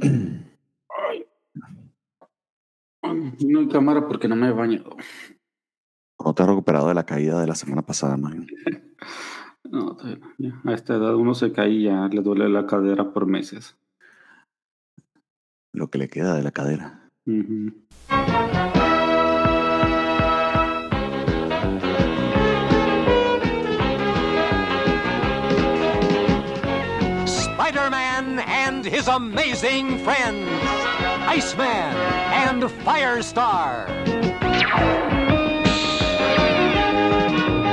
Ay. No hay cámara porque no me he bañado. ¿Cómo te has recuperado de la caída de la semana pasada, man? No, ya, a esta edad uno se cae y ya le duele la cadera por meses. Lo que le queda de la cadera. His amazing friends, Iceman and Firestar.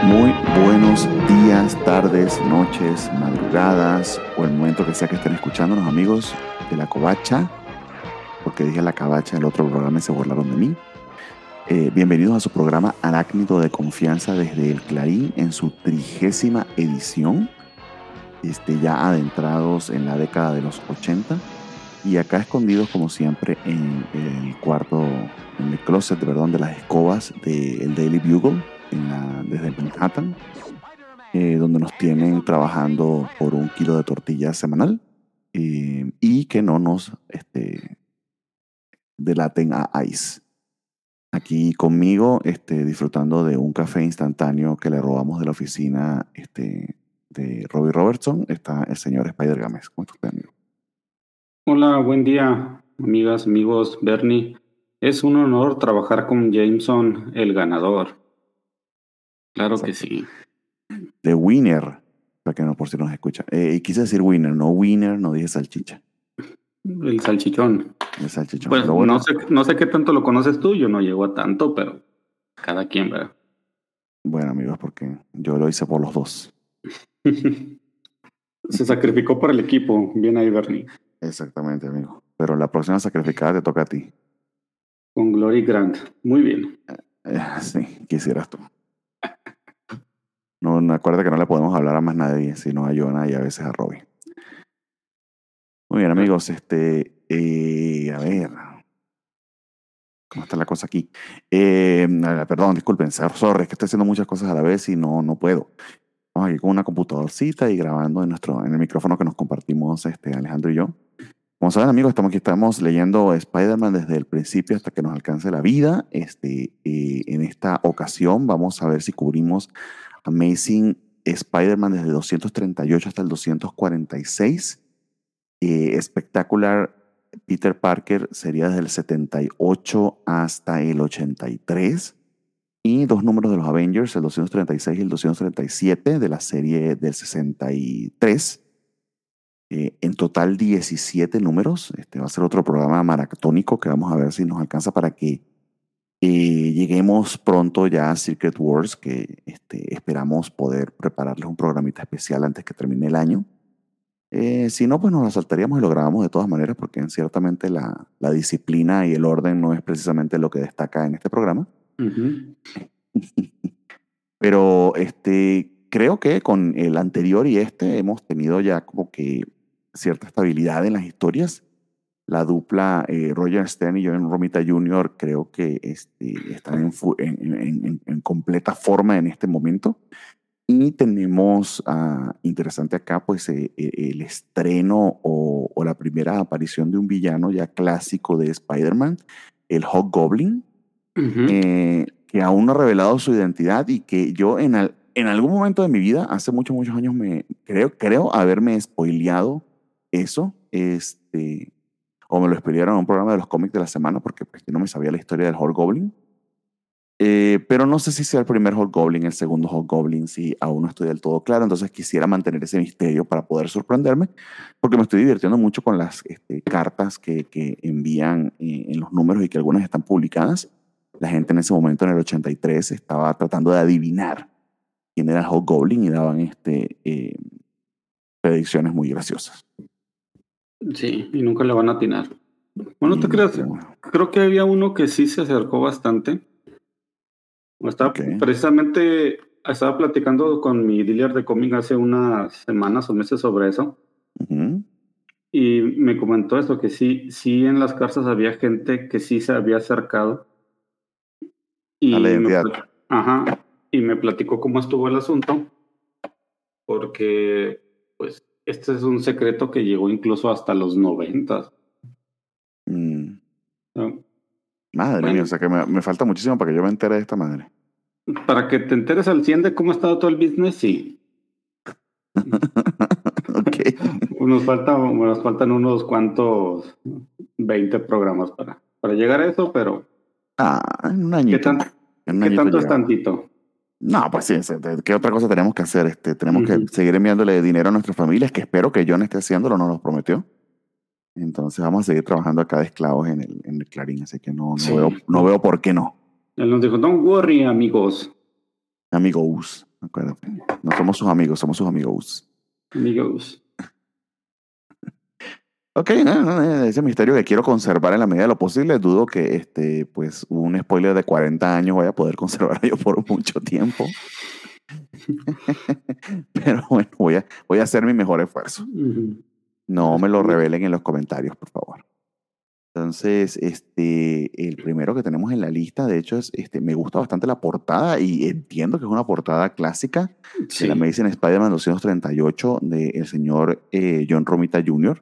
Muy buenos días, tardes, noches, madrugadas o el momento que sea que estén escuchándonos, amigos de la Covacha, porque dije la Cabacha el otro programa y se burlaron de mí. Eh, bienvenidos a su programa Arácnido de Confianza desde el Clarín en su trigésima edición, este, ya adentrados en la década de los 80 y acá escondidos como siempre en el cuarto, en el closet, perdón, de las escobas del Daily Bugle en la, desde Manhattan, eh, donde nos tienen trabajando por un kilo de tortilla semanal eh, y que no nos este, delaten a ICE. Aquí conmigo, este, disfrutando de un café instantáneo que le robamos de la oficina este, de Robbie Robertson, está el señor Spider Games. ¿Cómo está amigo? Hola, buen día, amigas, amigos, Bernie. Es un honor trabajar con Jameson, el ganador. Claro que sí. The Winner, para que no por si nos escucha. Eh, quise decir Winner, no Winner, no dije salchicha. El salchichón. El salchichón. Pues no, sé, no sé qué tanto lo conoces tú, yo no llego a tanto, pero cada quien, ¿verdad? Bueno, amigos, porque yo lo hice por los dos. Se sacrificó por el equipo. Bien ahí, Bernie. Exactamente, amigo. Pero la próxima sacrificada te toca a ti. Con Glory Grant. Muy bien. Eh, sí, quisieras tú. No, acuérdate que no le podemos hablar a más nadie, sino a Jonah y a veces a Robbie. Muy bien, amigos. Este, eh, a ver. ¿Cómo está la cosa aquí? Eh, perdón, disculpen, sorry, es que estoy haciendo muchas cosas a la vez y no, no puedo. Estamos aquí con una computadorcita y grabando en, nuestro, en el micrófono que nos compartimos este, Alejandro y yo. Como saben, amigos, estamos aquí, estamos leyendo Spider-Man desde el principio hasta que nos alcance la vida. Este, en esta ocasión vamos a ver si cubrimos Amazing Spider-Man desde 238 hasta el 246. Eh, espectacular Peter Parker sería desde el 78 hasta el 83. Y dos números de los Avengers, el 236 y el 237 de la serie del 63. Eh, en total 17 números. Este va a ser otro programa maratónico que vamos a ver si nos alcanza para que eh, lleguemos pronto ya a Secret Wars, que este, esperamos poder prepararles un programita especial antes que termine el año. Eh, si no, pues nos la saltaríamos y lo grabamos de todas maneras, porque ciertamente la, la, disciplina y el orden no es precisamente lo que destaca en este programa. Pero este, creo que con el anterior y este hemos tenido ya como que cierta estabilidad en las historias. La dupla eh, Roger Stern y John Romita Jr. creo que este, están en, completa forma en este momento. Y tenemos ah, interesante acá, pues, eh, eh, el estreno o, o, la primera aparición de un villano ya clásico de Spider-Man, el Hobgoblin, que aún no ha revelado su identidad y que yo en, en algún momento de mi vida, hace muchos, muchos años, me creo, creo haberme spoileado eso, este, o me lo spoilearon en un programa de los cómics de la semana, porque pues, yo no me sabía la historia del Hobgoblin. Eh, pero no sé si sea el primer Hobgoblin, el segundo Hobgoblin, si aún no estoy del todo claro. Entonces quisiera mantener ese misterio para poder sorprenderme, porque me estoy divirtiendo mucho con las este, cartas que, que envían eh, en los números y que algunas están publicadas. La gente en ese momento, en el 83, estaba tratando de adivinar quién era el Hobgoblin y daban este, eh, predicciones muy graciosas. Sí, y nunca le van a atinar. Bueno, te creas, creo que había uno que sí se acercó bastante estaba, Precisamente estaba platicando con mi dealer de cómic hace unas semanas o meses sobre eso. Y me comentó eso, que sí, sí en las casas había gente que sí se había acercado. Y a la identidad. Me, ajá. Y me platicó cómo estuvo el asunto. Porque, pues, este es un secreto que llegó incluso hasta los noventas. Madre mía, o sea que me, me, falta muchísimo para que yo me entere de esta madre. Para que te enteres al 100 de cómo ha estado todo el business, sí. ok. Nos, falta, nos faltan unos cuantos 20 programas para, para llegar a eso, pero. Ah, en un añito. ¿Qué, tanto es tantito? No, pues sí, ¿qué otra cosa tenemos que hacer? Este, tenemos que seguir enviándole dinero a nuestras familias, que espero que John esté haciéndolo, nos lo prometió. Entonces vamos a seguir trabajando acá de esclavos en el, en el Clarín, así que no, no, veo, no veo por qué no. Él nos dijo, don't worry, amigos. Amigos, acuérdate. No somos sus amigos, somos sus amigos. Amigos. Ok, ese misterio que quiero conservar en la medida de lo posible. Dudo que este, pues, un spoiler de 40 años vaya a poder conservar yo por mucho tiempo. Pero bueno, voy a, voy a hacer mi mejor esfuerzo. No me lo revelen en los comentarios, por favor. Entonces, este, el primero que tenemos en la lista, de hecho, es, este, me gusta bastante la portada y entiendo que es una portada clásica de la Medicine Spider-Man 238 del señor eh, John Romita Jr.,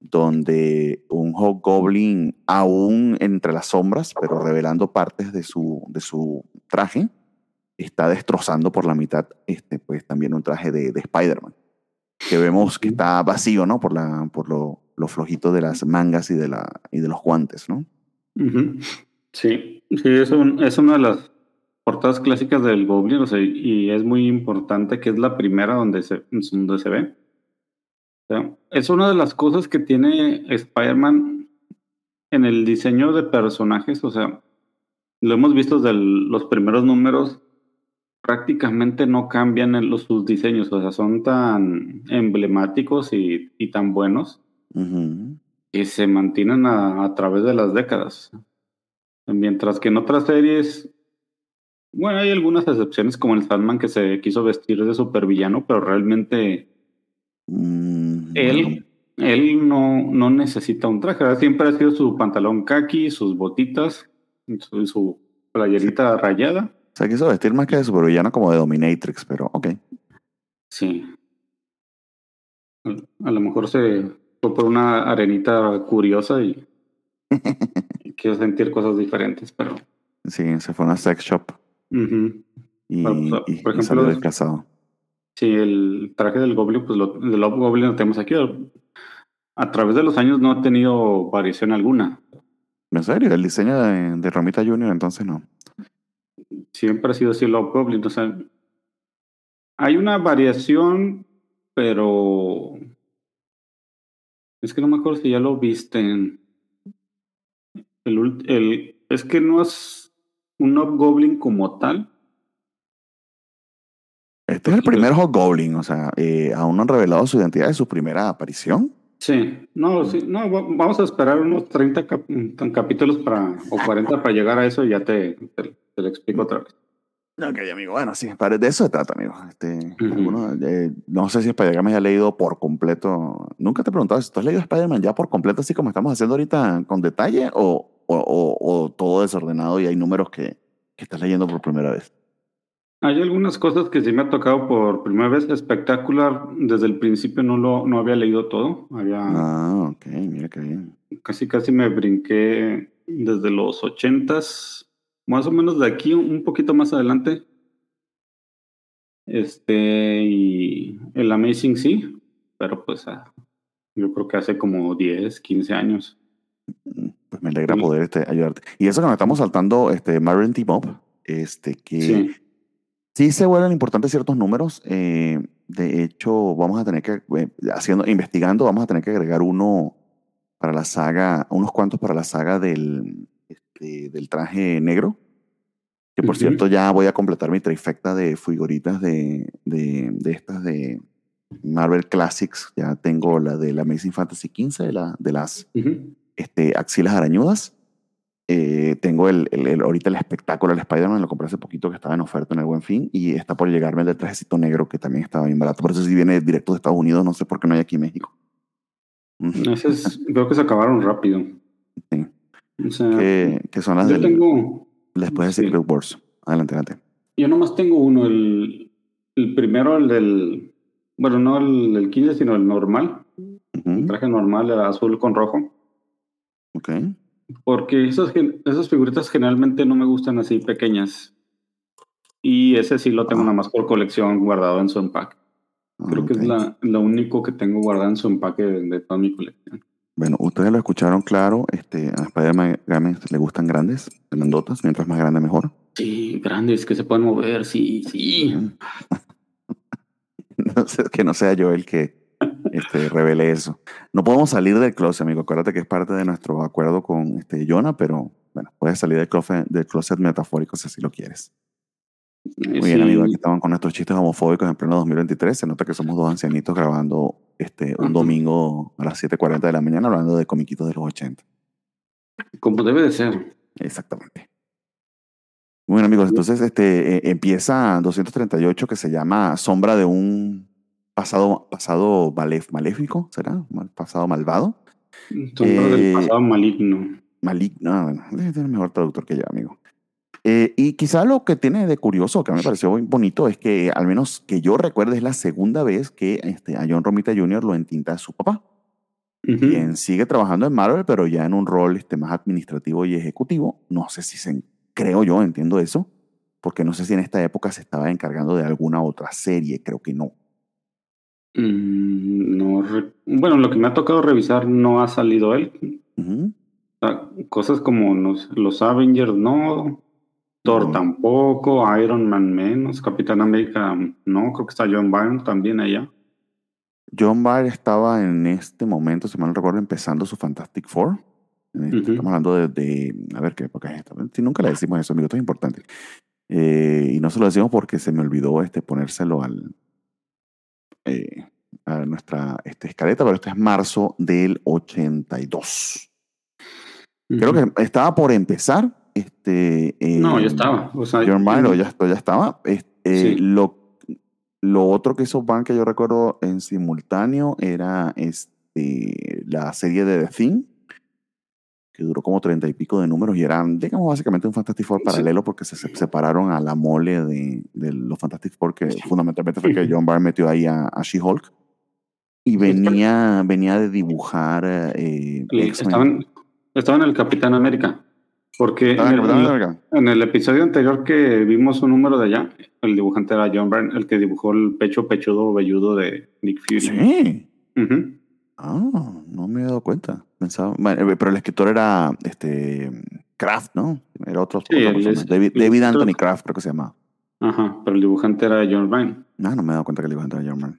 donde un Hobgoblin aún entre las sombras, pero revelando partes de su, de su traje, está destrozando por la mitad este, pues, también un traje de, de Spider-Man que vemos que está vacío, ¿no? Por, la, por lo, lo flojito de las mangas y de, la, y de los guantes, ¿no? Sí, sí, es, es una de las portadas clásicas del Goblin, o sea, y es muy importante que es la primera donde se, donde se ve. Es una de las cosas que tiene Spider-Man en el diseño de personajes, o sea, lo hemos visto desde los primeros números prácticamente no cambian en los, sus diseños, o sea, son tan emblemáticos y, y tan buenos que se mantienen a, a, través de las décadas. Mientras que en otras series, bueno, hay algunas excepciones como el Sandman que se quiso vestir de supervillano, pero realmente mm, él, él no, no necesita un traje, siempre ha sido su pantalón khaki, sus botitas, su, su playerita rayada sea, quiso vestir más que de supervillano como de Dominatrix, pero ok. Sí. A lo mejor se fue por una arenita curiosa y, quiso sentir cosas diferentes, pero. Sí, se fue a una sex shop. Y, por ejemplo, salió descasado. Sí, el traje del Goblin, pues lo, del Goblin lo tenemos aquí. A través de los años no ha tenido variación alguna. ¿En serio? El diseño de, de Romita Junior entonces no siempre ha sido así Love Goblin. O sea, hay una variación, pero es que no me acuerdo si ya lo viste en el, el es que no es un Goblin como tal. Este es el primer Hobgoblin, o sea, eh, aún no han revelado su identidad de su primera aparición. Sí, no, sí, no, vamos a esperar unos 30 capítulos para, o 40 para llegar a eso y ya te, te lo explico otra vez. Ok, amigo. Bueno, sí, de eso se trata, amigo. Este, eh, no sé si Spider-Man haya leído por completo. Nunca te he preguntado si tú has leído Spider-Man ya por completo, así como estamos haciendo ahorita con detalle, o, o, o, todo desordenado y hay números que, que, estás leyendo por primera vez. Hay algunas cosas que sí me ha tocado por primera vez. Espectacular, desde el principio no lo no había leído todo. Había, ah, ok, mira qué bien. Casi, casi me brinqué desde los ochentas más o menos de aquí, un poquito más adelante. Este, y el Amazing sí, pero pues ah, yo creo que hace como 10, 15 años. Pues me alegra poder este, ayudarte. Y eso que nos estamos saltando, este, Marin Team este, que sí. Se vuelven importantes ciertos números. Eh, de hecho, vamos a tener que, eh, haciendo, investigando, vamos a tener que agregar uno para la saga, unos cuantos para la saga del, este, del traje negro. Que por cierto, ya voy a completar mi trifecta de figuritas de, de, de, estas de Marvel Classics. Ya tengo la de la Amazing Fantasy XV, de, la, de las este, axilas arañudas. Eh, tengo el, el, ahorita el espectáculo del Spider-Man, lo compré hace poquito que estaba en oferta en el Buen Fin y está por llegarme el de trajecito negro que también estaba bien barato. Por eso si viene directo de Estados Unidos, no sé por qué no hay aquí en México. creo que se acabaron rápido. Sí. O sea, que, son las yo tengo, después de Secret Wars. Adelante, adelante. Yo nomás tengo uno, el, el primero, el del, bueno, no el, el 15, sino el normal. El traje normal, el azul con rojo. Ok. Porque esas, esas figuritas generalmente no me gustan así pequeñas. Y ese sí lo tengo nada más por colección guardado en su empaque. Creo que es la, lo único que tengo guardado en su empaque de, toda mi colección. Bueno, ustedes lo escucharon claro. Este, a Spider-Man le gustan grandes, grandotas. Mientras más grande, mejor. Sí, grandes, que se pueden mover, sí, sí. no sé, que no sea yo el que este, revele eso. No podemos salir del closet, amigo. Acuérdate que es parte de nuestro acuerdo con este, Jonah, pero bueno, puedes salir del closet, del closet metafórico si así lo quieres. Muy bien, amigo. Aquí estamos con nuestros chistes homofóbicos en pleno 2023. Se nota que somos dos ancianitos grabando este, un domingo a las 7:40 de la mañana hablando de comiquitos de los 80. Como debe de ser. Exactamente. Bueno, amigos, entonces este, e, empieza 238 que se llama Sombra de un pasado, pasado maléfico, ¿será? Pasado malvado. Del eh, pasado maligno. Maligno, ah, bueno, es el mejor traductor que yo, amigo. Eh, y quizá lo que tiene de curioso, que a mí me pareció muy bonito, es que al menos que yo recuerde es la segunda vez que este, a John Romita Jr. lo entinta su papá. Quien sigue trabajando en Marvel, pero ya en un rol este, más administrativo y ejecutivo. No sé si se, creo yo, entiendo eso, porque no sé si en esta época se estaba encargando de alguna otra serie, creo que no. Mm, no, bueno, lo que me ha tocado revisar no ha salido él. cosas como los Avengers, no. Thor tampoco, Iron Man menos, Capitán América no, creo que está John Byrne también allá. John Byrne estaba en este momento, si mal no recuerdo, empezando su Fantastic Four. Este, estamos hablando de, a ver qué época es esta. Si nunca le decimos eso, amigo, esto es importante. Eh, y no se lo decimos porque se me olvidó este, ponérselo al, eh, a nuestra este, escaleta, pero este es marzo del 82. Creo que estaba por empezar este, no, ya estaba. O sea, ya, ya estaba. Este, lo, lo otro que hizo Van que yo recuerdo en simultáneo era este, la serie de The Thing, que duró como treinta y pico de números y eran, digamos, básicamente un Fantastic Four paralelo porque se, separaron a la mole de, de los Fantastic Four, que fundamentalmente fue que John Byrne metió ahí a, She-Hulk. Y venía, venía de dibujar. Eh, estaban, estaban en el Capitán América. Porque en el, episodio anterior que vimos un número de allá, el dibujante era John Byrne, el que dibujó el pecho pechudo velludo de Nick Fury. Sí. Ah, no me he dado cuenta. Pensaba, eh, pero el escritor era este Kraft, ¿no? Era otro. Sí, David, Anthony Kraft, creo que se llama. Ajá, pero el dibujante era John Byrne. Ah, no me he dado cuenta que el dibujante era John Byrne.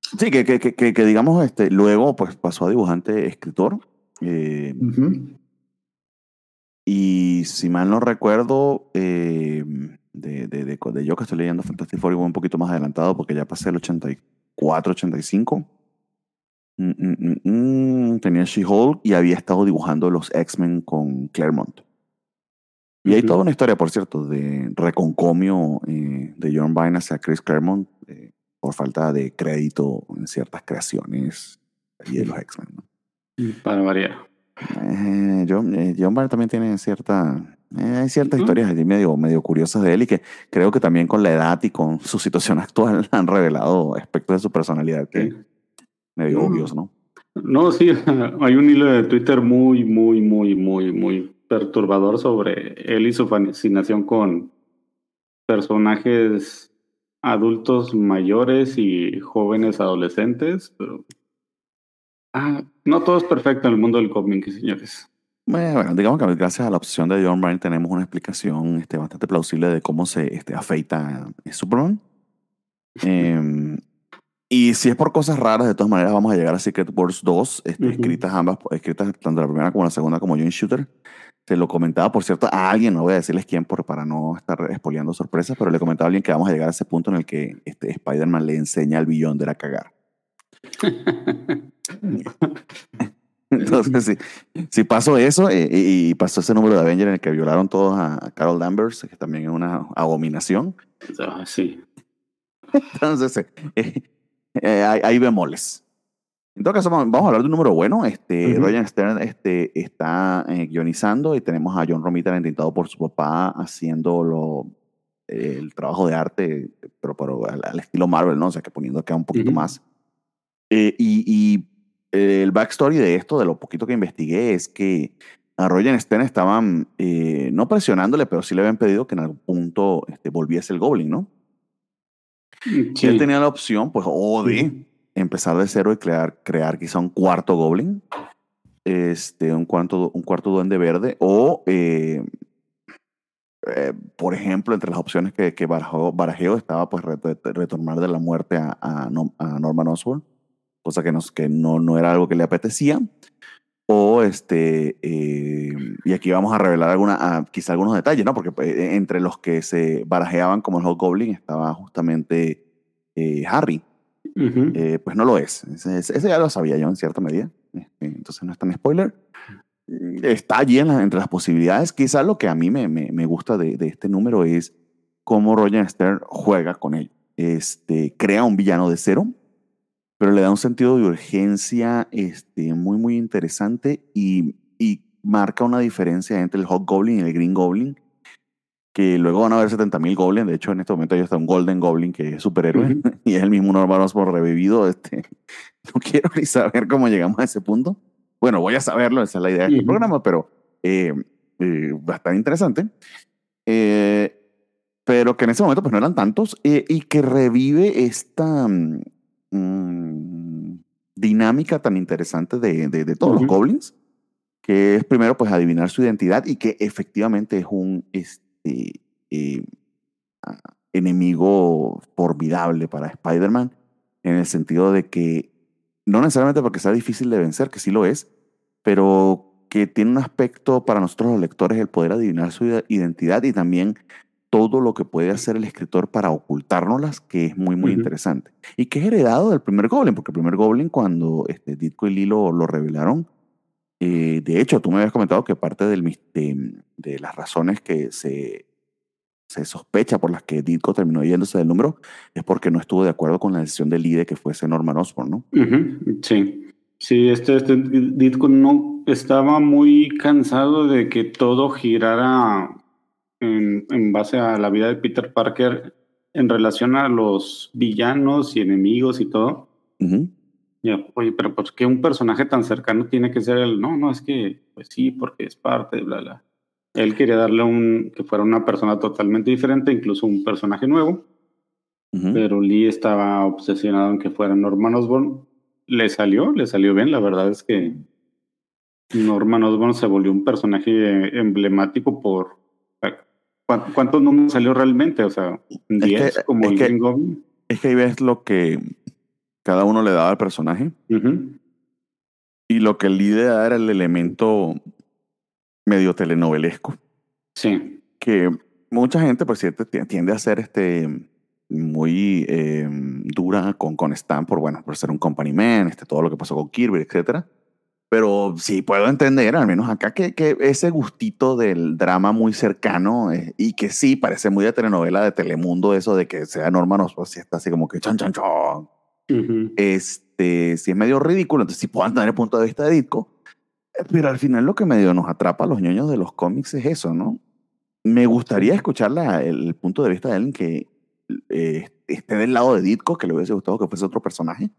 Sí, que, que, que, que, digamos, este, luego pues pasó a dibujante escritor. Eh, y si mal no recuerdo, eh, de, de, de, yo que estoy leyendo Fantastic Four un poquito más adelantado porque ya pasé el 84, 85. Mm, mm, mm, tenía She-Hulk y había estado dibujando los X-Men con Claremont. Y hay toda una historia, por cierto, de reconcomio eh, de John Byrne hacia Chris Claremont eh, por falta de crédito en ciertas creaciones y de los X-Men. Para variar. Eh, John, eh, John también tiene cierta, hay ciertas historias medio, medio curiosas de él y que creo que también con la edad y con su situación actual han revelado aspectos de su personalidad que medio obvios, ¿no? No, sí, hay un hilo de Twitter muy, muy, muy, muy, muy perturbador sobre él y su fascinación con personajes adultos mayores y jóvenes adolescentes, pero Ah, no todo es perfecto en el mundo del cómic, señores. Bueno, digamos que gracias a la opción de John Byrne tenemos una explicación este, bastante plausible de cómo se este, afeita Superman. Em, y si es por cosas raras, de todas maneras vamos a llegar a Secret Wars 2, este, escritas ambas, escritas tanto la primera como la segunda como John Shooter. Se lo comentaba, por cierto, a alguien, no voy a decirles quién por, para no estar expoliando sorpresas, pero le comentaba a alguien que vamos a llegar a ese punto en el que este, Spider-Man le enseña al billón de la cagar. Entonces, si, si pasó eso eh, y, pasó ese número de Avengers en el que violaron todos a, Carol Danvers, que también es una abominación. Ah, sí. Entonces, eh, eh, hay, bemoles. En todo caso, vamos a hablar de un número bueno. Este, Stern este, está guionizando y tenemos a John Romita intentado por su papá haciendo lo, el trabajo de arte, pero, pero al, estilo Marvel, ¿no? O sea, que poniendo acá un poquito más eh, y, y, el backstory de esto, de lo poquito que investigué, es que a Roger Stern estaban eh, no presionándole, pero sí le habían pedido que en algún punto este, volviese el Goblin, ¿no? Sí. Él tenía la opción, pues, o de empezar de cero y crear, crear quizá un cuarto Goblin, este, un, cuarto, un cuarto Duende Verde, o, eh, eh, por ejemplo, entre las opciones que, que barajó, barajeo estaba, pues, retornar de la muerte a, a, a Norman Osborn, cosa que, nos, que no, no era algo que le apetecía. O este, eh, y aquí vamos a revelar alguna, quizá algunos detalles, ¿no? Porque pues, entre los que se barajeaban como el Goblin estaba justamente eh, Harry. eh, pues no lo es. Ese, ese, ya lo sabía yo en cierta medida. Este, entonces no es tan spoiler. Está allí en la, entre las posibilidades. Quizá lo que a mí me, me, me gusta de, de, este número es cómo Roger Stern juega con él. Este, crea un villano de cero pero le da un sentido de urgencia este, muy, muy interesante y, y marca una diferencia entre el Hot Goblin y el Green Goblin, que luego van a haber 70.000 Goblins. De hecho, en este momento ya está un Golden Goblin que es superhéroe uh -huh. y es el mismo Norman Osborn revivido. Este, no quiero ni saber cómo llegamos a ese punto. Bueno, voy a saberlo, esa es la idea de este uh -huh. programa, pero eh, eh, bastante interesante. Eh, pero que en ese momento pues no eran tantos eh, y que revive esta mmm, dinámica tan interesante de, de, de todos uh -huh. los goblins, que es primero pues adivinar su identidad y que efectivamente es un este, eh, enemigo formidable para Spider-Man, en el sentido de que no necesariamente porque sea difícil de vencer, que sí lo es, pero que tiene un aspecto para nosotros los lectores el poder adivinar su identidad y también todo lo que puede hacer el escritor para ocultárnoslas, que es muy, muy uh -huh. interesante. Y que es heredado del primer Goblin, porque el primer Goblin, cuando este, Ditko y Lilo lo revelaron, eh, de hecho, tú me habías comentado que parte del, de, de, las razones que se, se sospecha por las que Ditko terminó yéndose del número es porque no estuvo de acuerdo con la decisión del líder que fuese Norman Osborn, ¿no? Uh -huh. Sí. Sí, este, este Ditko no estaba muy cansado de que todo girara en, en, base a la vida de Peter Parker en relación a los villanos y enemigos y todo. Uh -huh. ya, oye, pero pues que un personaje tan cercano tiene que ser el, no, no, es que, pues sí, porque es parte de bla, bla. Él quería darle un, que fuera una persona totalmente diferente, incluso un personaje nuevo. Uh -huh. Pero Lee estaba obsesionado en que fuera Norman Osborn. Le salió, le salió bien, la verdad es que Norman Osborn se volvió un personaje emblemático por ¿Cuántos números salió realmente? O sea, 10 es que, como es el que, Green Goblin. Es que ahí ves lo que cada uno le daba al personaje. Uh -huh. Y lo que el líder era el elemento medio telenovelesco. Sí. Que mucha gente, por cierto, tiende a ser este muy eh, dura con, con Stan por, bueno, por ser un company man, este, todo lo que pasó con Kirby, etcétera. Pero sí puedo entender, al menos acá, que, que ese gustito del drama muy cercano eh, y que sí parece muy de telenovela de Telemundo, eso de que sea Norman Osborn, si está así como que chan, chan, chan. Uh -huh. Este, sí es medio ridículo, entonces sí puedo entender el punto de vista de Ditko. Pero al final lo que medio nos atrapa a los ñoños de los cómics es eso, ¿no? Me gustaría escuchar la, el punto de vista de alguien que eh, esté del lado de Ditko, que le hubiese gustado que fuese otro personaje.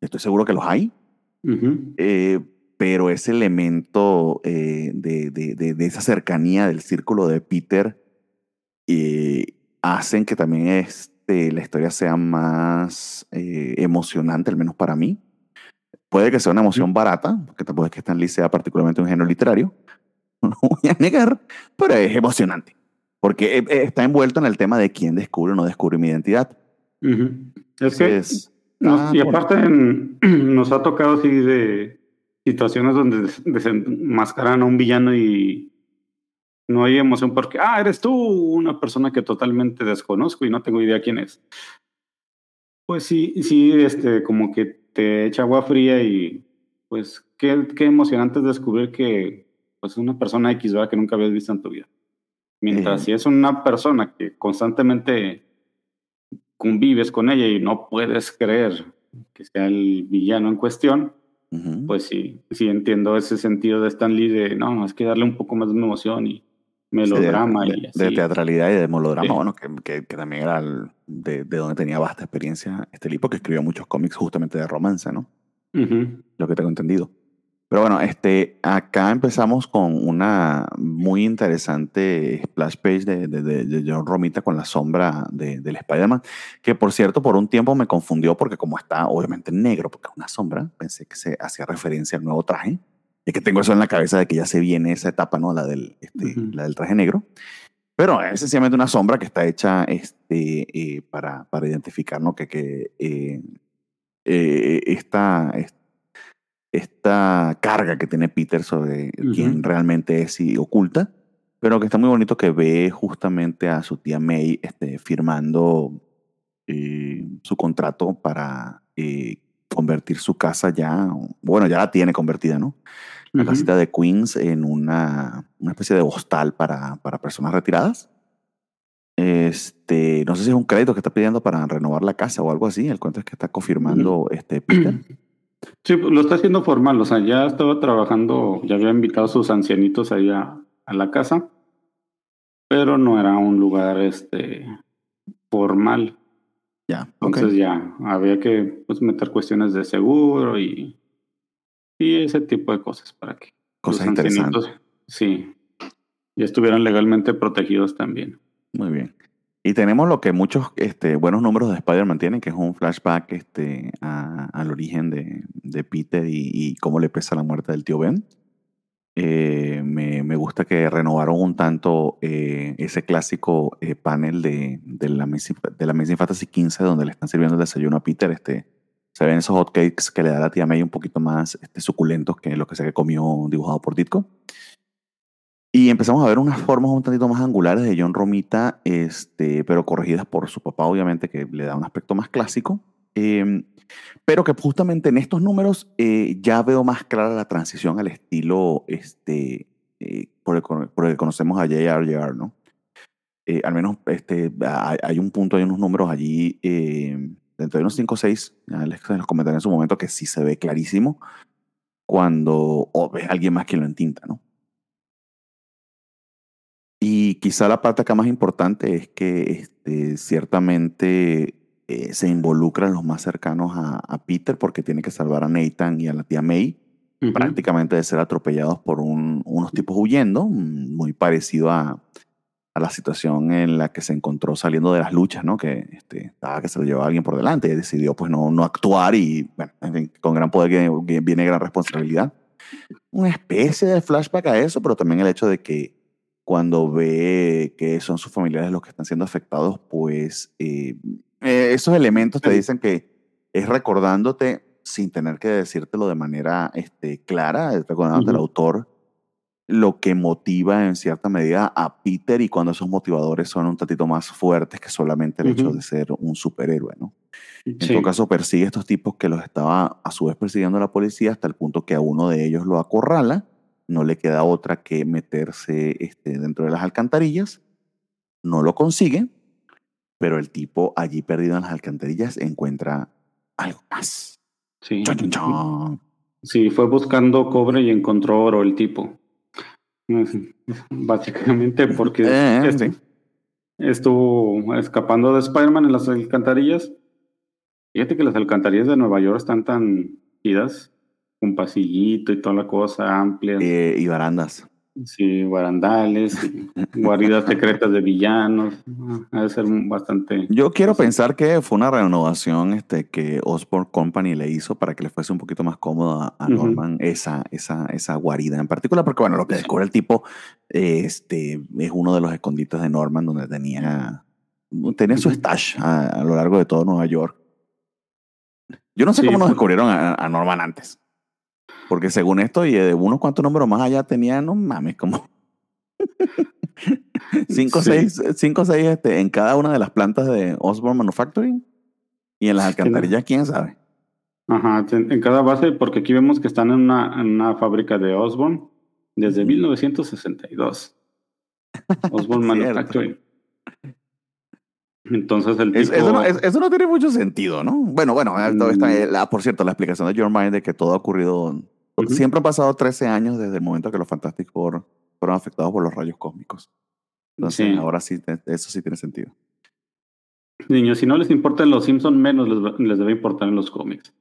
Estoy seguro que los hay. Uh -huh. eh, pero ese elemento eh, de, de, de, de, esa cercanía del círculo de Peter eh, hacen que también este, la historia sea más eh, emocionante, al menos para mí. Puede que sea una emoción barata, porque tampoco es que Stan Lee sea particularmente un género literario, no voy a negar, pero es emocionante, porque eh, está envuelto en el tema de quién descubre o no descubre mi identidad. Uh -huh. Es que, nos, ah, y aparte en, nos ha tocado así de situaciones donde desenmascaran a un villano y no hay emoción porque, ah, eres tú una persona que totalmente desconozco y no tengo idea quién es. Pues sí, sí, este, como que te echa agua fría y pues qué, qué emocionante es descubrir que pues es una persona X, ¿verdad? Que nunca habías visto en tu vida. Mientras si es una persona que constantemente convives con ella y no puedes creer que sea el villano en cuestión, Uh -huh. Pues sí, sí entiendo ese sentido de Stan Lee de, no, es que darle un poco más de emoción y melodrama. Sí, de, y así. de, teatralidad y de melodrama, sí. bueno, que, que, que, también era el, de, de, donde tenía vasta experiencia este Lee, porque escribió muchos cómics justamente de romance, ¿no? Uh -huh. Lo que tengo entendido. Pero bueno, este, acá empezamos con una muy interesante splash page de, de, John Romita con la sombra del Spider-Man, que por cierto, por un tiempo me confundió porque como está obviamente negro, porque es una sombra, pensé que se hacía referencia al nuevo traje. Y que tengo eso en la cabeza de que ya se viene esa etapa, ¿no? La del, este, la del traje negro. Pero es sencillamente una sombra que está hecha este, eh, para, para identificar, ¿no? Que, que eh, eh, esta, esta carga que tiene Peter sobre quién realmente es y oculta, pero que está muy bonito que ve justamente a su tía May este, firmando eh, su contrato para eh, convertir su casa ya, bueno, ya la tiene convertida, ¿no? La casita de Queens en una, una especie de hostal para, para personas retiradas. Este, no sé si es un crédito que está pidiendo para renovar la casa o algo así. El cuento es que está confirmando este Peter. Sí, lo está haciendo formal, o sea, ya estaba trabajando, ya había invitado a sus ancianitos ahí a, la casa, pero no era un lugar este formal. Ya. Entonces ya había que pues, meter cuestiones de seguro y, y ese tipo de cosas para que cosas interesantes. Sí, y estuvieran legalmente protegidos también. Muy bien. Y tenemos lo que muchos este, buenos números de Spider-Man tienen, que es un flashback este, al origen de, de Peter y, cómo le pesa la muerte del tío Ben. Eh, me, me, gusta que renovaron un tanto eh, ese clásico eh, panel de, de, la de la Amazing Fantasy 15 donde le están sirviendo el desayuno a Peter. Este, se ven esos hotcakes que le da la tía May un poquito más este, suculentos que lo que se comió dibujado por Ditko. Y empezamos a ver unas formas un tantito más angulares de John Romita, este, pero corregidas por su papá, obviamente, que le da un aspecto más clásico. Em, pero que justamente en estos números eh, ya veo más clara la transición al estilo este, eh, por, el, por, el, que conocemos a J.R.J.R., ¿no? Eh, al menos este, hay, un punto, hay unos números allí, dentro de unos 5 o 6, les, los comentaré en su momento, que sí se ve clarísimo cuando o ve a alguien más quien lo entinta, ¿no? Y quizá la parte acá más importante es que este, ciertamente eh, se involucran los más cercanos a, Peter porque tiene que salvar a Nathan y a la tía May, prácticamente de ser atropellados por unos tipos huyendo, mm, muy parecido a, a, la situación en la que se encontró saliendo de las luchas, ¿no? Que, este, estaba que se lo llevaba alguien por delante y decidió pues no, no actuar y bueno, con gran poder viene gran responsabilidad. Una especie de flashback a eso, pero también el hecho de que cuando ve que son sus familiares los que están siendo afectados, pues eh, eh, esos elementos te dicen que es recordándote sin tener que decírtelo de manera este, clara, recordándote al autor lo que motiva en cierta medida a Peter y cuando esos motivadores son un tantito más fuertes que solamente el hecho de ser un superhéroe, ¿no? En todo caso, persigue a estos tipos que los estaba a su vez persiguiendo la policía hasta el punto que a uno de ellos lo acorrala no le queda otra que meterse este, dentro de las alcantarillas, no lo consigue, pero el tipo allí perdido en las alcantarillas encuentra algo más. Sí. Sí, fue buscando cobre y encontró oro el tipo. Básicamente porque eh, este, estuvo escapando de Spider-Man en las alcantarillas. Fíjate que las alcantarillas de Nueva York están tan idas un pasillito y toda la cosa amplia. Eh, y barandas. Sí, barandales, guaridas secretas de villanos. Ha de ser bastante. Yo quiero pensar que fue una renovación este, que Osborne Company le hizo para que le fuese un poquito más cómodo a Norman esa, esa, esa guarida en particular, porque bueno, lo que descubre el tipo este, es uno de los escondites de Norman donde tenía, tenía su stash a, lo largo de todo Nueva York. Yo no sé cómo nos descubrieron a Norman antes. Porque según esto, y de unos cuantos números más allá tenían, no mames, como cinco o seis, cinco, seis este, en cada una de las plantas de Osborne Manufacturing. Y en las alcantarillas, quién sabe. Ajá, en cada base, porque aquí vemos que están en una, en una fábrica de Osborne desde 1962. Osborne Manufacturing. Entonces el tipo... eso, no, eso, no, tiene mucho sentido, ¿no? Bueno, bueno, mm. por cierto, la explicación de Your Mind de que todo ha ocurrido Siempre han pasado 13 años desde el momento que los Fantastic Four fueron afectados por los rayos cósmicos. Entonces, ahora sí, eso sí tiene sentido. Niños, si no les importan los Simpsons, menos les, debe importar en los cómics.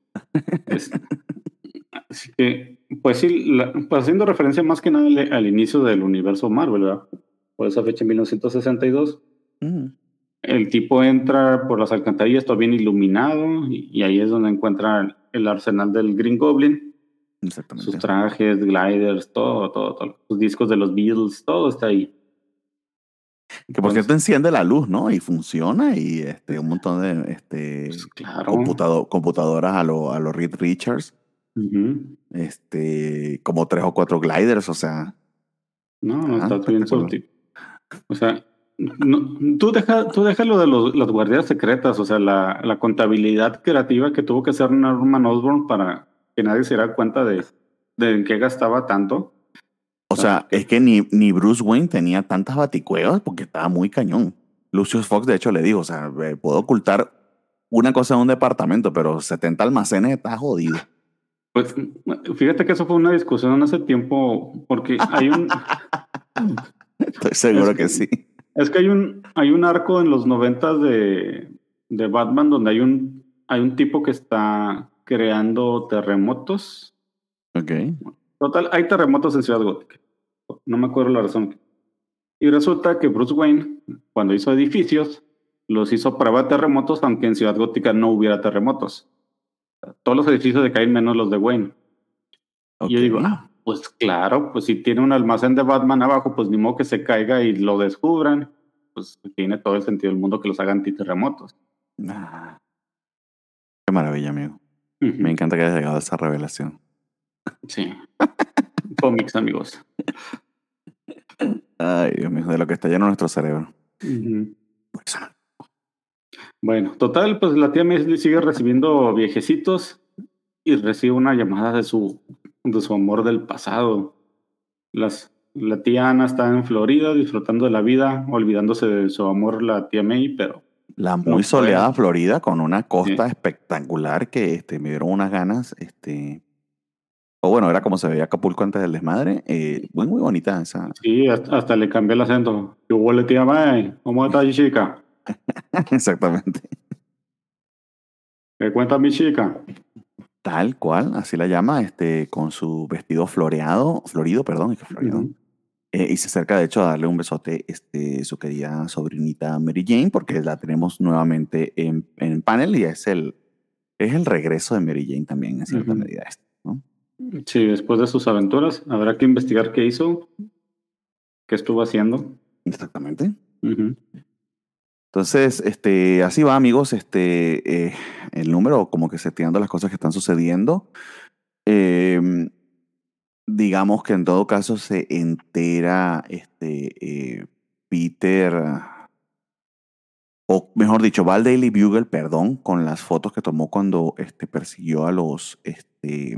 así que pues sí, pues haciendo referencia más que nada al, inicio del universo Marvel, ¿verdad? Por esa fecha, en 1962. El tipo entra por las alcantarillas, todo bien iluminado, y, ahí es donde encuentra el arsenal del Green Goblin. Exactamente. Sus trajes, gliders, todo, todo, todo. Sus discos de los Beatles, todo está ahí. Que por cierto enciende la luz, ¿no? Y funciona y este, un montón de este, pues computadoras a los a lo Reed Richards. este, como tres o cuatro gliders, o sea. No, no está bien O sea, no, tú deja, tú deja lo de los, las guardias secretas, o sea, la, la, contabilidad creativa que tuvo que hacer Norman Osborn para que nadie se diera cuenta de, de en qué gastaba tanto. O sea, es que ni, ni Bruce Wayne tenía tantas baticuevas porque estaba muy cañón. Lucius Fox, de hecho, le dijo, o sea, puedo ocultar una cosa en un departamento, pero 70 almacenes está jodido. Pues fíjate que eso fue una discusión hace tiempo, porque hay un... Estoy seguro que, sí. Es que hay un, hay un arco en los noventas de, de Batman donde hay un, hay un tipo que está creando terremotos. Ok. Total, hay terremotos en Ciudad Gótica. No me acuerdo la razón. Y resulta que Bruce Wayne, cuando hizo edificios, los hizo para terremotos, aunque en Ciudad Gótica no hubiera terremotos. Todos los edificios decaen menos los de Wayne. Y yo digo, ah, pues claro, pues si tiene un almacén de Batman abajo, pues ni modo que se caiga y lo descubran. Pues tiene todo el sentido del mundo que los hagan antiterremotos. Ah, qué maravilla, amigo. Me encanta que hayas llegado a esa revelación. Sí. Cómics, amigos. Ay, Dios mío, de lo que está lleno nuestro cerebro. Bueno, total, pues la tía me sigue recibiendo viejecitos y recibe una llamada de su, de su amor del pasado. Las, la tía Ana está en Florida disfrutando de la vida, olvidándose de su amor, la tía May, pero. La muy soleada Florida con una costa espectacular que este, me dieron unas ganas este, o bueno, era como se veía Acapulco antes del desmadre. Eh, muy, muy bonita esa. Sí, hasta, le cambié el acento. Yo huele tía May, ¿cómo está chica? Exactamente. ¿Qué cuenta mi chica? Tal cual, así la llama, este, con su vestido floreado, florido, perdón, floreado. Eh, y se acerca, de hecho, a darle un besote este, su querida sobrinita Mary Jane, porque la tenemos nuevamente en, en panel y es el, es el regreso de Mary Jane también, en cierta medida. Este, ¿no? Sí, después de sus aventuras, habrá que investigar qué hizo, qué estuvo haciendo. Exactamente. Entonces, este, así va, amigos, este, eh, el número, como que seteando las cosas que están sucediendo. Em, digamos que en todo caso se entera este, eh, Peter, o mejor dicho, va al Daily Bugle, perdón, con las fotos que tomó cuando este, persiguió a los este,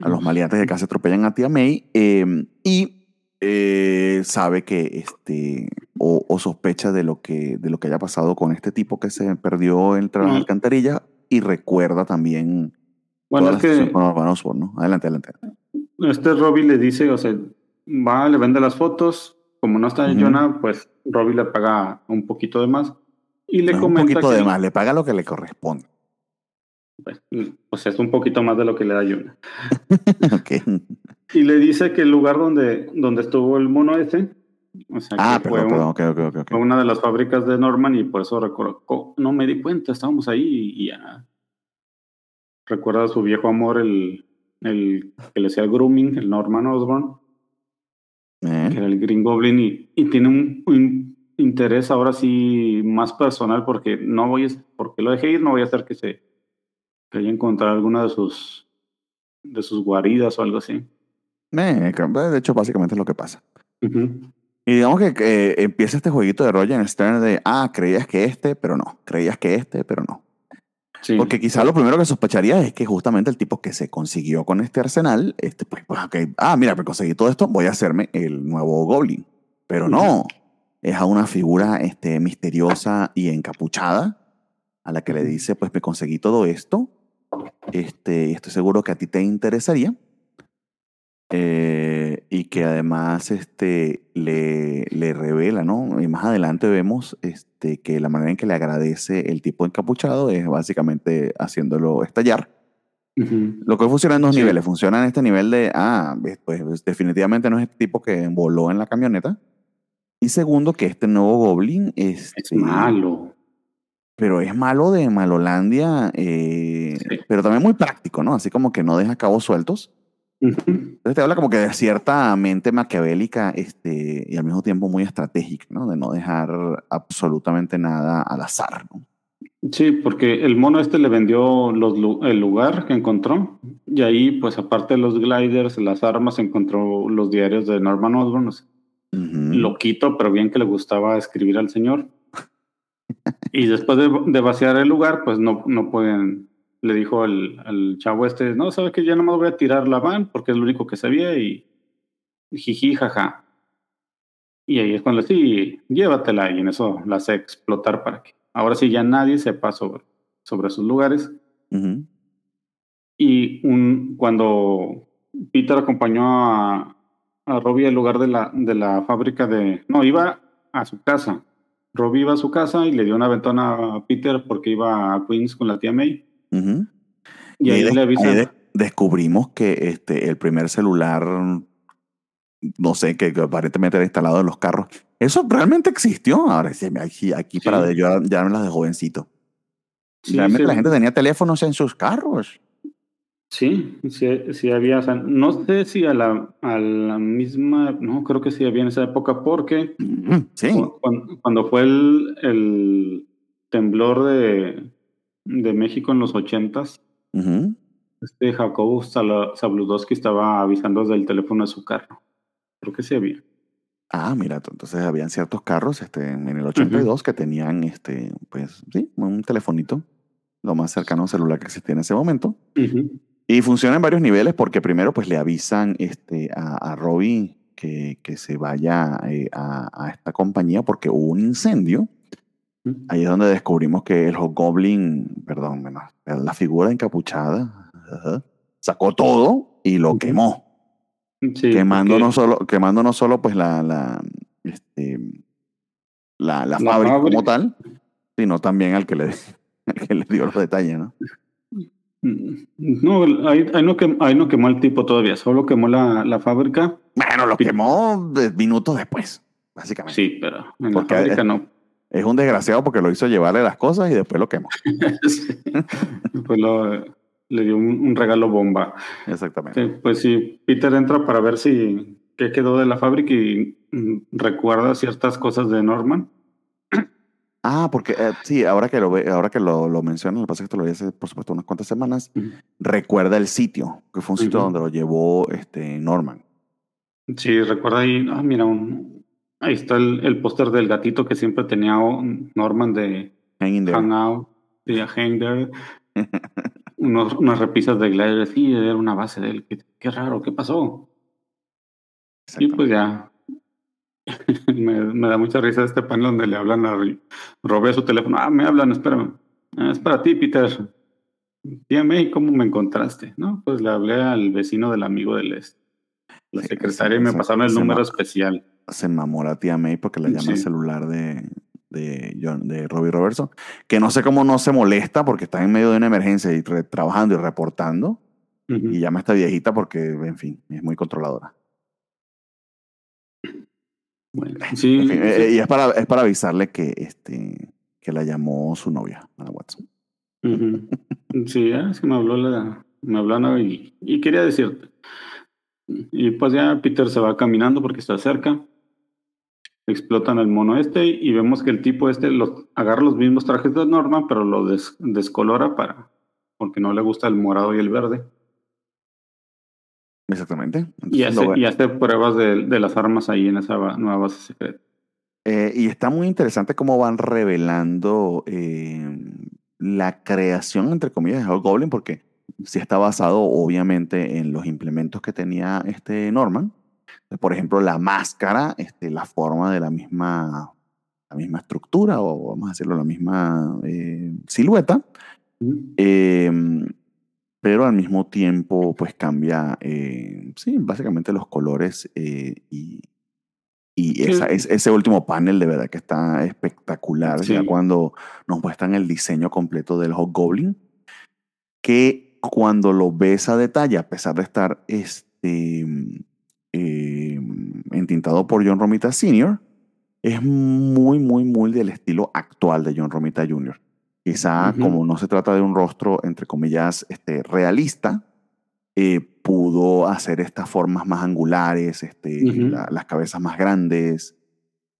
a los maleantes de casa atropellan a tía May em, y eh, sabe que este o, sospecha de lo que de lo que haya pasado con este tipo que se perdió entre las alcantarillas y recuerda también bueno es que ¿no? adelante adelante este Robbie le dice o sea va le vende las fotos como no está en Jonah pues Robbie le paga un poquito de más y le comenta un poquito de más le paga lo que le corresponde pues, pues, es un poquito más de lo que le da Yuna. Y le dice que el lugar donde, donde estuvo el mono ese, o sea, ah, que fue, una de las fábricas de Norman y por eso recuerdo, no me di cuenta, estábamos ahí y ya. Recuerda a su viejo amor, el, el que le hacía el grooming, el Norman Osborn, eh. que era el Green Goblin, y, y tiene un, un, interés ahora sí más personal porque no voy a, porque lo dejé ir, no voy a hacer que se que encontrar alguna de sus, de sus guaridas o algo así. Eh, de hecho, básicamente es lo que pasa. Y digamos que, empieza este jueguito de Roger Stern de, ah, creías que este, pero no. Creías que este, pero no. Sí. Porque quizá lo primero que sospecharía es que justamente el tipo que se consiguió con este arsenal, este, pues, pues ah, mira, pues conseguí todo esto, voy a hacerme el nuevo Goblin. Pero no, es a una figura este, misteriosa y encapuchada a la que le dice, pues me conseguí todo esto, este, estoy seguro que a ti te interesaría. Eh, y que además este, le, le, revela, ¿no? Y más adelante vemos este, que la manera en que le agradece el tipo encapuchado es básicamente haciéndolo estallar Lo que funciona en dos niveles. Funciona en este nivel de, ah, pues definitivamente no es este tipo que voló en la camioneta. Y segundo, que este nuevo Goblin es, es malo. Pero es malo de Malolandia, eh, pero también muy práctico, ¿no? Así como que no deja cabos sueltos. Entonces te habla como que de cierta mente maquiavélica este, y al mismo tiempo muy estratégica, ¿no? De no dejar absolutamente nada al azar, ¿no? Sí, porque el mono este le vendió los, el lugar que encontró y ahí, pues aparte de los gliders, las armas, encontró los diarios de Norman Osborn. Lo quito, pero bien que le gustaba escribir al señor. y después de, vaciar el lugar, pues no, no pueden le dijo al, al chavo este, no, sabes que ya no me voy a tirar la van porque es lo único que sabía y jiji, jaja. Y ahí es cuando sí, llévatela y en eso la hace explotar para que ahora sí ya nadie sepa sobre, sobre sus lugares. Y un, cuando Peter acompañó a, a Robbie al lugar de la, de la fábrica de... No, iba a su casa. Robbie iba a su casa y le dio una ventana a Peter porque iba a Queens con la tía May. Y, ahí, le descubrimos que este, el primer celular, no sé, que, aparentemente era instalado en los carros, eso realmente existió. Ahora sí, aquí, aquí para yo ya me las de jovencito. realmente la gente tenía teléfonos en sus carros. Sí, sí, había. no sé si a la, a la misma. No, creo que sí había en esa época, porque. Sí. Cuando, fue el, el temblor de, de México en los ochentas, este Jacobo Zabludowski estaba avisando desde el teléfono de su carro. Creo que sí había. Ah, mira, entonces habían ciertos carros este, en el 82 que tenían, este, pues, sí, un telefonito, lo más cercano a un celular que existía en ese momento. Y funciona en varios niveles porque primero, pues, le avisan este, a, a Robbie que, que se vaya eh, a, a, esta compañía porque hubo un incendio Ahí es donde descubrimos que el Goblin, perdón, la figura encapuchada, sacó todo y lo quemó. quemando, no solo, quemando no solo pues la, la, este, la, la, fábrica, como tal, sino también al que le, que le dio los detalles, ¿no? No, ahí, no quemó, ahí no quemó el tipo todavía, solo quemó la, la fábrica. Bueno, lo quemó minutos después, básicamente. Sí, pero en la fábrica no es un desgraciado porque lo hizo llevarle las cosas y después lo quemó. Después le dio un, regalo bomba. Exactamente. pues sí, Peter entra para ver si qué quedó de la fábrica y mm, recuerda ciertas cosas de Norman. Ah, porque eh, sí, ahora que lo ve, ahora que lo, lo que pasa es que esto lo vi hace, por supuesto, unas cuantas semanas, recuerda el sitio, que fue un sitio donde lo llevó este Norman. Sí, recuerda ahí, ah, mira, un, Ahí está el, el póster del gatito que siempre tenía Norman de Hangout, de Hang There. Unos, unas repisas de Glider, sí, era una base de él. Qué, raro, ¿qué pasó? Y pues ya. me, da mucha risa este panel donde le hablan a Robé su teléfono. Ah, me hablan, espérame. Ah, es para ti, Peter. Dígame, ¿cómo me encontraste? No, pues le hablé al vecino del amigo del este. La secretaria me pasaron el número especial se enamora a tía May porque le llama el celular de, de, John, de Robbie Robertson, que no sé cómo no se molesta porque está en medio de una emergencia y trabajando y reportando, y llama a esta viejita porque, en fin, es muy controladora. sí, eh, y es para, es para avisarle que, este, que la llamó su novia, a Watson. sí, es que me habló, la, me habló y, y quería decirte. Y pues ya Peter se va caminando porque está cerca explotan al mono este y vemos que el tipo este los, agarra los mismos trajes de Norma, pero lo descolora para porque no le gusta el morado y el verde. Exactamente. y, hace, pruebas de, las armas ahí en esa nueva base secreta. Eh, y está muy interesante cómo van revelando eh, la creación, entre comillas, de Goblin, porque sí está basado obviamente en los implementos que tenía este Norman. Por ejemplo, la máscara, este, la forma de la misma, la misma estructura o vamos a decirlo, la misma eh, silueta, em, pero al mismo tiempo pues cambia, eh, sí, básicamente los colores eh, y, y ese último panel de verdad que está espectacular, ya cuando nos muestran el diseño completo del Hot Goblin, que cuando lo ves a detalle, a pesar de estar este, eh, entintado por John Romita Sr., es muy, muy, muy del estilo actual de John Romita Jr. Quizá como no se trata de un rostro, entre comillas, este, realista, eh, pudo hacer estas formas más angulares, este, las cabezas más grandes,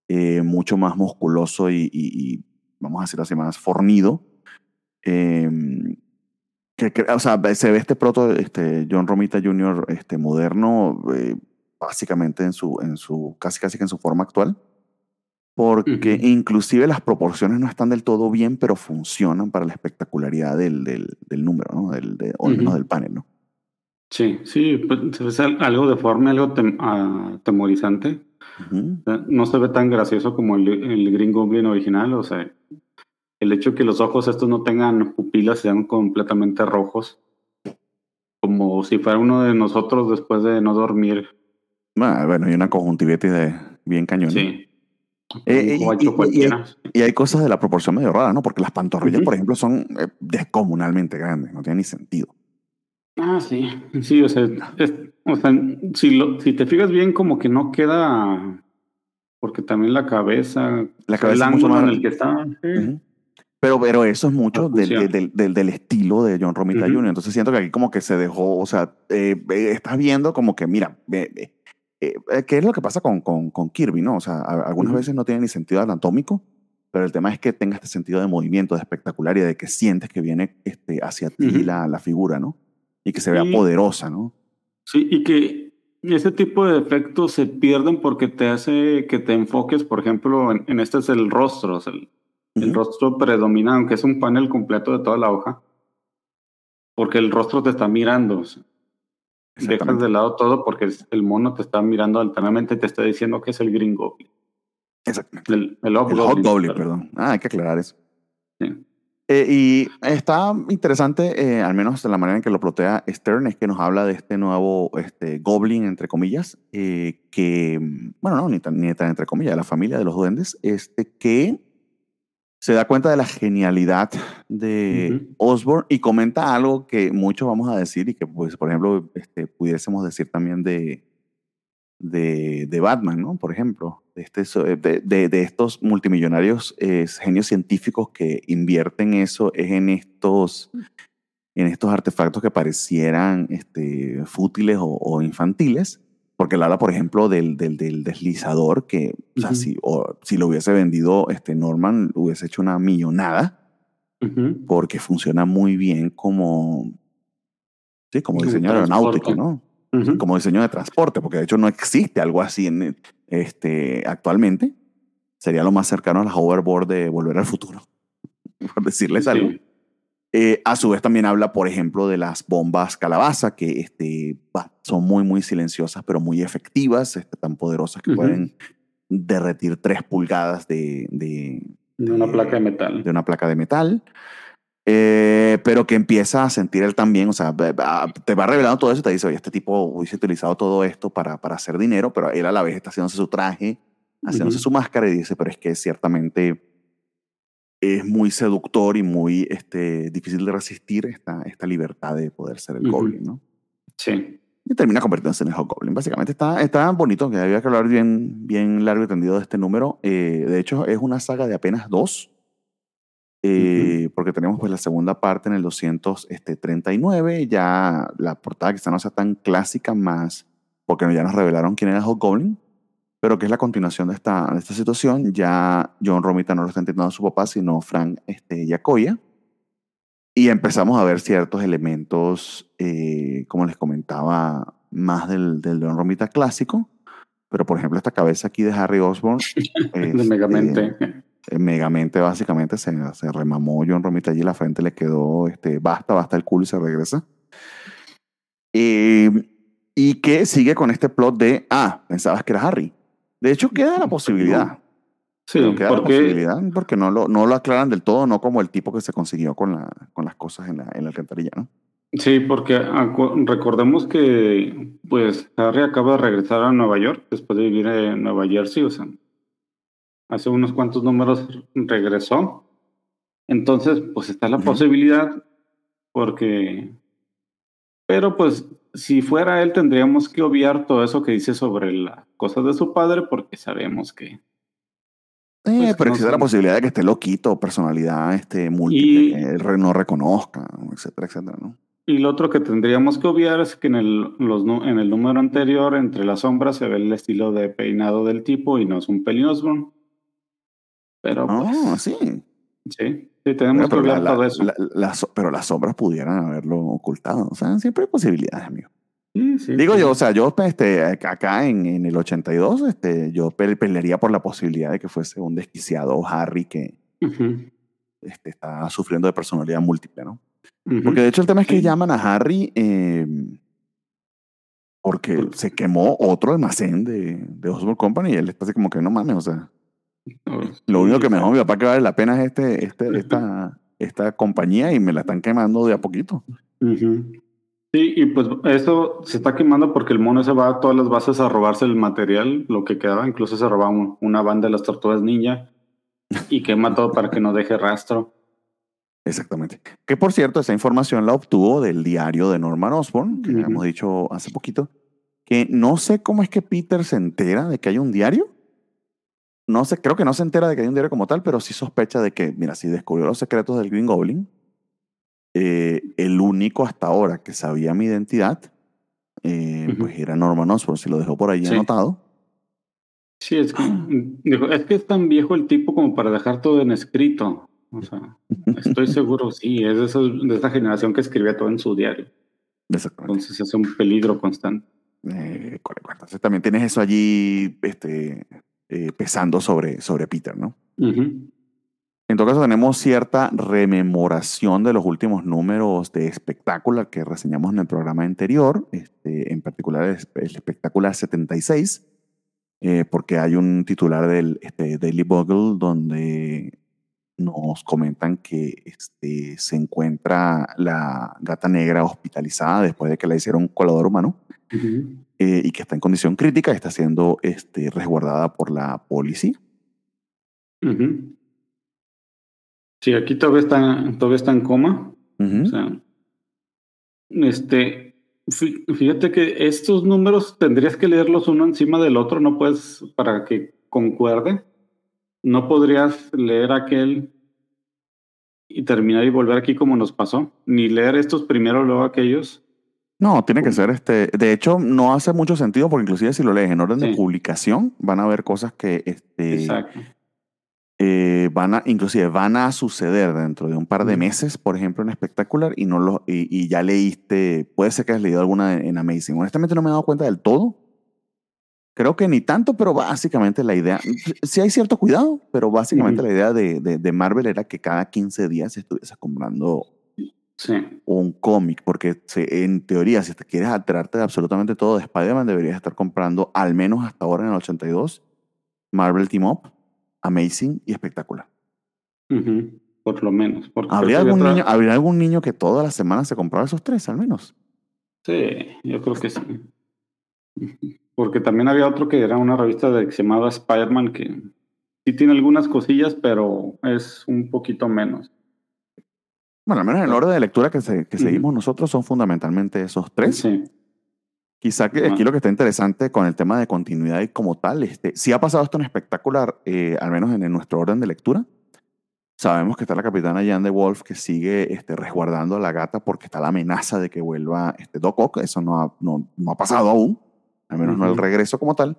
eh, mucho más musculoso y, vamos a decirlo así, más fornido. Em, que, o sea, se ve este proto, este John Romita Jr. Este, moderno, eh, básicamente en su, en su, casi casi que en su forma actual porque inclusive las proporciones no están del todo bien, pero funcionan para la espectacularidad del, del, del número, ¿no? Del, de, o al menos del panel, ¿no? Sí, sí, pues, es algo deforme, algo tem atemorizante. No se ve tan gracioso como el, el, Green Goblin original, o sea, el hecho de que los ojos estos no tengan pupilas sean completamente rojos, como si fuera uno de nosotros después de no dormir. Ah, bueno, y una conjuntivitis de bien cañón. Sí. Eh, y, hay cosas de la proporción medio rara, ¿no? Porque las pantorrillas, por ejemplo, son eh, descomunalmente grandes, no tiene ni sentido. Ah, sí, sí, o sea, o sea si, lo, si te fijas bien, como que no queda, porque también la cabeza, la cabeza el ángulo en el que está. Pero, pero eso es mucho del, del, del, del, estilo de John Romita Jr. Entonces siento que aquí como que se dejó, o sea, eh, estás viendo como que, mira, eh, eh, ¿Qué es lo que pasa con, con, con Kirby? ¿no? O sea, algunas veces no tiene ni sentido anatómico, pero el tema es que tenga este sentido de movimiento, de espectacularidad, de que sientes que viene este, hacia ti la, la, figura, ¿no? Y que se vea poderosa, ¿no? Sí, y que ese tipo de efectos se pierden porque te hace que te enfoques, por ejemplo, en, este es el rostro, o sea, el, el, rostro predomina, aunque es un panel completo de toda la hoja, porque el rostro te está mirando. O sea, Dejas de lado todo porque el mono te está mirando alternamente y te está diciendo que es el Green Goblin. Exactamente. El, el, Hot, Goblin, perdón. Ah, hay que aclarar eso. Sí. Eh, y está interesante, eh, al menos de la manera en que lo plotea Stern, es que nos habla de este nuevo este, Goblin, entre comillas, eh, que, bueno, no, ni tan, ni tan entre comillas, la familia de los duendes, este, que se da cuenta de la genialidad de Osborne y comenta algo que muchos vamos a decir y que, pues, por ejemplo, este, pudiésemos decir también de, de, de Batman, ¿no? Por ejemplo, de, este, de, de, estos multimillonarios eh, genios científicos que invierten eso en estos, en estos artefactos que parecieran este, fútiles o, o infantiles porque él habla, por ejemplo, del, del, del deslizador que, o sea, si, o, si, lo hubiese vendido este Norman, hubiese hecho una millonada, porque funciona muy bien como, sí, como diseño aeronáutico, ¿no? Como diseño de transporte, porque de hecho no existe algo así en, este, actualmente. Sería lo más cercano a la hoverboard de Volver al Futuro, por decirles algo. Eh, a su vez también habla, por ejemplo, de las bombas calabaza, que este, son muy, muy silenciosas, pero muy efectivas, este, tan poderosas que pueden derretir tres pulgadas de, de, de, una placa de metal. De una placa de metal. Eh, pero que empieza a sentir él también, o sea, te va revelando todo eso y te dice, oye, este tipo hubiese utilizado todo esto para, para hacer dinero, pero él a la vez está haciéndose su traje, haciéndose su máscara y dice, pero es que ciertamente es muy seductor y muy este, difícil de resistir esta, esta libertad de poder ser el Goblin, ¿no? Sí. Y termina convirtiéndose en el Goblin. Básicamente está, está bonito, que había que hablar bien, bien largo y tendido de este número. Eh, de hecho, es una saga de apenas dos, eh, porque tenemos pues la segunda parte en el 239, este, ya la portada quizá no sea tan clásica más, porque ya nos revelaron quién era el Goblin pero que es la continuación de esta, de esta situación. Ya John Romita no lo está intentando a su papá, sino Frank este, Yacoya. Y empezamos a ver ciertos elementos, eh, como les comentaba, más del, del John Romita clásico. Pero, por ejemplo, esta cabeza aquí de Harry Osborn. de Megamente. Eh, Megamente, básicamente, se, se, remamó John Romita allí, la frente le quedó, este, basta, basta el culo y se regresa. Eh, y que sigue con este plot de, ah, pensabas que era Harry. De hecho, queda la posibilidad. Sí, queda porque, la posibilidad porque no lo, no lo aclaran del todo, no como el tipo que se consiguió con, la, con las cosas en la, en la alcantarilla, ¿no? Sí, porque recordemos que pues Harry acaba de regresar a Nueva York después de vivir en Nueva Jersey, o sea, hace unos cuantos números regresó. Entonces, pues está la posibilidad porque Pero pues si fuera él tendríamos que obviar todo eso que dice sobre las cosas de su padre porque sabemos que... Eh, pues, pero existe la posibilidad de que esté loquito, personalidad este, múltiple, que él no reconozca, etcétera, etcétera, ¿no? Y lo otro que tendríamos que obviar es que en el, los, en el número anterior, entre las sombras, se ve el estilo de peinado del tipo y no es un Penny Osborne. Pero. No, pues, sí. Sí, sí, tenemos que hablar todo eso. pero las sombras pudieran haberlo ocultado. O sea, siempre hay posibilidades, amigo. Sí, sí, Digo yo, o sea, yo este, acá en, en el 82, este, yo pelearía por la posibilidad de que fuese un desquiciado Harry que este, está sufriendo de personalidad múltiple, ¿no? Porque de hecho el tema es que llaman a Harry em, porque se quemó otro almacén de, de Osborne Company y él está así como que no mames, o sea. lo único que me dijo mi papá que vale la pena es este, este, esta, esta compañía y me la están quemando de a poquito. Sí, y pues eso se está quemando porque el mono se va a todas las bases a robarse el material, lo que quedaba, incluso se robaba una banda de las tortugas ninja y quema todo para que no deje rastro. Exactamente. Que por cierto, esa información la obtuvo del diario de Norman Osborn, que hemos dicho hace poquito, que no sé cómo es que Peter se entera de que hay un diario. No sé, creo que no se entera de que hay un diario como tal, pero sí sospecha de que, mira, si descubrió los secretos del Green Goblin, eh, el único hasta ahora que sabía mi identidad, eh, pues era Norman Osborn, si lo dejó por ahí anotado. Sí, es que, es que es tan viejo el tipo como para dejar todo en escrito. O sea, estoy seguro, sí, es de, de esa generación que escribía todo en su diario. Entonces es un peligro constante. Eh, entonces también tienes eso allí este, eh, pesando sobre, sobre Peter, ¿no? En todo caso, tenemos cierta rememoración de los últimos números de espectáculo que reseñamos en el programa anterior, este, en particular el, espectáculo 76, eh, porque hay un titular del este, Daily Bugle donde nos comentan que este, se encuentra la gata negra hospitalizada después de que la hicieron colador humano eh, y que está en condición crítica y está siendo este, resguardada por la policía. Sí, aquí todavía está, todavía está en coma. o sea, este, fíjate que estos números tendrías que leerlos uno encima del otro, no puedes para que concuerde no podrías leer aquel y terminar y volver aquí como nos pasó, ni leer estos primero, luego aquellos. No, tiene que ser este. De hecho, no hace mucho sentido porque inclusive si lo lees en orden de publicación, van a haber cosas que este, eh, van a, inclusive van a suceder dentro de un par de meses, por ejemplo, en espectacular, y no lo, y, ya leíste, puede ser que has leído alguna en Amazing. Honestamente no me he dado cuenta del todo, Creo que ni tanto, pero básicamente la idea, sí hay cierto cuidado, pero básicamente la idea de, de, Marvel era que cada 15 días estuvieses comprando un cómic, porque en teoría, si te quieres alterarte de absolutamente todo de Spider-Man, deberías estar comprando, al menos hasta ahora en el 82, Marvel Team Up, Amazing y Espectacular. Por lo menos. ¿Habría algún, niño, ¿Habría algún niño que todas las semanas se comprara esos tres, al menos? Sí, yo creo que sí. Porque también había otro que era una revista de, que se llamaba Spider-Man, que sí tiene algunas cosillas, pero es un poquito menos. Bueno, al menos en el orden de lectura que, que seguimos nosotros son fundamentalmente esos tres. Sí. Quizá que aquí lo que está interesante con el tema de continuidad y como tal, este, si ha pasado esto en espectacular, eh, al menos en, nuestro orden de lectura. Sabemos que está la capitana Jan de Wolf que sigue este, resguardando a la gata porque está la amenaza de que vuelva este, Doc Ock. Eso no no, no ha pasado aún al menos no el regreso como tal.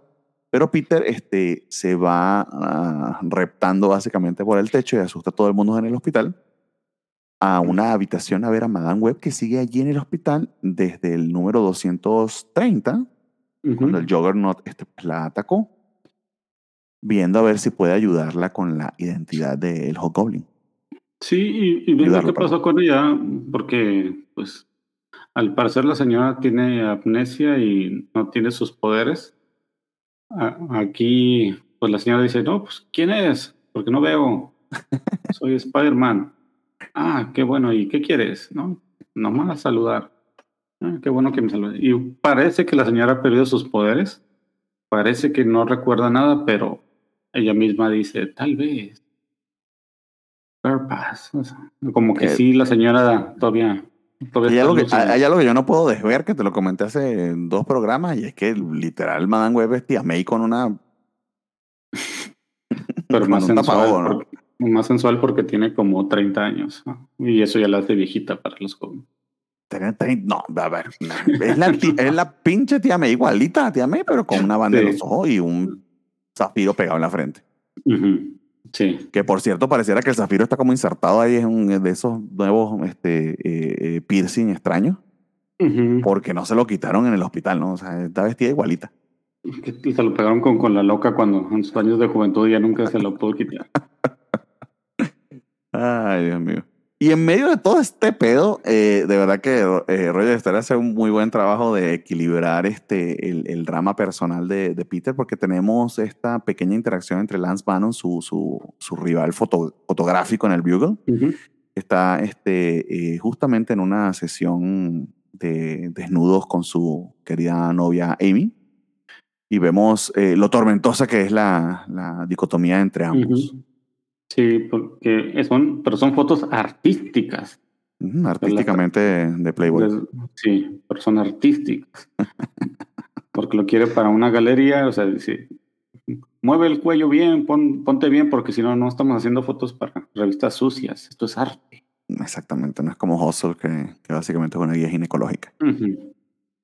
Pero Peter este, se va ah, reptando básicamente por el techo y asusta a todo el mundo en el hospital a una habitación a ver a Madame Webb que sigue allí en el hospital desde el número 230, cuando el Juggernaut este, pues, la atacó, viendo a ver si puede ayudarla con la identidad del Hobgoblin. Sí, y, y viendo qué pasó con ella, porque pues al parecer la señora tiene amnesia y no tiene sus poderes. Aquí, pues la señora dice, no, pues ¿quién es? Porque no veo. Soy Spider-Man. Ah, qué bueno. ¿Y qué quieres? No, nomás saludar. Ah, qué bueno que me salude. Y parece que la señora ha perdido sus poderes. Parece que no recuerda nada, pero ella misma dice, tal vez. Purpose. como que sí, la señora todavía Hay algo, que, hay algo, que, yo no puedo desver, que te lo comenté hace dos programas, y es que literal Madame Web es tía May con una... Pero más sensual, más sensual porque tiene como 30 años. Y eso ya la hace viejita para los jóvenes. No, a ver. Es la, es la pinche tía May, igualita a tía May, pero con una banda en los ojos y un zafiro pegado en la frente. Sí. Que por cierto, pareciera que el zafiro está como insertado ahí en un de esos nuevos este, eh, eh, piercing extraños. Porque no se lo quitaron en el hospital, ¿no? O sea, está vestida igualita. Se lo pegaron con, con la loca cuando en sus años de juventud ya nunca se lo pudo quitar. Ay, Dios mío. Y en medio de todo este pedo, eh, de verdad que eh, Roger Stern hace un muy buen trabajo de equilibrar este, el, el drama personal de, de, Peter, porque tenemos esta pequeña interacción entre Lance Bannon, su, su, su rival foto, fotográfico en el Bugle. Está este, eh, justamente en una sesión de desnudos con su querida novia Amy. Y vemos eh, lo tormentosa que es la, la dicotomía entre ambos. Sí, porque son, pero son fotos artísticas. artísticamente de Playboy. Sí, pero son artísticas. porque lo quiere para una galería, o sea, dice, mueve el cuello bien, ponte bien, porque si no, no estamos haciendo fotos para revistas sucias. Esto es arte. Exactamente, no es como Hustle, que, que básicamente es una guía ginecológica.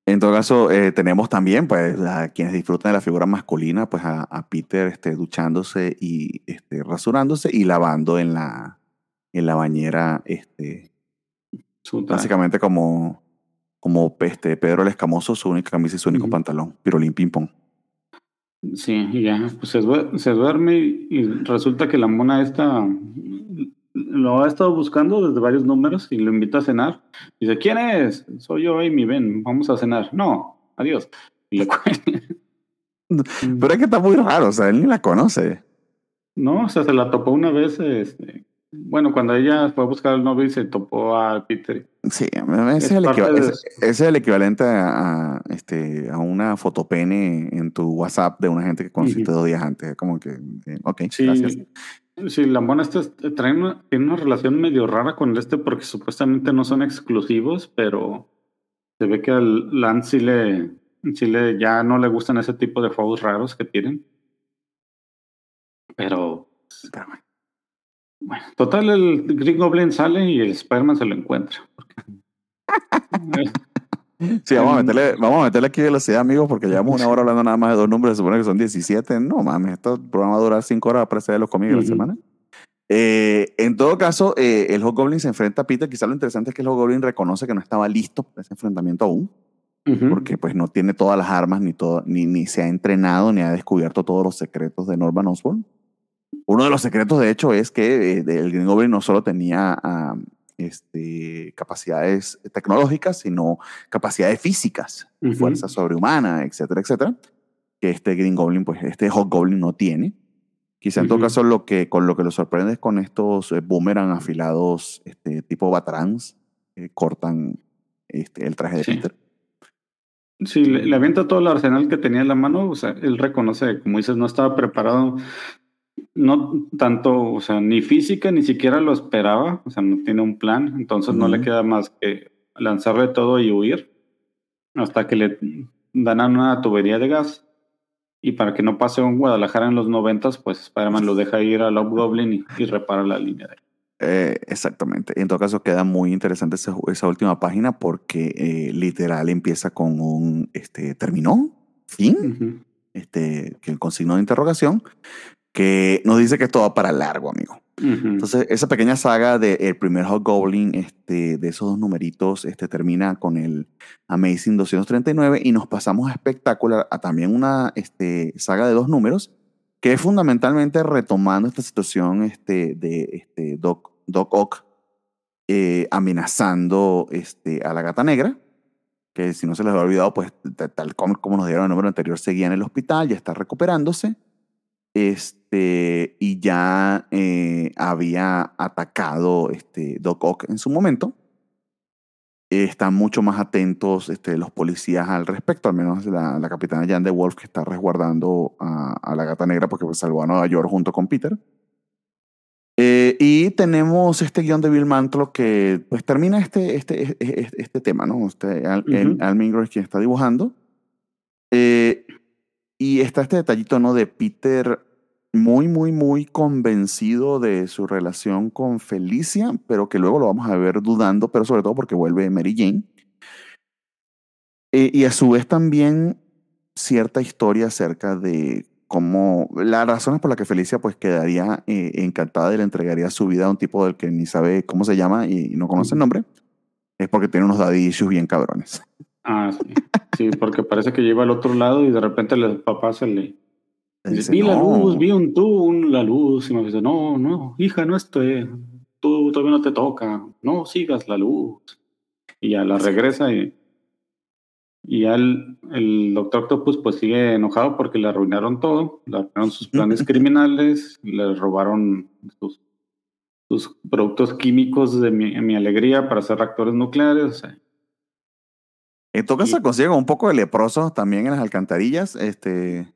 En todo caso, eh, tenemos también, pues, a quienes disfrutan de la figura masculina, pues a, Peter este, duchándose y este, rasurándose y lavando en la, en la bañera, este, básicamente como, como este, Pedro el Escamoso, su única camisa y su único pantalón, pirolín ping pong. Sí, y ya, pues se, se duerme y resulta que la mona esta lo ha estado buscando desde varios números y lo invita a cenar. Dice, ¿quién es? Soy yo, Amy, ven, vamos a cenar. No, adiós. Y le Pero es que está muy raro, o sea, él ni la conoce. No, o sea, se la topó una vez, este, bueno, cuando ella fue a buscar al novio y se topó a Peter. Sí, ese es, el, es, el, equivalente a, este, a una fotopene en tu WhatsApp de una gente que conociste dos días antes. Como que, eh, ok, sí, gracias. Sí, la mona esta trae una, tiene una relación medio rara con este porque supuestamente no son exclusivos, pero se ve que al Lance sí le, sí le ya no le gustan ese tipo de juegos raros que tienen. Pero, bueno, total, el Green Goblin sale y el Spider-Man se lo encuentra. Sí, vamos a meterle, vamos a meterle aquí velocidad, amigos, porque llevamos una hora hablando nada más de dos números, se supone que son 17. No mames, esto programa va a durar 5 horas para de los cómics de la semana. Eh, en todo caso, eh, el Hobgoblin se enfrenta a Peter. Quizá lo interesante es que el Hobgoblin reconoce que no estaba listo para ese enfrentamiento aún, porque pues no tiene todas las armas, ni, todo, ni, ni se ha entrenado, ni ha descubierto todos los secretos de Norman Osborn. Uno de los secretos, de hecho, es que eh, el Green Goblin no solo tenía este, capacidades tecnológicas, sino capacidades físicas, fuerza sobrehumana, etcétera, etcétera, que este Green Goblin, pues este Goblin no tiene. Quizá en todo caso lo que, con lo que lo sorprende es con estos eh, boomerang afilados este, tipo Batrans, que cortan este, el traje de Peter. Sí, le, le, avienta todo el arsenal que tenía en la mano, o sea, él reconoce, como dices, no estaba preparado no tanto, o sea, ni física ni siquiera lo esperaba, o sea, no tiene un plan, entonces no le queda más que lanzarle todo y huir hasta que le dan a una tubería de gas. Y para que no pase un Guadalajara en los noventas, pues Spider-Man lo deja ir a Goblin y, repara la línea de eh, exactamente. En todo caso, queda muy interesante esa, esa última página porque eh, literal empieza con un este, terminó, fin, este, que el consigno de interrogación, que nos dice que esto va para largo, amigo. Entonces, esa pequeña saga del el primer Goblin, este, de esos dos numeritos, este, termina con el Amazing 239 y nos pasamos a Spectacular, a también una este, saga de dos números, que es fundamentalmente retomando esta situación este, de este, Doc, Doc Ock eh, amenazando este, a la gata negra, que si no se les ha olvidado, pues tal como, como nos dieron el número anterior, seguía en el hospital, ya está recuperándose. Este, y ya eh, había atacado este, Doc Ock en su momento. están mucho más atentos este, los policías al respecto, al menos la, la capitana Jan de Wolf que está resguardando a, la gata negra porque pues, salvó a Nueva York junto con Peter. Eh, y tenemos este guion de Bill Mantlo que pues termina este, este, este, este tema, ¿no? Este, Al, es quien está dibujando. Eh, y está este detallito, ¿no? De Peter muy, muy, muy convencido de su relación con Felicia, pero que luego lo vamos a ver dudando, pero sobre todo porque vuelve Mary Jane. Eh, y a su vez también cierta historia acerca de cómo las razones por las que Felicia pues quedaría eh, encantada y le entregaría su vida a un tipo del que ni sabe cómo se llama y, no conoce el nombre, es porque tiene unos daddy bien cabrones. Ah, sí. sí, porque parece que lleva al otro lado y de repente el papá se le... Dice, vi la luz, vi un tú, la luz, y me dice, no, no, hija, no estoy, tú todavía no te toca, no sigas la luz. Y ya la regresa y y al, el doctor Octopus pues sigue enojado porque le arruinaron todo, le arruinaron sus planes criminales, le robaron sus, sus productos químicos de mi, mi, alegría para hacer reactores nucleares. En todo caso, consigue un poco de leproso también en las alcantarillas. Este,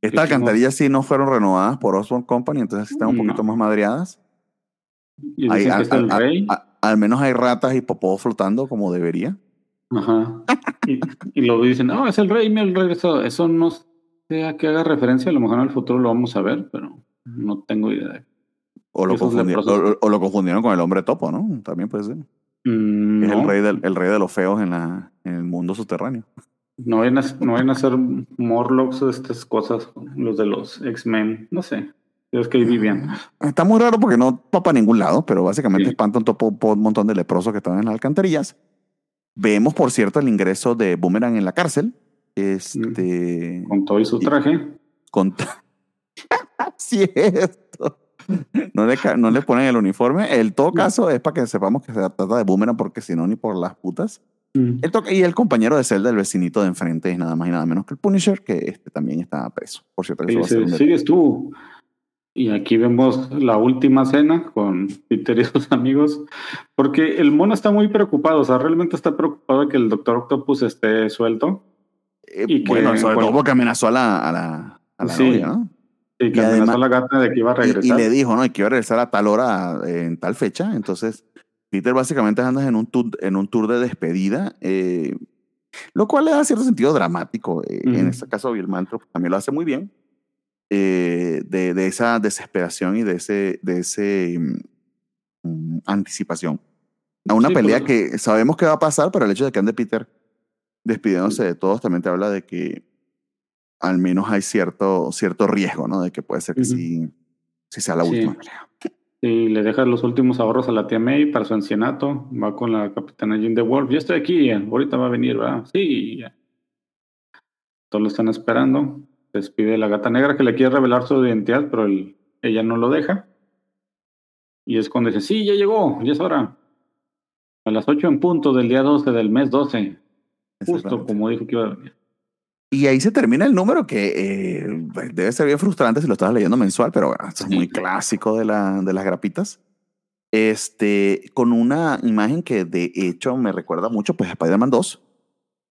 estas alcantarillas sí no fueron renovadas por Osborne Company, entonces están un poquito más madreadas. al, menos hay ratas y popó flotando como debería. Ajá. Y, lo dicen, no, es el rey, me el regresado. Eso no sé a qué haga referencia, a lo mejor en el futuro lo vamos a ver, pero no tengo idea. O lo, confundieron, o, lo confundieron con el hombre topo, ¿no? También puede ser. Mm, es el rey, del, el rey de los feos en, la, en el mundo subterráneo. No vayan a, no vayan a ser Morlocks o estas cosas, los de los X-Men, no sé. Es que ahí vivían. Está muy raro porque no topa a ningún lado, pero básicamente espanta un, topo, un montón de leprosos que estaban en las alcantarillas. Vemos, por cierto, el ingreso de Boomerang en la cárcel. Este. Con todo y su traje. Con. Cierto. No le, no le ponen el uniforme. En todo caso, es para que sepamos que se trata de Boomerang, porque si no, ni por las putas. y el compañero de celda, el vecinito de enfrente, es nada más y nada menos que el Punisher, que este también está preso. Por cierto, sigues tú. Y aquí vemos la última cena con Peter y sus amigos, porque el mono está muy preocupado, o sea, realmente está preocupado de que el Doctor Octopus esté suelto. Eh, y bueno, sobre todo porque amenazó a la, a la, a la sí. ¿no? Sí, que amenazó a la gata de que iba a regresar. Y, le dijo, ¿no? Y que iba a regresar a tal hora en tal fecha. Entonces, Peter básicamente anda en un tour, en un tour de despedida, eh, lo cual le da cierto sentido dramático. Eh, en este caso, Bill Mantro también lo hace muy bien. Eh, de, de, esa desesperación y de ese, de ese mm, mm, anticipación. A una pelea pues, que sabemos que va a pasar, pero el hecho de que ande Peter despidiéndose de todos también te habla de que al menos hay cierto, cierto riesgo, ¿no? De que puede ser que sí, sí sea la última pelea. Sí, le deja los últimos ahorros a la tía May para su ancianato. Va con la capitana Jean de Wolf. Ya estoy aquí, ahorita va a venir, ¿verdad? Sí. Todos lo están esperando despide la gata negra que le quiere revelar su identidad, pero ella no lo deja. Y es cuando dice, sí, ya llegó, ya es hora. A las 8 en punto del día 12 del mes 12. Justo como dijo que iba a venir. Y ahí se termina el número que eh, debe ser bien frustrante si lo estás leyendo mensual, pero es muy clásico de, la, de las grapitas. Este, con una imagen que de hecho me recuerda mucho pues, a Spider-Man 2,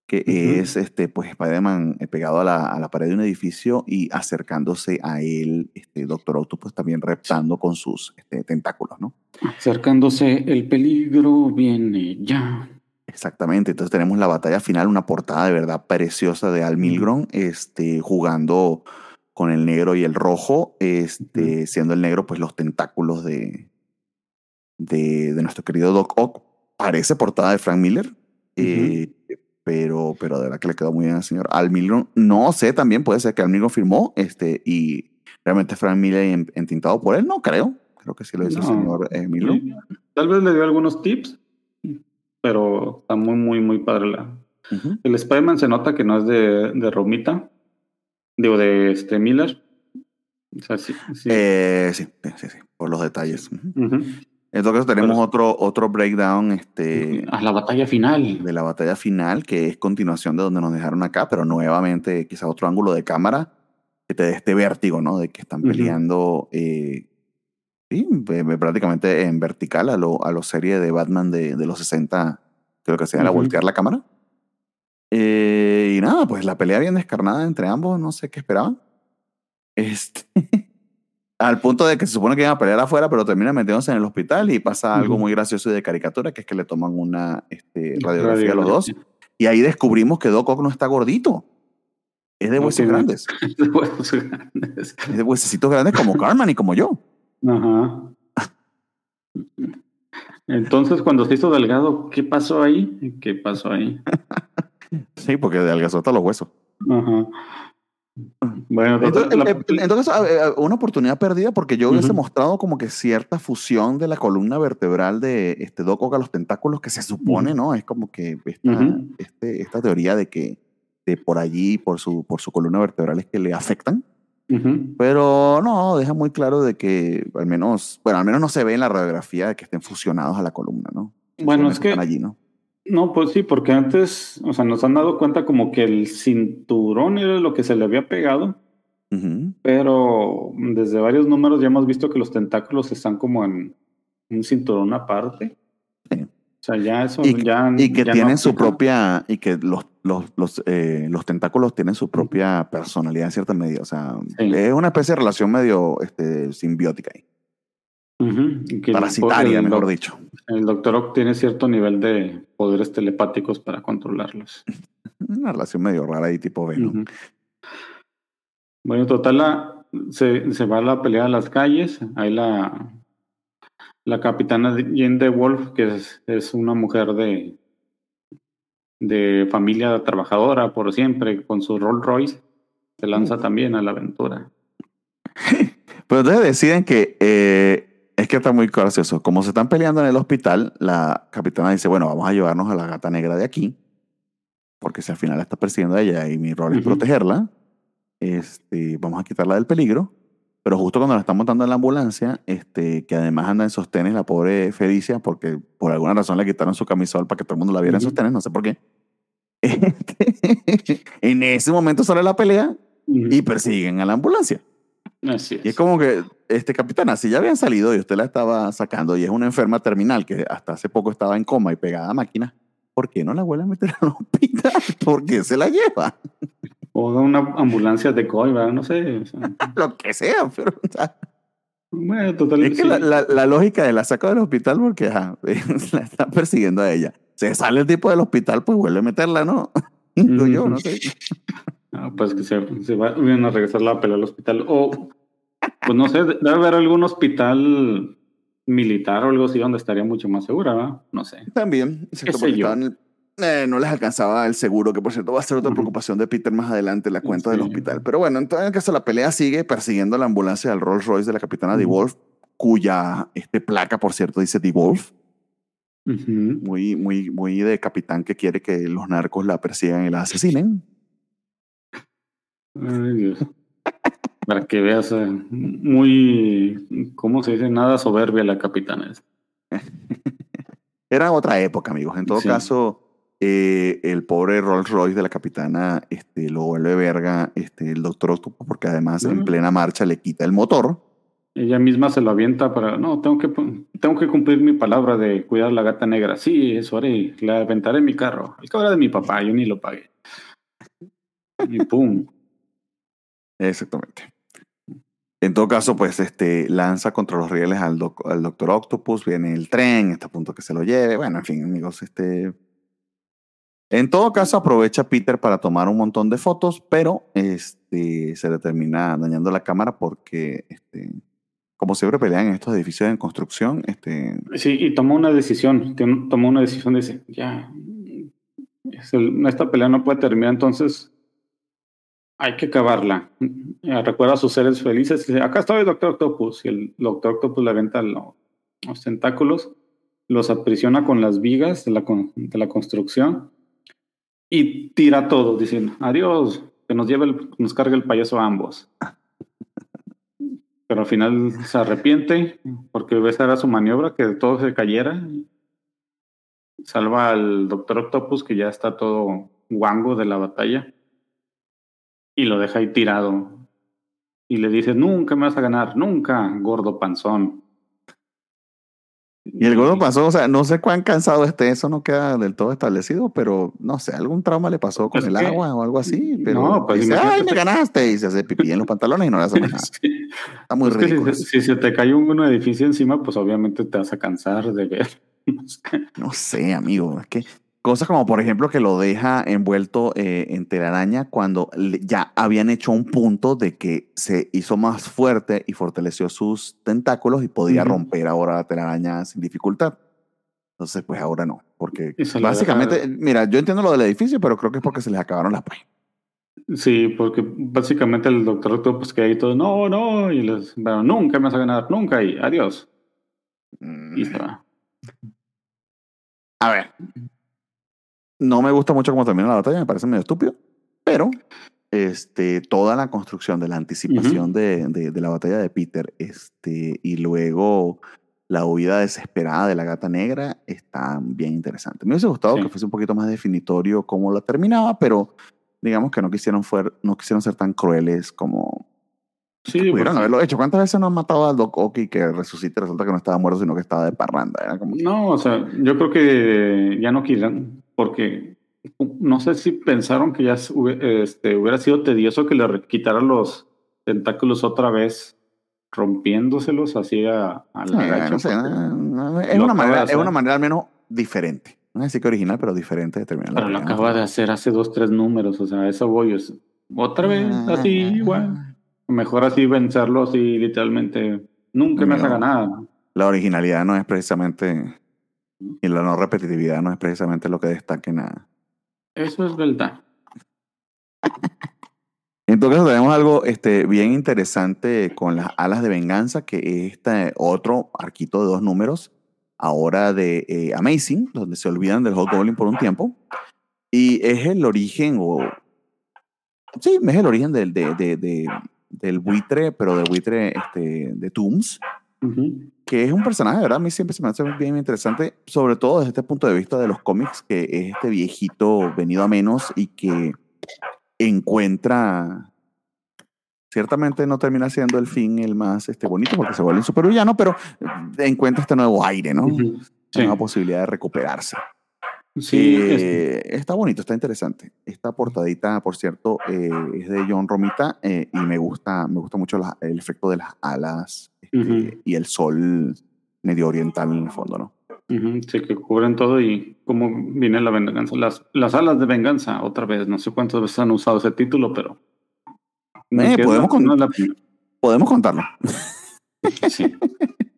que es este, pues Spider-Man eh, pegado a la, a la, pared de un edificio y acercándose a él, este, Doctor Octopus también reptando con sus este, tentáculos, ¿no? Acercándose, el peligro viene ya. Exactamente, entonces tenemos la batalla final, una portada de verdad preciosa de Al Milgrom, este, jugando con el negro y el rojo, este, siendo el negro pues los tentáculos de, de, de nuestro querido Doc Ock. Parece portada de Frank Miller, eh, pero, pero de verdad que le quedó muy bien al señor. Al Milgrom, no sé, también puede ser que Al Milgrom firmó este, y realmente Frank Miller entintado por él, no creo. Creo que sí lo hizo el señor eh, Tal vez le dio algunos tips, pero está muy, muy, muy padre la. El Spider-Man se nota que no es de, de Romita, digo, de este Miller. O sea, sí, sí. Eh, sí, sí, sí, por los detalles. En todo caso tenemos otro, otro breakdown este, a la batalla final. De la batalla final, que es continuación de donde nos dejaron acá, pero nuevamente quizá otro ángulo de cámara que te dé este vértigo, ¿no? De que están peleando eh, sí, prácticamente en vertical a lo, a lo serie de Batman de, de los 60, creo que se llama voltear la cámara. Eh, y nada, pues la pelea bien descarnada entre ambos, no sé qué esperaban. Este... Al punto de que se supone que iban a pelear afuera, pero terminan metiéndose en el hospital y pasa algo muy gracioso y de caricatura, que es que le toman una este, radiografía a los dos. Y ahí descubrimos que Doc Ock no está gordito. Es de huesos grandes. Es de huesos grandes. Es de huesecitos grandes como Carmen y como yo. Ajá. Entonces, cuando se hizo delgado, ¿qué pasó ahí? ¿Qué pasó ahí? sí, porque adelgazó hasta los huesos. Ajá. Bueno, entonces, una oportunidad perdida porque yo hubiese mostrado como que cierta fusión de la columna vertebral de este Doc a los tentáculos que se supone, ¿no? Es como que esta, este, esta teoría de que de por allí, por su, por su columna vertebral es que le afectan. Pero no, deja muy claro de que al menos, bueno, al menos no se ve en la radiografía de que estén fusionados a la columna, ¿no? Bueno, es que allí, ¿no? No, pues sí, porque antes, o sea, nos han dado cuenta como que el cinturón era lo que se le había pegado, pero desde varios números ya hemos visto que los tentáculos están como en un cinturón aparte. O sea, ya eso y, ya. Y que tienen su propia. Y que los, los, los, eh, los, tentáculos tienen su propia personalidad en cierta medida. O sea, es una especie de relación medio este, simbiótica ahí. Parasitaria, mejor dicho. El doctor Ock tiene cierto nivel de poderes telepáticos para controlarlos. Una relación medio rara ahí, tipo Venom. Bueno, total, la, se, se, va a la pelea a las calles. Ahí la, la capitana Jane de Wolf, que es, es, una mujer de, de familia trabajadora por siempre, con su Rolls Royce, se lanza también a la aventura. Pero entonces deciden que eh, es que está muy gracioso. Como se están peleando en el hospital, la capitana dice, bueno, vamos a llevarnos a la gata negra de aquí, porque si al final la está persiguiendo a ella y mi rol es protegerla, este, vamos a quitarla del peligro. Pero justo cuando la están montando en la ambulancia, este, que además anda en sostenes la pobre Felicia, porque por alguna razón le quitaron su camisol para que todo el mundo la viera en sostenes, no sé por qué. en ese momento sale la pelea y persiguen a la ambulancia. Así es. Y es como que, este capitán, si ya habían salido y usted la estaba sacando y es una enferma terminal que hasta hace poco estaba en coma y pegada a máquina, ¿por qué no la vuelve a meter al hospital? ¿Por qué se la lleva? O una ambulancia de coiba, no sé. Lo que sea, pero... bueno, totalmente. Es que la, la, lógica de la saca del hospital porque la está persiguiendo a ella. Se sale el tipo del hospital, pues vuelve a meterla, ¿no? yo, no sé. Ah, pues que se, se van a regresar la pelea al hospital. O, pues no sé, debe haber algún hospital militar o algo así donde estaría mucho más segura, ¿verdad? No sé. También. Eh, no les alcanzaba el seguro, que por cierto va a ser otra preocupación de Peter más adelante, la cuenta del hospital. Pero bueno, en todo caso la pelea sigue persiguiendo la ambulancia del Rolls Royce de la capitana uh Wolf, cuya este, placa, por cierto, dice The Wolf. Muy, muy, muy de capitán que quiere que los narcos la persigan y la asesinen. Ay, Dios. Para que veas, eh, muy, ¿cómo se dice? Nada soberbia la capitana. Era otra época, amigos. En todo caso, eh, el pobre Rolls Royce de la capitana este, lo vuelve verga este, el doctor Octopus, porque además en plena marcha le quita el motor. Ella misma se lo avienta para, no, tengo que, tengo que cumplir mi palabra de cuidar la gata negra. Sí, eso haré, le aventaré mi carro. El cabra de mi papá, yo ni lo pagué. Y pum. Exactamente. En todo caso, pues este, lanza contra los rieles al, al Doctor Octopus, viene el tren, está a punto que se lo lleve. Bueno, en fin, amigos, este. En todo caso, aprovecha Peter para tomar un montón de fotos, pero este, se le termina dañando la cámara porque, este, como siempre pelean en estos edificios en construcción. Este... Sí, y tomó una decisión, tomó una decisión de ya, esta pelea no puede terminar, entonces hay que acabarla. Recuerda a sus seres felices y dice, acá está el Doctor Octopus. Y el Doctor Octopus le aventa los, tentáculos, los aprisiona con las vigas de la, de la construcción y tira todo, diciendo, adiós, que nos lleve, nos cargue el payaso a ambos. Pero al final se arrepiente porque esa era su maniobra, que todo se cayera. Salva al Doctor Octopus, que ya está todo guango de la batalla y lo deja ahí tirado. Y le dice, nunca me vas a ganar, nunca, gordo panzón. Y el gordo panzón, o sea, no sé cuán cansado esté, eso no queda del todo establecido, pero no sé, algún trauma le pasó con el agua o algo así. Pero no, pues dice, ay, me ganaste. Y se hace pipí en los pantalones y no le hace nada. Está muy ridículo. Si, se te cae un, edificio encima, pues obviamente te vas a cansar de ver. no sé, amigo. Es que cosas como, por ejemplo, que lo deja envuelto eh, en telaraña cuando ya habían hecho un punto de que se hizo más fuerte y fortaleció sus tentáculos y podía romper ahora la telaraña sin dificultad. Entonces, pues ahora no. Porque básicamente, mira, yo entiendo lo del edificio, pero creo que es porque se les acabaron las páginas. Sí, porque básicamente el doctor pues que ahí todo, no, no, y les, bueno, nunca me vas a ganar, nunca, y adiós. Mm. Y A ver, no me gusta mucho cómo termina la batalla, me parece medio estúpido, pero este, toda la construcción de la anticipación de, de, la batalla de Peter este, y luego la huida desesperada de la gata negra está bien interesante. Me hubiese gustado que fuese un poquito más definitorio cómo la terminaba, pero digamos que no quisieron, fuer, no quisieron ser tan crueles como sí, pudieron haberlo hecho. ¿Cuántas veces no han matado al Doc Ock y que resucite resulta que no estaba muerto, sino que estaba de parranda? No, o sea, yo creo que ya no quieran, porque no sé si pensaron que ya este, hubiera sido tedioso que le quitaran los tentáculos otra vez rompiéndoselos así a, la no, sé, es, una manera, es una manera al menos diferente. No es decir que original, pero diferente de terminar. Pero lo acaba de hacer hace dos, tres números, o sea, eso voy. otra vez, ah, así, igual. Mejor así vencerlo, así literalmente. Nunca me haga nada. La originalidad no es precisamente. Y la no repetitividad no es precisamente lo que destaque nada. Eso es verdad. En todo caso, tenemos algo este, bien interesante con las alas de venganza, que es este otro arquito de dos números ahora de eh, Amazing, donde se olvidan del Hulk Goblin por un tiempo. Y es el origen, o. Sí, es el origen del, de, de, del buitre, pero del buitre este, de Tooms, que es un personaje, ¿verdad? A mí siempre se me hace bien interesante, sobre todo desde este punto de vista de los cómics, que es este viejito venido a menos y que encuentra Ciertamente no termina siendo el fin el más este, bonito porque se vuelve un supervillano, pero encuentra este nuevo aire, ¿no? Una posibilidad de recuperarse. Sí, eh, está bonito, está interesante. Esta portadita, por cierto, eh, es de John Romita y me gusta, me gusta mucho el efecto de las alas este, y el sol medio oriental en el fondo, ¿no? Sí, que cubren todo y cómo viene la venganza. Las, las alas de venganza, otra vez, no sé cuántas veces han usado ese título, pero eh, podemos, podemos contarlo. Sí.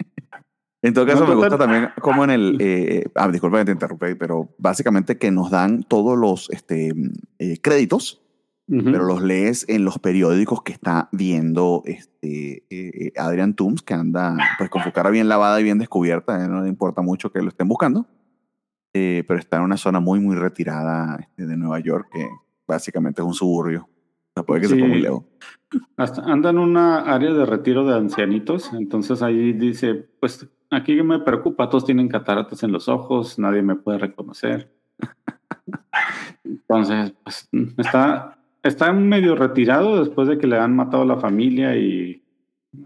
En todo caso, me gusta también como en el... Eh, ah, disculpa que te interrumpí, pero básicamente que nos dan todos los este, eh, créditos, pero los lees en los periódicos que está viendo este, eh, Adrian Tooms, que anda pues con su cara bien lavada y bien descubierta, no le importa mucho que lo estén buscando, pero está en una zona muy, muy retirada este, de Nueva York, que básicamente es un suburbio. Puede que se ponga un Hasta anda en una área de retiro de ancianitos, entonces ahí dice, pues aquí me preocupa, todos tienen cataratas en los ojos, nadie me puede reconocer. Entonces, pues está, está medio retirado después de que le han matado a la familia y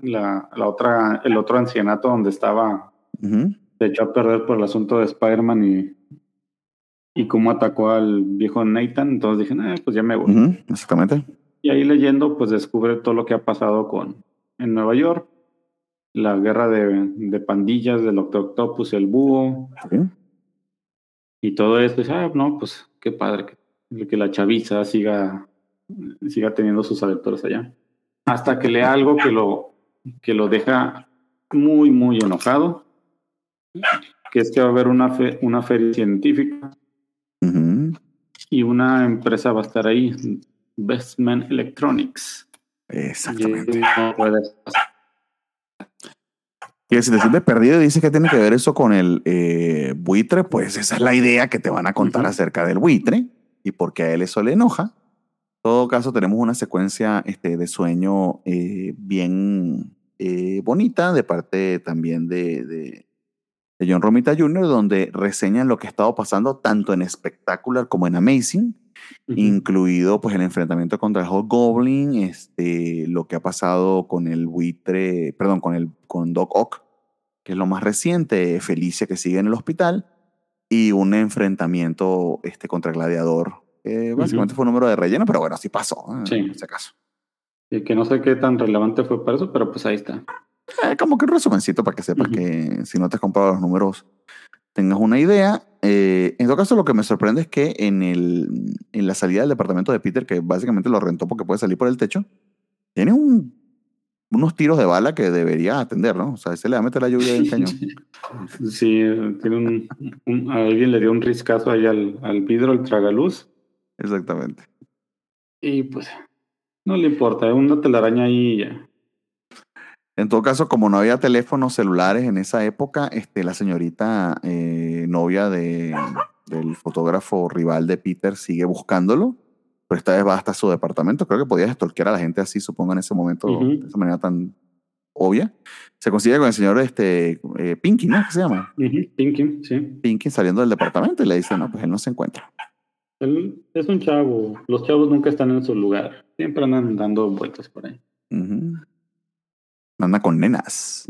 la, la otra, el otro ancianato donde estaba se echó a perder por el asunto de Spider-Man y, y cómo atacó al viejo Nathan. Entonces dije, pues ya me voy. exactamente. Y ahí leyendo, pues descubre todo lo que ha pasado con en Nueva York, la guerra de, de pandillas del Doctor Octopus, el búho. Y todo esto, ah, no, pues qué padre que, que la chaviza siga, siga teniendo sus aventuras allá. Hasta que lea algo que lo, que lo deja muy, muy enojado, que es que va a haber una, una feria científica y una empresa va a estar ahí, Bestman Electronics. Exactamente. Y si te sientes perdido y dices que tiene que ver eso con el eh, buitre, pues esa es la idea que te van a contar acerca del buitre y por qué a él eso le enoja. En todo caso, tenemos una secuencia este, de sueño eh, bien eh, bonita de parte también de, de, John Romita Jr., donde reseñan lo que ha estado pasando tanto en Spectacular como en Amazing incluido pues el enfrentamiento contra el Hulk Goblin, este, lo que ha pasado con el buitre, perdón, con, el, con Doc Ock, que es lo más reciente, Felicia que sigue en el hospital, y un enfrentamiento este, contra Gladiador, que básicamente fue un número de relleno, pero bueno, así pasó, ¿eh? en ese caso. Y que no sé qué tan relevante fue para eso, pero pues ahí está. Eh, como que un resumencito para que sepas que si no te has comprado los números tengas una idea. Eh, en todo caso, lo que me sorprende es que en, el, en la salida del departamento de Peter, que básicamente lo rentó porque puede salir por el techo, tiene un, unos tiros de bala que debería atender, ¿no? O sea, se le va a meter la lluvia del cañón. Sí, tiene un, alguien le dio un riscazo ahí al, al vidrio, al tragaluz. Exactamente. Y pues no le importa, una telaraña ahí y ya. En todo caso, como no había teléfonos celulares en esa época, este, la señorita eh, novia de, del fotógrafo rival de Peter sigue buscándolo, pero esta vez va hasta su departamento. Creo que podía stalkear a la gente así, supongo, en ese momento, de esa manera tan obvia. Se consigue con el señor este, eh, Pinky, ¿no? ¿Qué se llama? Pinky, sí. Pinky saliendo del departamento y le dice, no, pues él no se encuentra. Él es un chavo. Los chavos nunca están en su lugar. Siempre andan dando vueltas por ahí. Anda con nenas.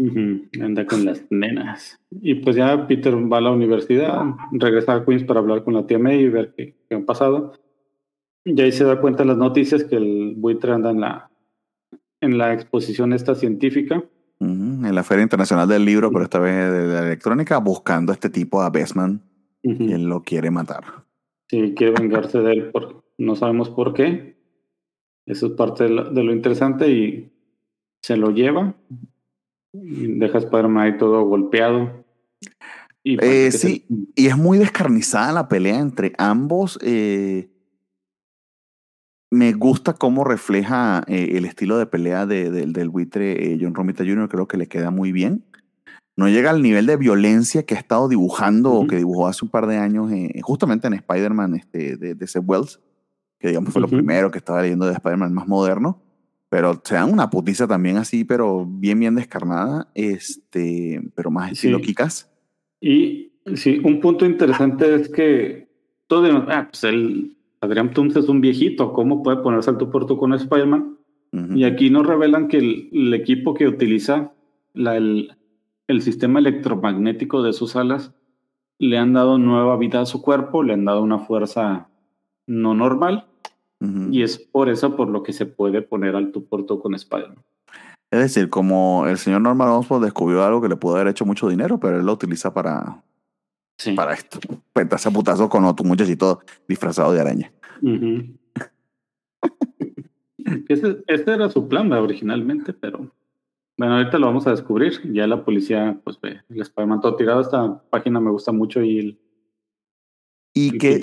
Anda con las nenas. Y pues ya Peter va a la universidad, regresa a Queens para hablar con la tía May y ver qué, qué ha pasado. Y ahí se da cuenta en las noticias que el buitre anda en la, en la exposición esta científica. En la Feria Internacional del Libro, pero esta vez de la electrónica, buscando a este tipo, a Bestman, quien lo quiere matar. Sí, quiere vengarse de él, por, no sabemos por qué. Eso es parte de lo, de lo interesante y se lo lleva, y deja a Spider-Man ahí todo golpeado. Y eh, sí, y es muy descarnizada la pelea entre ambos. Eh, me gusta cómo refleja eh, el estilo de pelea de, del buitre John Romita Jr., creo que le queda muy bien. No llega al nivel de violencia que ha estado dibujando o que dibujó hace un par de años, justamente en Spider-Man este, de, de Seth Wells, que digamos fue lo primero que estaba leyendo de Spider-Man más moderno pero se dan una putiza también así, pero bien, bien descarnada, este, pero más estilo Kikas. Y sí, un punto interesante es que todo, ah, pues el Adrián Toomes es un viejito, ¿cómo puede ponerse al tú por tú con Spider-Man? Y aquí nos revelan que el, equipo que utiliza la, el, el sistema electromagnético de sus alas le han dado nueva vida a su cuerpo, le han dado una fuerza no normal y es por eso por lo que se puede poner al tu por con Spider-Man. Es decir, como el señor Norman Osborn descubrió algo que le pudo haber hecho mucho dinero, pero él lo utiliza para, para esto. Petarse a putazo con otro muchachito disfrazado de araña. este, era su plan originalmente, pero bueno, ahorita lo vamos a descubrir. Ya la policía, pues ve, el Spider-Man todo tirado. Esta página me gusta mucho y el, y, que,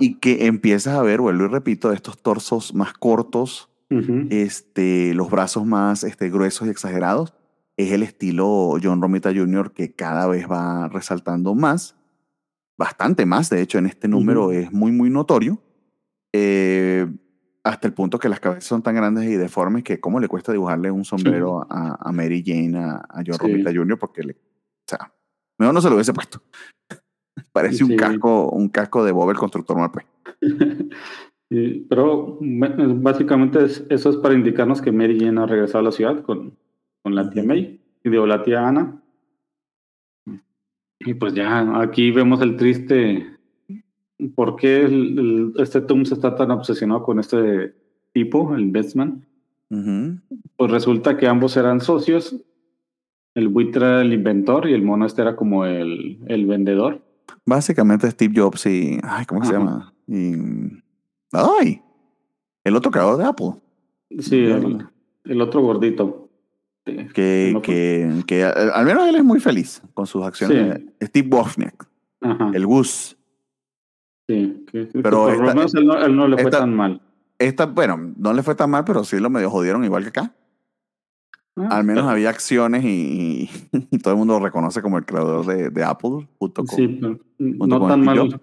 y que empiezas a ver, vuelvo y repito, estos torsos más cortos, este, los brazos más este, gruesos y exagerados. Es el estilo John Romita Jr. que cada vez va resaltando más, bastante más, de hecho en este número es muy, muy notorio, eh, hasta el punto que las cabezas son tan grandes y deformes que cómo le cuesta dibujarle un sombrero a, Mary Jane, a, John Romita Jr., porque le, o sea, mejor no se lo hubiese puesto. Parece un casco, un casco de Bob el constructor mal, pues. pero básicamente eso es para indicarnos que Mary Jane ha regresado a la ciudad con, con la tía May y digo la tía Ana. Y pues ya aquí vemos el triste por qué este Tom se está tan obsesionado con este tipo, el Bestman. Pues resulta que ambos eran socios. El buitre era el inventor y el mono este era como el, el vendedor. Básicamente Steve Jobs y. Ay, ¿cómo se llama? Y. ¡Ay! El otro creador de Apple. Sí, el, otro gordito. Que, que, que, al menos él es muy feliz con sus acciones. Steve Wozniak. El Gus. Sí, pero por lo menos él no, le fue tan mal. Esta, bueno, no le fue tan mal, pero sí lo medio jodieron igual que acá. Ah, Al menos había acciones y, todo el mundo lo reconoce como el creador de, de Apple, junto con. Sí, no, tan mal,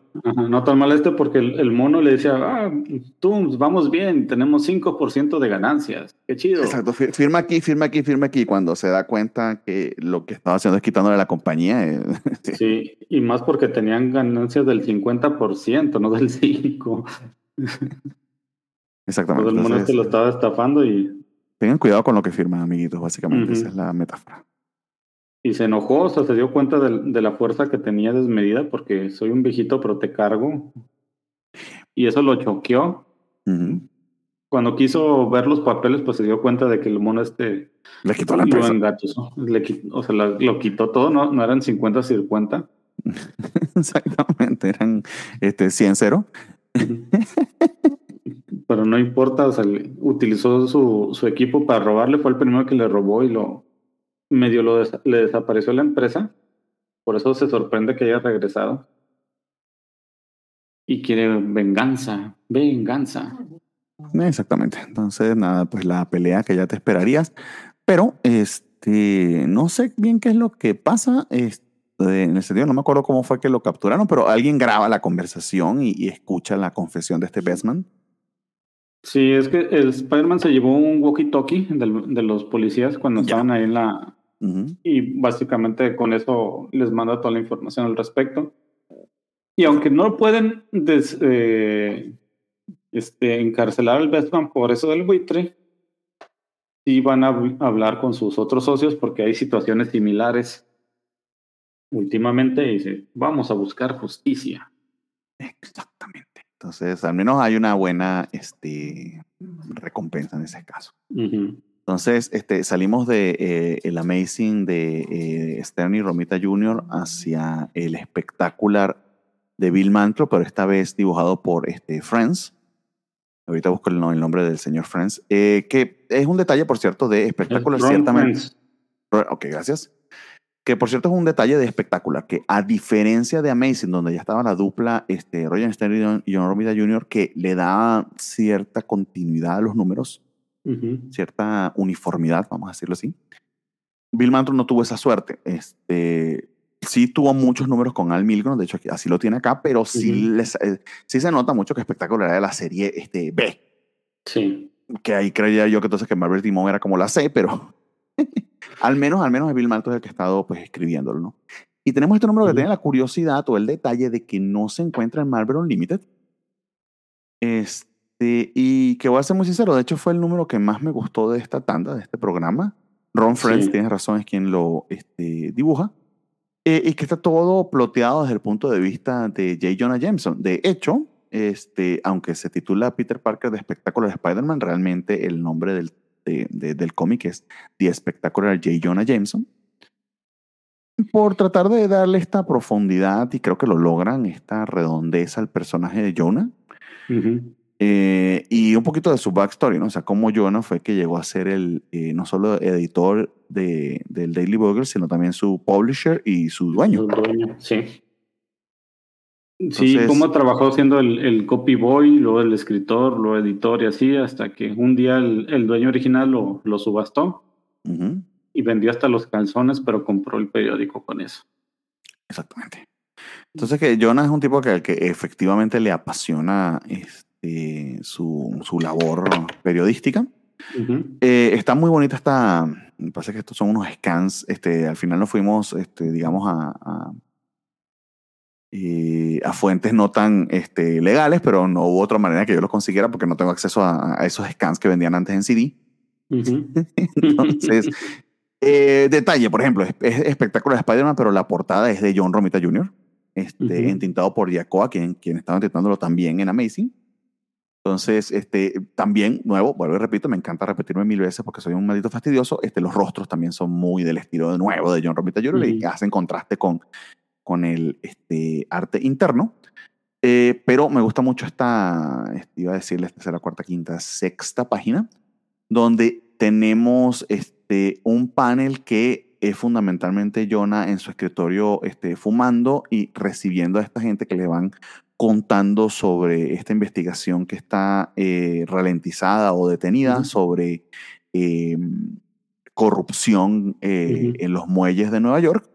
no tan mal este, porque el, mono le decía, ah, tú, vamos bien, tenemos 5% de ganancias. Qué chido. Exacto, firma aquí, firma aquí, firma aquí. Cuando se da cuenta que lo que estaba haciendo es quitándole la compañía. Eh, sí, y más porque tenían ganancias del 50%, no del 5%. Exactamente. Todo el mono este lo estaba estafando y Tengan cuidado con lo que firman, amiguitos, básicamente. Esa es la metáfora. Y se enojó, o sea, se dio cuenta de, la fuerza que tenía desmedida porque soy un viejito, pero te cargo. Y eso lo choqueó. cuando quiso ver los papeles, pues se dio cuenta de que el mono este le quitó la empresa. Le o sea, lo quitó todo, no, no eran 50 50. Exactamente, eran este 100 0. Pero no importa, o sea, utilizó su, su, equipo para robarle, fue el primero que le robó y lo medio lo le desapareció la empresa. Por eso se sorprende que haya regresado. Y quiere venganza, venganza. Exactamente. Entonces, nada, pues la pelea que ya te esperarías. Pero, este, no sé bien qué es lo que pasa. Este, en el sentido, no me acuerdo cómo fue que lo capturaron, pero alguien graba la conversación y, escucha la confesión de este Bestman. Sí, es que el Spider-Man se llevó un walkie-talkie de los policías cuando estaban ahí en la... Y básicamente con eso les manda toda la información al respecto. Y aunque no pueden eh, este, encarcelar al Bestman por eso del buitre, sí van a hablar con sus otros socios porque hay situaciones similares últimamente y dice, vamos a buscar justicia. Exactamente. Entonces, al menos hay una buena este, recompensa en ese caso. Entonces, este, salimos de eh, el Amazing de eh, Stern y Romita Jr. hacia el espectacular de Bill Mantlo, pero esta vez dibujado por este, Friends. Ahorita busco el, nombre del señor Friends, eh, que es un detalle, por cierto, de espectáculo, ciertamente. Ok, gracias. Que por cierto es un detalle de espectacular, que a diferencia de Amazing, donde ya estaba la dupla este, Roger Stern y John Romita Jr., que le da cierta continuidad a los números, cierta uniformidad, vamos a decirlo así. Bill Mantlo no tuvo esa suerte. Este, sí tuvo muchos números con Al Milgrom, de hecho así lo tiene acá, pero sí, les, eh, sí se nota mucho que espectacular de la serie este, B. Sí. Que ahí creía yo que entonces que Marvel Timon era como la C, pero al menos, al menos Bill Malto es el que ha estado pues escribiéndolo, ¿no? Y tenemos este número que tiene la curiosidad o el detalle de que no se encuentra en Marvel Unlimited. Este, y que voy a ser muy sincero, de hecho fue el número que más me gustó de esta tanda, de este programa. Ron Friends, tienes razón, es quien lo este, dibuja. Eh, y que está todo ploteado desde el punto de vista de J. Jonah Jameson. De hecho, este, aunque se titula Peter Parker de Spectacular Spider-Man, realmente el nombre del, del cómic es The Spectacular J. Jonah Jameson. Por tratar de darle esta profundidad, y creo que lo logran, esta redondeza al personaje de Jonah. Eh, y un poquito de su backstory, ¿no? O sea, cómo Jonah fue que llegó a ser el, eh, no solo editor de, del Daily Bugle, sino también su publisher y su dueño. sí. Sí, cómo trabajó siendo el, el, copy boy, luego el escritor, luego editor y así, hasta que un día el, el dueño original lo, lo subastó y vendió hasta los calzones, pero compró el periódico con eso. Exactamente. Entonces que Jonah es un tipo que, que efectivamente le apasiona este, su, su, labor periodística. Eh, está muy bonita esta, me parece que estos son unos scans, este, al final nos fuimos, este, digamos, a, a, eh, a, fuentes no tan este, legales, pero no hubo otra manera que yo los consiguiera porque no tengo acceso a, a esos scans que vendían antes en CD. Entonces, eh, detalle, por ejemplo, es, espectacular Spider-Man, pero la portada es de John Romita Jr., este, entintado por Yacoa, quien, quien estaba entintándolo también en Amazing. Entonces, este, también, nuevo, vuelvo y repito, me encanta repetirme mil veces porque soy un maldito fastidioso. Este, los rostros también son muy del estilo de nuevo de John Romita Jr. y hacen contraste con, con el este, arte interno. Eh, pero me gusta mucho esta, este, iba a decirle, esta será la cuarta, quinta, sexta página, donde tenemos este, un panel que es fundamentalmente Jonah en su escritorio este, fumando y recibiendo a esta gente que le van contando sobre esta investigación que está eh, ralentizada o detenida sobre eh, corrupción eh, en los muelles de Nueva York.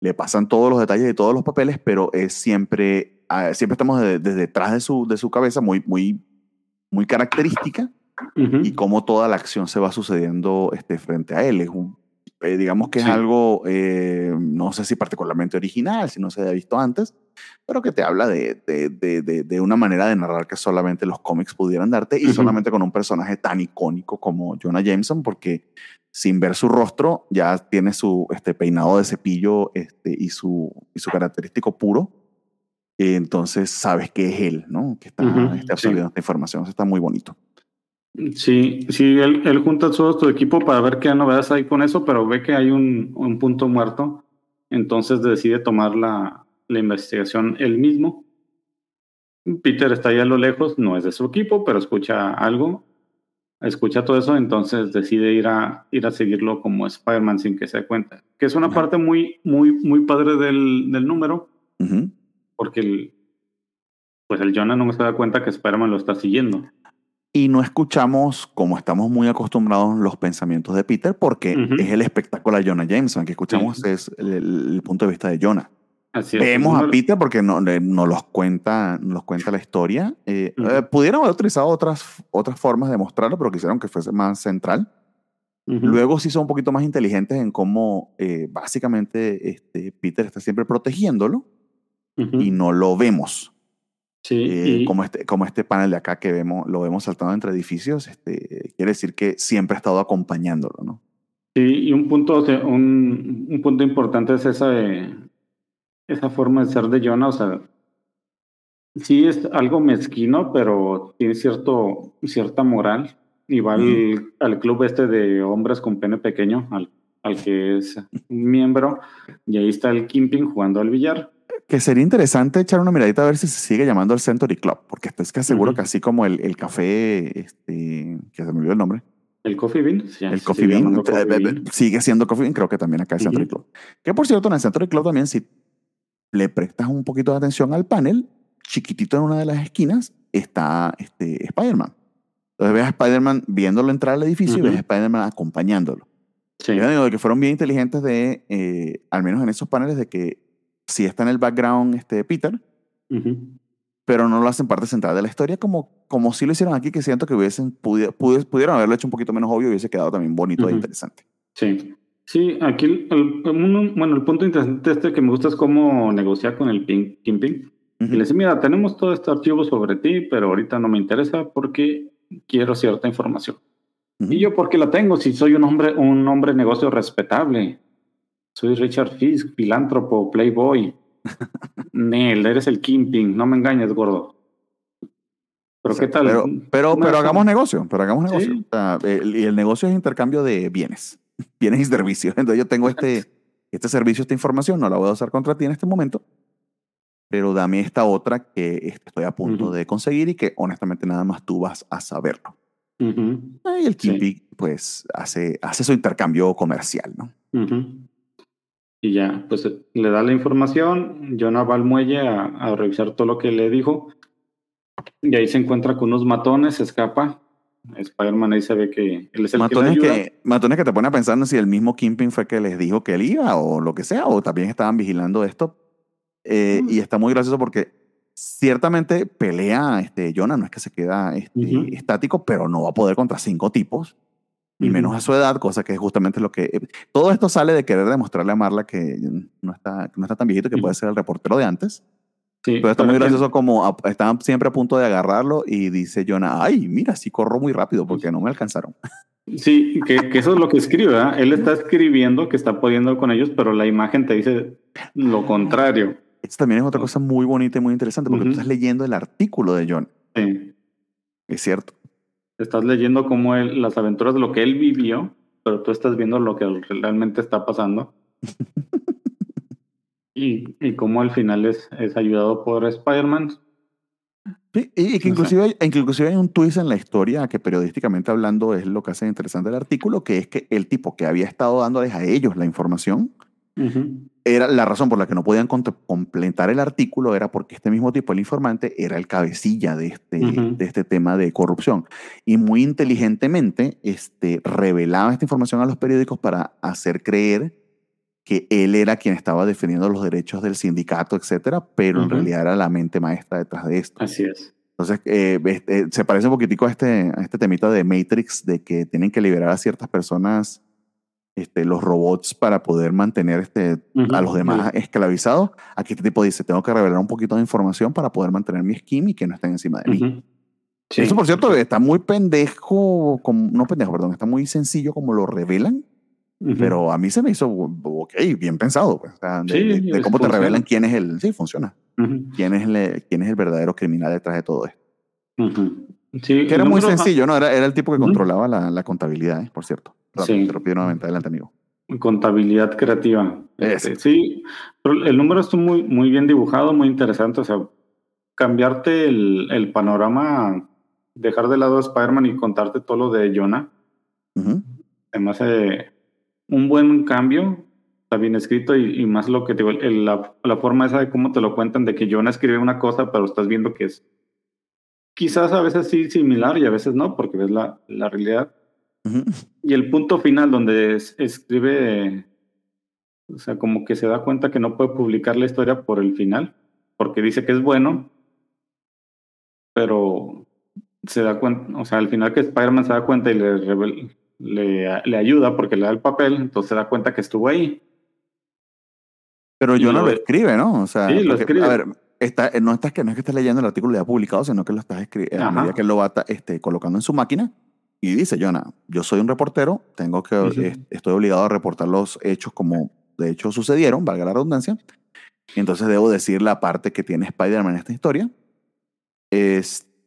Le pasan todos los detalles de todos los papeles, pero es siempre, ah, siempre estamos desde detrás de su, de su cabeza, muy, muy, muy característica, y cómo toda la acción se va sucediendo este, frente a él. Es un eh, digamos que es algo, eh, no sé si particularmente original, si no se había visto antes, pero que te habla de, de, de, de, una manera de narrar que solamente los cómics pudieran darte y solamente con un personaje tan icónico como Jonah Jameson, porque sin ver su rostro ya tiene su este, peinado de cepillo este, y, su, y su característico puro. entonces sabes que es él, ¿no? Que está, uh absorbiendo esta información. Eso está muy bonito. Sí, sí, él, él junta todo su equipo para ver qué novedades hay con eso, pero ve que hay un, un punto muerto, entonces decide tomar la, la investigación él mismo. Peter está ahí a lo lejos, no es de su equipo, pero escucha algo, escucha todo eso, entonces decide ir a, ir a seguirlo como Spider-Man sin que se dé cuenta. Que es una parte muy, muy, muy padre del, del número, porque el, pues el Jonah no se da cuenta que Spider-Man lo está siguiendo. Y no escuchamos, como estamos muy acostumbrados, los pensamientos de Peter, porque es el espectáculo de Jonah Jameson, que escuchamos es el, punto de vista de Jonah. Vemos a Peter porque no, no los cuenta, nos cuenta la historia. Eh, eh, pudieron haber utilizado otras, otras formas de mostrarlo, pero quisieron que fuese más central. Luego sí son un poquito más inteligentes en cómo eh, básicamente este, Peter está siempre protegiéndolo y no lo vemos. Sí, como, este, como este panel de acá que vemos, lo vemos saltando entre edificios, este, quiere decir que siempre ha estado acompañándolo, ¿no? Sí, y un punto, un, un punto importante es esa de, esa forma de ser de Jonah, o sea, sí es algo mezquino, pero tiene cierto, cierta moral. Y va al, club este de hombres con pene pequeño, al, al que es miembro, y ahí está el Kimping jugando al billar. Que sería interesante echar una miradita a ver si se sigue llamando el Century Club, porque estoy que seguro que así como el, el café, este, que se me olvidó el nombre. El Coffee Bean. Sí, el Coffee Bean, sigue siendo Coffee Bean, creo que también acá es Century Club. Que por cierto, en el Century Club también, si le prestas un poquito de atención al panel, chiquitito en una de las esquinas está este, Spider-Man. Entonces ves a Spider-Man viéndolo entrar al edificio y ves a Spider-Man acompañándolo. Sí. Yo digo que fueron bien inteligentes de, eh, al menos en esos paneles, de que sí está en el background este, Peter, pero no lo hacen parte central de la historia como, como sí lo hicieron aquí, que siento que hubiesen pudieron haberlo hecho un poquito menos obvio y hubiese quedado también bonito e interesante. Sí. Sí, aquí el, bueno, el punto interesante este que me gusta es cómo negociar con el ping, Kingpin. Y le dice, mira, tenemos todo este archivo sobre ti, pero ahorita no me interesa porque quiero cierta información. Y yo, ¿por qué la tengo? Si soy un hombre, un hombre de negocio respetable. Soy Richard Fisk, filántropo, playboy. Nel, eres el Kingpin, no me engañes, gordo. Pero qué tal. Pero, pero, hagamos negocio, pero hagamos negocio. y el negocio es intercambio de bienes bienes y servicios. Entonces yo tengo este, este servicio, esta información, no la voy a usar contra ti en este momento, pero dame esta otra que estoy a punto de conseguir y que honestamente nada más tú vas a saberlo. Y el Kimpi pues hace, hace su intercambio comercial, ¿no? Y ya, pues le da la información, Jonah va al muelle a, a, revisar todo lo que le dijo, y ahí se encuentra con unos matones, se escapa, Spider-Man ahí se ve que él es el matones que, matones que te pone a pensar si el mismo Kimping fue que les dijo que él iba o lo que sea, o también estaban vigilando esto. Eh, mm. Y está muy gracioso porque ciertamente pelea este, Jonah, no es que se queda este, estático, pero no va a poder contra cinco tipos, y menos a su edad, cosa que es justamente lo que... Eh, todo esto sale de querer demostrarle a Marla que no está, no está tan viejito que puede ser el reportero de antes. Pero está muy gracioso como estaban siempre a punto de agarrarlo y dice Jonah, ay, mira, sí corro muy rápido porque no me alcanzaron. Sí, que, eso es lo que escribe, Él está escribiendo que está pudiendo con ellos, pero la imagen te dice lo contrario. Esto también es otra cosa muy bonita y muy interesante porque tú estás leyendo el artículo de John. Sí. Es cierto. Estás leyendo como él, las aventuras de lo que él vivió, pero tú estás viendo lo que realmente está pasando. Y, y cómo al final es, es ayudado por Spider-Man. Sí, y, que inclusive, inclusive hay un twist en la historia que periodísticamente hablando es lo que hace interesante el artículo, que es que el tipo que había estado dándoles a ellos la información, era la razón por la que no podían completar el artículo era porque este mismo tipo, el informante, era el cabecilla de este, de este tema de corrupción. Y muy inteligentemente este, revelaba esta información a los periódicos para hacer creer que él era quien estaba defendiendo los derechos del sindicato, etcétera, pero en realidad era la mente maestra detrás de esto. Así es. Entonces, eh, este, se parece un poquitico a este, a este temita de Matrix, de que tienen que liberar a ciertas personas, este, los robots, para poder mantener este, a los demás esclavizados. Aquí este tipo dice, tengo que revelar un poquito de información para poder mantener mi skin y que no estén encima de mí. Eso, por cierto, está muy pendejo, como, no pendejo, perdón, está muy sencillo como lo revelan pero a mí se me hizo, ok, bien pensado, pues, de, cómo te revelan quién es el, sí, funciona, quién, es el, quién es el verdadero criminal detrás de todo esto. Sí, que era muy sencillo, ¿no? Era, era el tipo que controlaba la, la, contabilidad, ¿eh? por cierto. sí. Te lo pido nuevamente, adelante, amigo. Contabilidad creativa. Este, sí, pero el número está muy, muy bien dibujado, muy interesante. O sea, cambiarte el, el panorama, dejar de lado a Spider-Man y contarte todo lo de Jonah. Además, un buen cambio, está bien escrito y, más lo que te digo, la, la, forma esa de cómo te lo cuentan, de que Jonah escribe una cosa, pero estás viendo que es quizás a veces sí similar y a veces no, porque ves la, la realidad. Y el punto final donde escribe, o sea, como que se da cuenta que no puede publicar la historia por el final, porque dice que es bueno, pero se da cuenta, o sea, al final que Spider-Man se da cuenta y le, le, le, ayuda porque le da el papel, entonces se da cuenta que estuvo ahí. Pero yo no lo escribe, ¿no? O sea, sí, lo escribe. A ver, está, no, estás, que no es que estés leyendo el artículo ya publicado, sino que lo estás escribiendo a medida que lo va este, colocando en su máquina. Y dice, Jonah, yo soy un reportero, tengo que, estoy obligado a reportar los hechos como de hecho sucedieron, valga la redundancia. Entonces debo decir la parte que tiene Spider-Man en esta historia.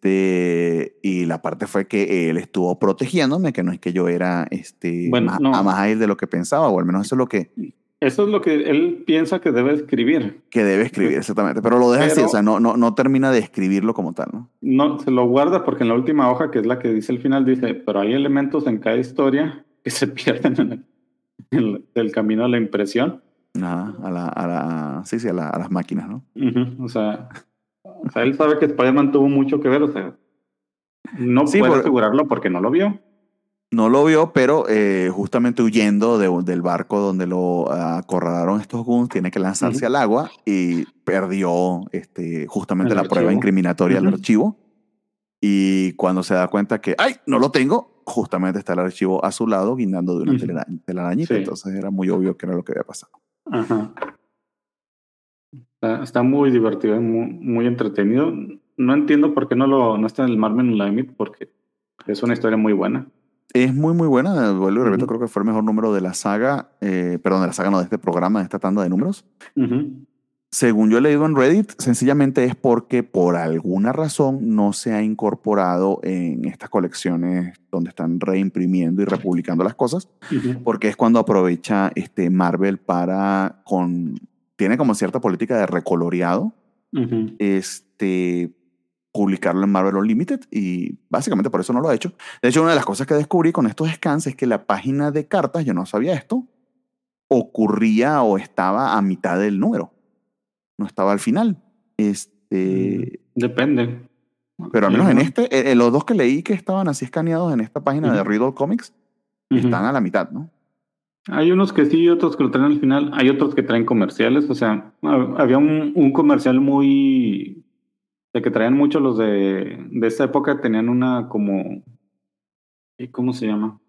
Este, y la parte fue que él estuvo protegiéndome, que no es que yo era este, más, a más a él de lo que pensaba, o al menos eso es lo que eso es lo que él piensa que debe escribir. Que debe escribir, exactamente. Pero lo deja así, o sea, no, no, no termina de escribirlo como tal, ¿no? No, se lo guarda porque en la última hoja, que es la que dice el final, dice, pero hay elementos en cada historia que se pierden en el, camino a la impresión. Ajá, a la, a la, sí, sí, a, las máquinas, ¿no? o, sea, o sea, él sabe que Spider-Man tuvo mucho que ver, o sea, no puede asegurarlo porque no lo vio no lo vio, pero eh, justamente huyendo del barco donde lo acorralaron estos guns, tiene que lanzarse al agua y perdió este, justamente la prueba incriminatoria del archivo. Y cuando se da cuenta que, ¡ay, no lo tengo! Justamente está el archivo a su lado, guindando de una telarañita. Entonces era muy obvio que era lo que había pasado. Ajá. Está, muy divertido, muy, muy, entretenido. No entiendo por qué no, lo, no está en el Marvel Unlimited, porque es una historia muy buena. Es muy, muy buena. Vuelvo y repito, creo que fue el mejor número de la saga, eh, perdón, de la saga, no, de este programa, de esta tanda de números. Según yo he leído en Reddit, sencillamente es porque por alguna razón no se ha incorporado en estas colecciones donde están reimprimiendo y republicando las cosas, porque es cuando aprovecha este Marvel para con tiene como cierta política de recoloreado. Este publicarlo en Marvel Unlimited y básicamente por eso no lo ha hecho. De hecho, una de las cosas que descubrí con estos scans es que la página de cartas, yo no sabía esto, ocurría o estaba a mitad del número. No estaba al final. Este... Mm, depende. Pero al menos en este, en eh, los dos que leí que estaban así escaneados en esta página de Riddle Comics, están a la mitad, ¿no? Hay unos que sí, otros que lo traen al final. Hay otros que traen comerciales. O sea, había un, un comercial muy de que traían mucho los de, de esta época, tenían una como, ¿cómo se llama?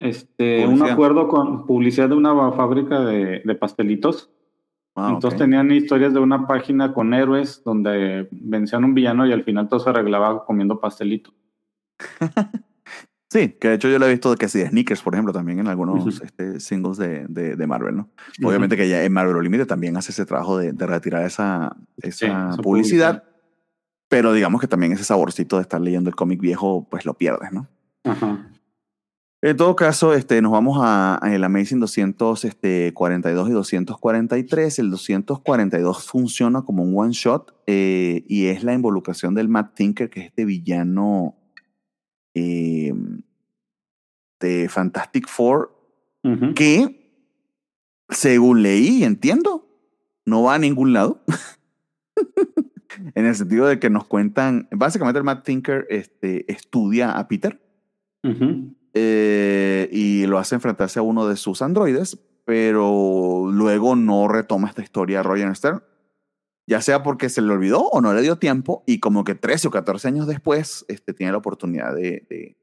Este, un acuerdo con publicidad de una fábrica de, de pastelitos. Ah, Entonces tenían historias de una página con héroes donde vencían un villano y al final todo se arreglaba comiendo pastelito. sí, que de hecho yo lo he visto que sí, de sneakers, por ejemplo, también en algunos este, singles de, de, de, Marvel, ¿no? Obviamente que ya en Marvel Unlimited también hace ese trabajo de, de retirar esa, esa publicidad pero digamos que también ese saborcito de estar leyendo el cómic viejo, pues lo pierdes, ¿no? Ajá. En todo caso, este, nos vamos a, el Amazing 242 este, y 243. El 242 funciona como un one shot eh, y es la involucración del Matt Tinker, que es este villano eh, de Fantastic Four, que, según leí y entiendo, no va a ningún lado. en el sentido de que nos cuentan, básicamente el Matt Tinker este, estudia a Peter. Eh, y lo hace enfrentarse a uno de sus androides, pero luego no retoma esta historia a Roger Stern, ya sea porque se le olvidó o no le dio tiempo y como que 13 o 14 años después este, tiene la oportunidad de,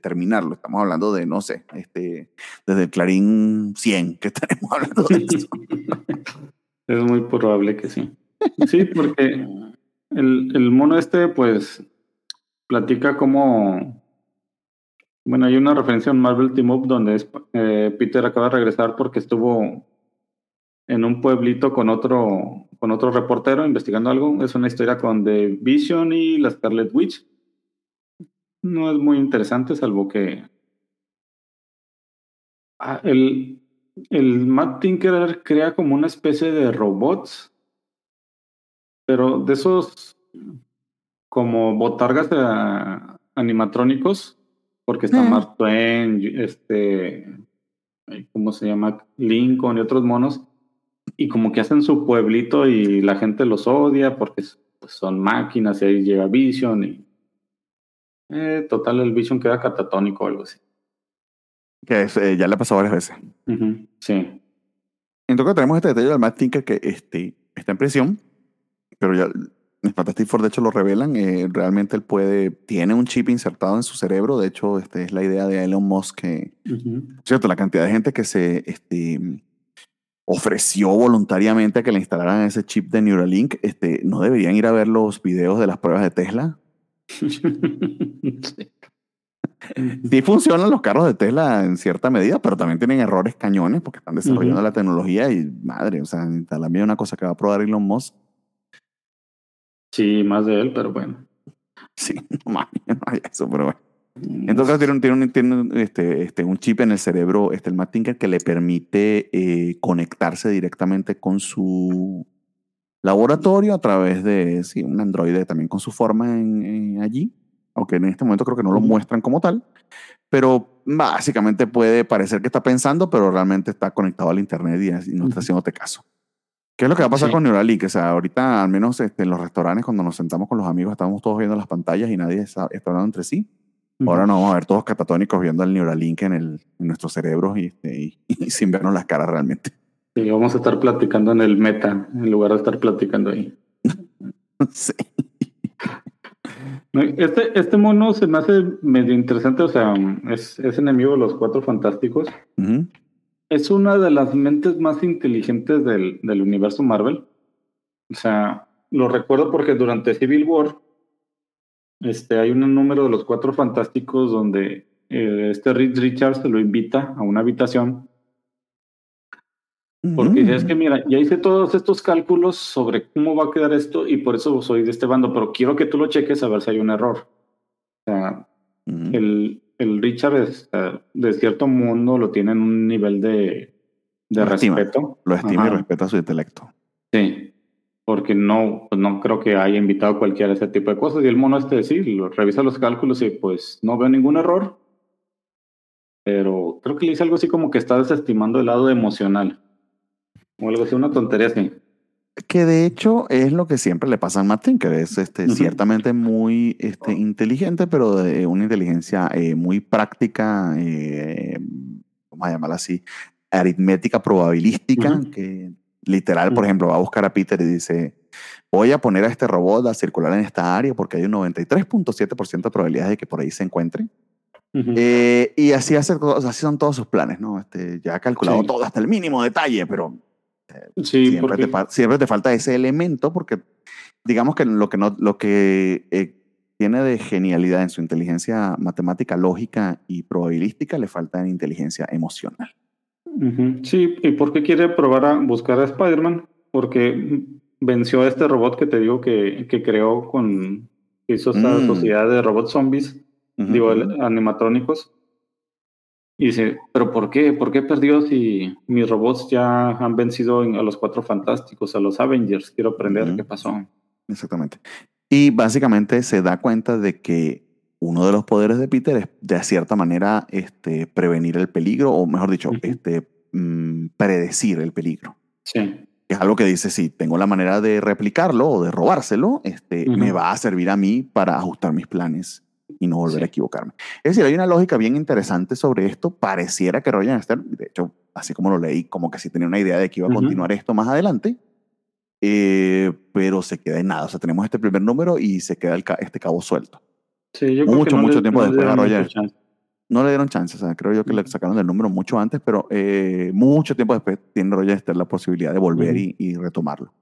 terminarlo. Estamos hablando de, no sé, este, desde el Clarín 100 que estaremos hablando de eso. es muy probable que sí. Sí, porque el, mono este, pues, platica como... Bueno, hay una referencia en Marvel Team Up donde eh, Peter acaba de regresar porque estuvo en un pueblito con otro, con otro reportero investigando algo. Es una historia con The Vision y la Scarlet Witch. no es muy interesante, salvo que ah, el, el Matt Tinkerer crea como una especie de robots, pero de esos como botargas animatrónicos, porque está mm. Mark Twain, este, ¿cómo se llama? Lincoln y otros monos, y como que hacen su pueblito y la gente los odia porque pues, son máquinas y ahí llega Vision y eh, total el Vision queda catatónico o algo así. Que eh, ya le ha pasado varias veces. sí. Entonces tenemos este detalle del Matt Tinker que este, está en prisión, pero ya Fantastic Four de hecho lo revelan, eh, realmente él puede, tiene un chip insertado en su cerebro, de hecho este, es la idea de Elon Musk, que, ¿cierto? La cantidad de gente que se este, ofreció voluntariamente a que le instalaran ese chip de Neuralink, este, ¿no deberían ir a ver los videos de las pruebas de Tesla? sí. funcionan los carros de Tesla en cierta medida, pero también tienen errores cañones porque están desarrollando la tecnología y madre, o sea, también una cosa que va a probar Elon Musk Sí, más de él, pero bueno. Sí, no más, no hay eso, pero bueno. Entonces tiene, un, tiene, un, tiene este, este, un chip en el cerebro, este, el Matt Tinker, que le permite eh, conectarse directamente con su laboratorio a través de sí, un androide también con su forma en, allí, aunque en este momento creo que no lo muestran como tal, pero básicamente puede parecer que está pensando, pero realmente está conectado al Internet y, no está haciéndote caso. ¿Qué es lo que va a pasar con Neuralink? O sea, ahorita, al menos este, en los restaurantes, cuando nos sentamos con los amigos, estamos todos viendo las pantallas y nadie está, hablando entre sí. Ahora nos vamos a ver todos catatónicos viendo el Neuralink en, el, en nuestros cerebros este, y, sin vernos las caras realmente. Sí, vamos a estar platicando en el meta en lugar de estar platicando ahí. sí. Este, este mono se me hace medio interesante, o sea, es, es enemigo de los cuatro fantásticos es una de las mentes más inteligentes del, del, universo Marvel. O sea, lo recuerdo porque durante Civil War este, hay un número de los cuatro fantásticos donde eh, este Reed Richards se lo invita a una habitación. Porque dice, es que mira, ya hice todos estos cálculos sobre cómo va a quedar esto y por eso soy de este bando, pero quiero que tú lo cheques a ver si hay un error. O sea, el, el Richard es, de cierto mundo lo tiene en un nivel de, de respeto. Lo estima y respeta su intelecto. Sí, porque no, pues no creo que haya invitado a cualquiera a ese tipo de cosas. Y el mono este sí, lo, revisa los cálculos y pues no veo ningún error. Pero creo que le dice algo así como que está desestimando el lado emocional. O algo así, una tontería así que de hecho es lo que siempre le pasa a Martin, que es este, ciertamente muy este, inteligente, pero de una inteligencia eh, muy práctica, eh, vamos a llamarla así, aritmética probabilística, que literal, por ejemplo, va a buscar a Peter y dice, voy a poner a este robot a circular en esta área porque hay un 93.7% de probabilidades de que por ahí se encuentre. Eh, y así, hace, así son todos sus planes, ¿no? Este, ya ha calculado todo hasta el mínimo detalle, pero Sí, siempre, te, siempre te falta ese elemento porque digamos que lo que, no, lo que eh, tiene de genialidad en su inteligencia matemática, lógica y probabilística, le falta en inteligencia emocional. Sí, ¿y por qué quiere probar a buscar a Spider-Man? Porque venció a este robot que te digo que, que creó con, hizo esta mm. sociedad de robots zombies, digo, animatrónicos. Y dice, ¿pero por qué? ¿Por qué perdió si mis robots ya han vencido a los cuatro fantásticos, a los Avengers? Quiero aprender qué pasó. Exactamente. Y básicamente se da cuenta de que uno de los poderes de Peter es de cierta manera este, prevenir el peligro, o mejor dicho, este, mm, predecir el peligro. Sí. Es algo que dice, si tengo la manera de replicarlo o de robárselo, este, me va a servir a mí para ajustar mis planes y no volver a equivocarme. Es decir, hay una lógica bien interesante sobre esto. Pareciera que Roger Stern, de hecho, así como lo leí, como que sí tenía una idea de que iba a continuar esto más adelante, eh, pero se queda en nada. O sea, tenemos este primer número y se queda este cabo suelto. Sí, yo mucho, mucho tiempo después a Roger. No le dieron chance, o sea, creo yo que le sacaron el número mucho antes, pero eh, mucho tiempo después tiene Roger Stern la posibilidad de volver y, y, retomarlo.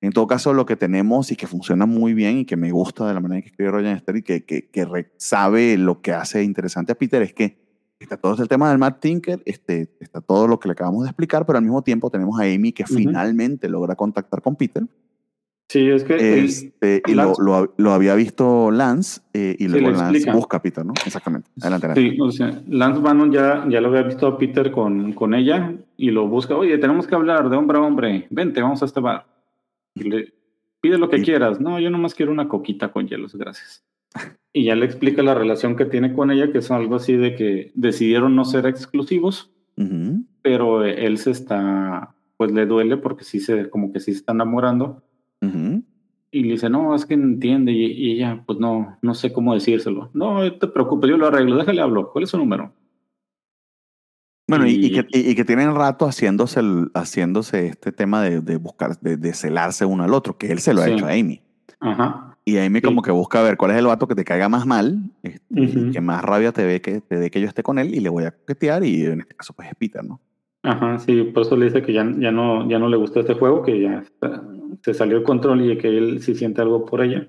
En todo caso, lo que tenemos y que funciona muy bien y que me gusta de la manera en que escribe Roger Esther y que, que, que sabe lo que hace interesante a Peter es que está todo el tema del Matt Tinker, este, está todo lo que le acabamos de explicar, pero al mismo tiempo tenemos a Amy que finalmente logra contactar con Peter Sí, es que. Este, y lo, lo, había visto Lance eh, y luego Lance busca a Peter, ¿no? Exactamente. Adelante, Sí, o sea, Lance Bannon ya, ya lo había visto a Peter con, con ella y lo busca. Oye, tenemos que hablar de hombre a hombre. Vente, vamos a este bar. le pide lo que quieras. No, yo nomás quiero una coquita con hielos, gracias. Y ya le explica la relación que tiene con ella, que es algo así de que decidieron no ser exclusivos, pero él se está, pues le duele porque sí se, como que sí se está enamorando y le dice, no, es que entiende. Y, ella, pues no, no sé cómo decírselo. No, te preocupes, yo lo arreglo, déjale hablo. ¿Cuál es su número? Bueno, y, que, y, que, tienen rato haciéndose, haciéndose este tema de, de buscar, de, de, celarse uno al otro, que él se lo ha hecho a Amy. Ajá. Y Amy como que busca ver cuál es el vato que te caiga más mal, este, que más rabia te ve que, te dé que yo esté con él y le voy a coquetear y en este caso pues es Peter, ¿no? Ajá, sí, por eso le dice que ya, ya, no, ya no le gusta este juego, que ya se salió el control y que él sí siente algo por ella.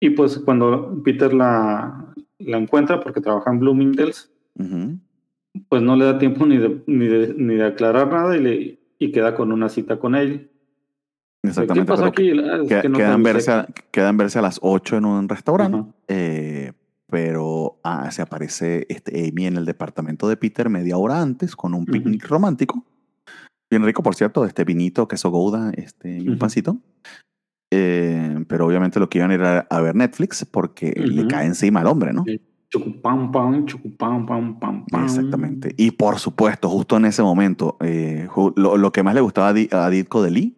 Y pues cuando Peter la, la encuentra, porque trabaja en Bloomingdale's, pues no le da tiempo ni de, ni de, ni de aclarar nada y, le, y queda con una cita con él. Exactamente. ¿Qué pasó aquí? Ah, quedan, verse a, quedan verse a las 8 en un restaurante. Eh, pero ah, se aparece este Amy en el departamento de Peter media hora antes con un picnic romántico. Bien rico, por cierto, este vinito, queso gouda este, y un pancito. Eh, pero obviamente lo que iban a ir a, ver Netflix porque le cae encima al hombre, ¿no? Exactamente. Y por supuesto, justo en ese momento, eh, lo, que más le gustaba a Ditko de Lee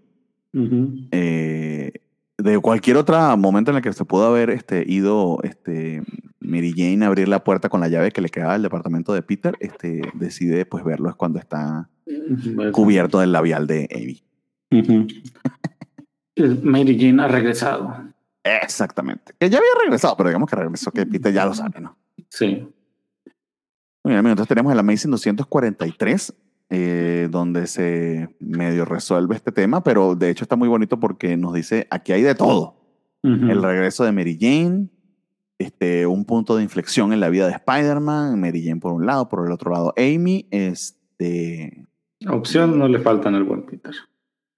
de cualquier otro momento en el que se pudo haber este, ido este, Mary Jane a abrir la puerta con la llave que le quedaba al departamento de Peter, este, decide pues verlo es cuando está cubierto del labial de Amy. Mary Jane ha regresado. Exactamente. Que ya había regresado, pero digamos que regresó, que Peter ya lo sabe, ¿no? Sí. Muy bien, entonces tenemos el Amazing 243, eh, donde se medio resuelve este tema, pero de hecho está muy bonito porque nos dice, aquí hay de todo. El regreso de Mary Jane, este, un punto de inflexión en la vida de Spider-Man, Mary Jane por un lado, por el otro lado Amy, este... Opción no le faltan al buen Peter.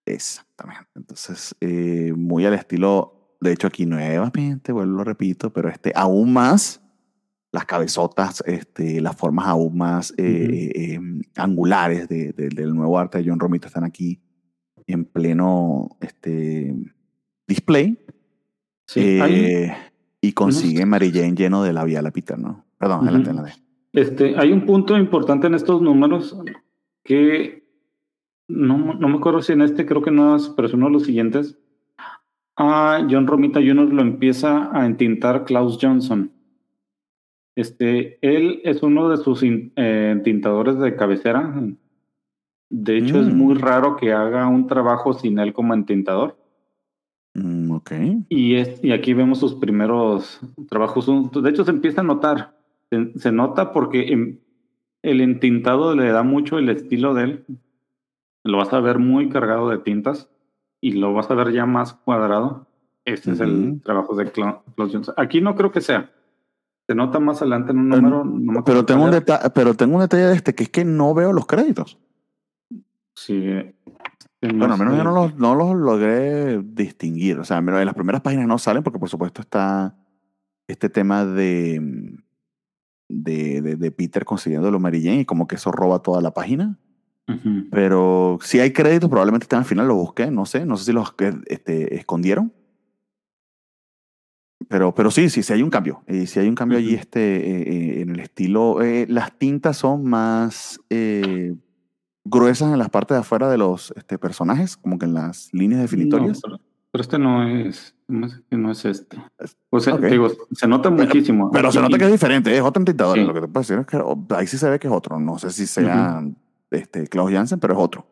Exactamente. Entonces, eh, muy al estilo, de hecho aquí nuevamente, vuelvo lo repito, pero este, aún más las cabezotas, este, las formas aún más eh, eh, angulares de, del nuevo arte de John Romito están aquí en pleno este, display. Eh, y consigue Mary Jane lleno de labial a Peter, ¿no? Perdón, adelante, adelante. Este, hay un punto importante en estos números que no, no me acuerdo si en este creo que no es, pero es uno de los siguientes. Ah, John Romita Jr. lo empieza a entintar Klaus Johnson. Este, él es uno de sus eh, tintadores de cabecera. De hecho, es muy mm. raro que haga un trabajo sin él como entintador. Mm, ok. Y, es, y aquí vemos sus primeros trabajos. De hecho, se empieza a notar. Se, nota porque el entintado le da mucho el estilo de él. Lo vas a ver muy cargado de tintas y lo vas a ver ya más cuadrado. Este es el trabajo de Klaus Johnson. Aquí no creo que sea se nota más adelante en un número. pero, tengo un pero tengo un detalle de este, que es que no veo los créditos. Sí. bueno, al menos yo no los, no los logré distinguir. O sea, en las primeras páginas no salen porque por supuesto está este tema de, de, de, Peter consiguiendo lo Mary y como que eso roba toda la página. Pero si hay créditos, probablemente están al final, lo busqué, no sé, no sé si los este, escondieron. Pero, pero sí, sí, sí hay un cambio. Y si hay un cambio allí este, eh, eh, en el estilo. Eh, las tintas son más gruesas en las partes de afuera de los este, personajes, como que en las líneas definitorias. pero, este no es, no es este. O sea, digo, se nota muchísimo. Pero se nota que es diferente, es otro entintador. Lo que te puedo decir es que oh, ahí sí se ve que es otro. No sé si sea este, Klaus Jansen, pero es otro.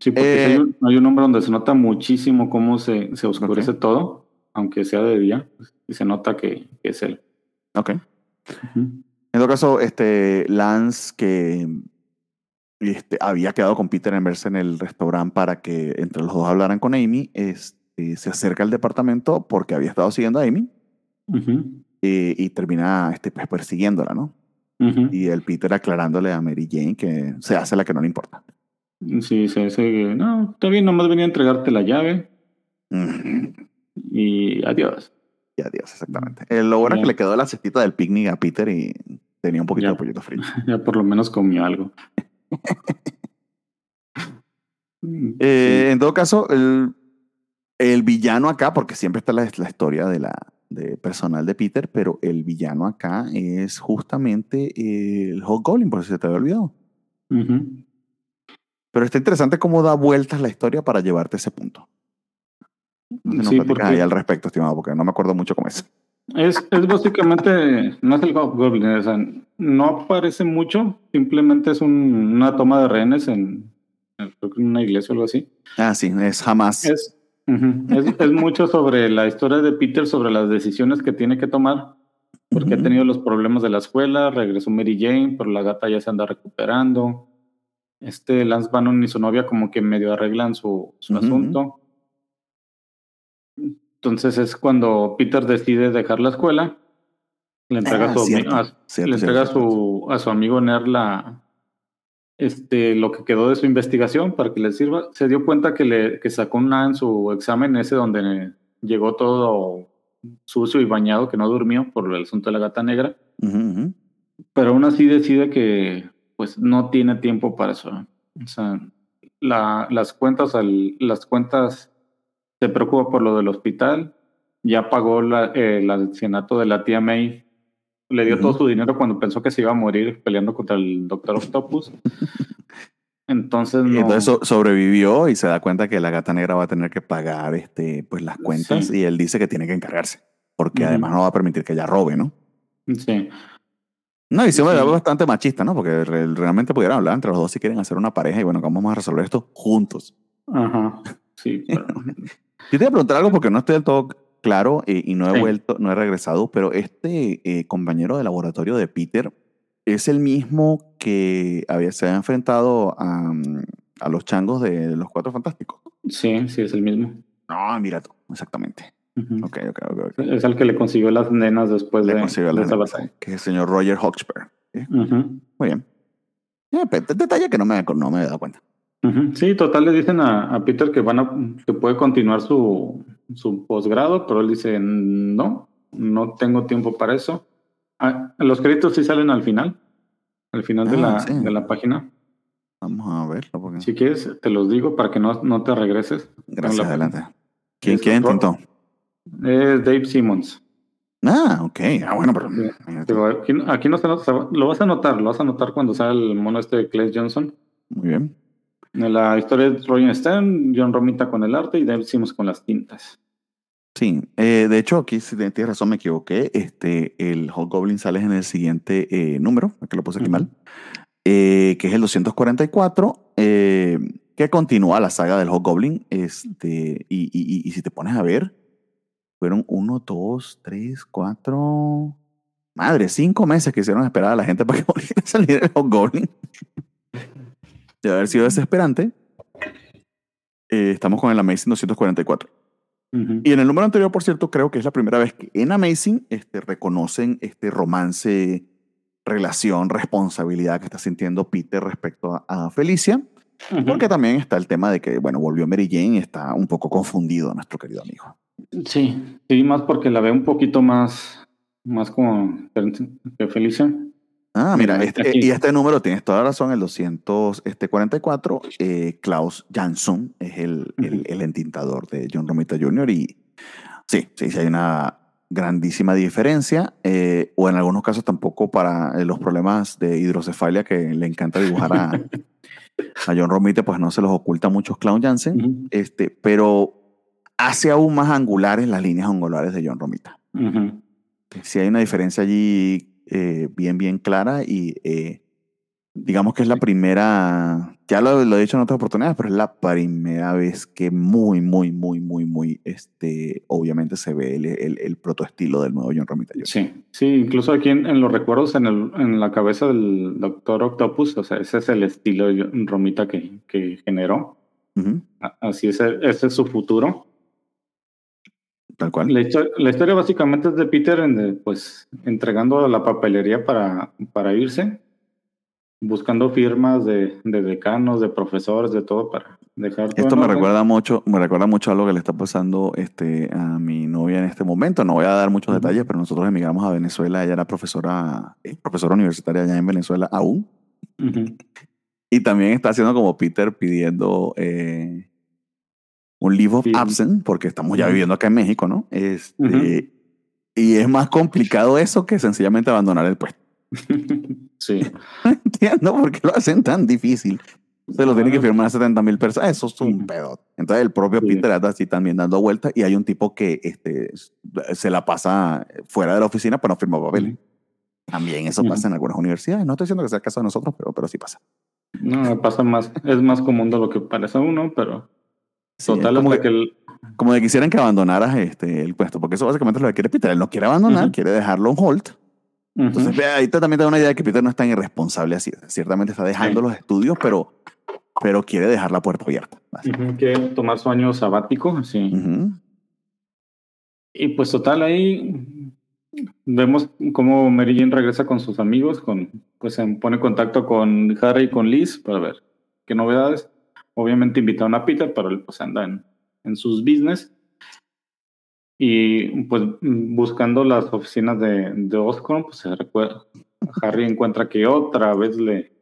Sí, porque hay, un, hay, un, nombre donde se nota muchísimo cómo se, se oscurece todo aunque sea de día, y se nota que, es él. Ok. En todo caso, este Lance, que este, había quedado con Peter en verse en el restaurante para que entre los dos hablaran con Amy, este, se acerca al departamento porque había estado siguiendo a Amy y, termina este, pues, persiguiéndola, ¿no? Y el Peter aclarándole a Mary Jane que se hace la que no le importa. Sí, se dice no, está bien, nomás venía a entregarte la llave. Y adiós. Y adiós, exactamente. Eh, lo bueno es que le quedó la cestita del picnic a Peter y tenía un poquito de pollito frito. Ya por lo menos comió algo. Eh, en todo caso, el, el, villano acá, porque siempre está la, la historia de la de personal de Peter, pero el villano acá es justamente el Hog Goblin, por si se te había olvidado. Pero está interesante cómo da vueltas la historia para llevarte a ese punto. No sí, porque... ahí al respecto, estimado, porque no me acuerdo mucho cómo es. Es, es básicamente, no es el Goblin, o sea, no aparece mucho, simplemente es un, una toma de rehenes en, en, una iglesia o algo así. Ah, sí, es jamás. Es, es, es, mucho sobre la historia de Peter, sobre las decisiones que tiene que tomar, porque ha tenido los problemas de la escuela, regresó Mary Jane, pero la gata ya se anda recuperando. Este Lance Bannon y su novia como que medio arreglan su, su asunto. Entonces es cuando Peter decide dejar la escuela, le entrega, ah, su, a, le entrega su, a su amigo Ner la, este, lo que quedó de su investigación para que le sirva. Se dio cuenta que, le, que sacó una en su examen ese donde llegó todo sucio y bañado, que no durmió por el asunto de la gata negra. Pero aún así decide que pues no tiene tiempo para eso. O sea, la, las cuentas, las cuentas se preocupa por lo del hospital, ya pagó la, el ancianato de la tía May, le dio todo su dinero cuando pensó que se iba a morir peleando contra el Doctor Octopus. Entonces, no. entonces sobrevivió y se da cuenta que la gata negra va a tener que pagar este, pues, las cuentas y él dice que tiene que encargarse, porque además no va a permitir que ella robe, ¿no? Sí. No, y se me da bastante machista, ¿no? Porque realmente pudieran hablar entre los dos si quieren hacer una pareja y bueno, vamos a resolver esto juntos. Ajá. Sí, pero... Yo te voy a preguntar algo porque no estoy del todo claro eh, y no he vuelto, no he regresado, pero este eh, compañero de laboratorio de Peter es el mismo que había, se había enfrentado a, mm, a los changos de los Cuatro Fantásticos. Sí, sí, es el mismo. No, mira tú, exactamente. okay, okay, okay, Es el que le consiguió las nenas después de, de esa batalla. Que es el señor Roger Hawksbury. Muy bien. Eh, detalle que no me, no me he dado cuenta. Sí, total le dicen a, Peter que van a, que puede continuar su, su posgrado, pero él dice no, no tengo tiempo para eso. Ah, los créditos sí salen al final, al final de, ah, la, de la página. Vamos a verlo. Porque... Si quieres, te los digo para que no, no te regreses. Gracias, adelante. ¿Quién, ¿quién intentó? Es Dave Simmons. Ah, ok. Ah, bueno, pero. aquí, aquí no se lo vas a notar, lo vas a notar cuando sale el mono este de Clay Johnson. Muy bien. La historia de Roger Stern, John Romita con el arte y Dave Simmons con las tintas. Sí, eh, de hecho, aquí si tienes razón, me equivoqué. Este, el Hulk Goblin sale en el siguiente eh, número, que lo puse aquí mal, eh, que es el 244, que continúa la saga del Hulk Goblin. Este, y, y, y, si te pones a ver, fueron uno, dos, tres, cuatro. Madre, cinco meses que hicieron esperar a la gente para que volviera a salir el Hulk Goblin de haber sido desesperante, eh, estamos con el Amazing 244. Y en el número anterior, por cierto, creo que es la primera vez que en Amazing este, reconocen este romance, relación, responsabilidad que está sintiendo Peter respecto a, Felicia. Porque también está el tema de que, bueno, volvió Mary Jane y está un poco confundido nuestro querido amigo. Sí, sí, más porque la ve un poquito más, más como que Felicia. Ah, mira, este, y este número tienes toda la razón, el 244, este eh, Klaus Jansson es el, el, entintador de John Romita Jr. Y sí, sí, sí hay una grandísima diferencia, eh, o en algunos casos tampoco para eh, los problemas de hidrocefalia que le encanta dibujar a, a John Romita, pues no se los oculta muchos Klaus Jansen, este, pero hace aún más angulares las líneas angulares de John Romita. Si hay una diferencia allí eh, bien, bien clara y eh, digamos que es la primera, ya lo, he dicho en otras oportunidades, pero es la primera vez que muy, muy, muy, muy, muy, este, obviamente se ve el, el, el protoestilo del nuevo John Romita. Sí, sí, incluso aquí en, los recuerdos, en, el, en la cabeza del Doctor Octopus, o sea, ese es el estilo de Romita que, que generó. Así es, ese es su futuro. Tal cual. La, historia, básicamente es de Peter en pues, entregando la papelería para, para irse. buscando firmas de, de, decanos, de profesores, de todo para dejar. Esto me recuerda mucho, me recuerda mucho a lo que le está pasando este, a mi novia en este momento. No voy a dar muchos detalles, pero nosotros emigramos a Venezuela. Ella era profesora, eh, profesora universitaria allá en Venezuela aún. Y también está haciendo como Peter pidiendo eh, un leave of absence, porque estamos ya viviendo acá en México, ¿no? Este, Y es más complicado eso que sencillamente abandonar el puesto. sí. entiendo por qué lo hacen tan difícil. Se lo tienen que firmar 70 mil personas. Eso es un pedo. Entonces el propio Peter anda así también dando vueltas y hay un tipo que este, se la pasa fuera de la oficina para no firmar papeles. También eso pasa en algunas universidades. No estoy diciendo que sea el caso de nosotros, pero, pero sí pasa. No, pasa más. Es más común de lo que parece a uno, pero total como es que, el... como de quisieran que abandonaras este, el puesto, porque eso básicamente es lo que quiere Peter. Él no quiere abandonar, quiere dejarlo en hold entonces, ahí también te da una idea de que Peter no es tan irresponsable así. Ciertamente está dejando los estudios, pero, pero quiere dejar la puerta abierta. Quiere tomar su año sabático, sí. Y pues total, ahí vemos cómo Mary Jane regresa con sus amigos, con, pues se pone en contacto con Harry y con Liz para ver qué novedades. Obviamente invitaron a Peter, pero él pues anda en, en sus business. Y pues buscando las oficinas de, de pues se recuerda, Harry encuentra que otra vez le,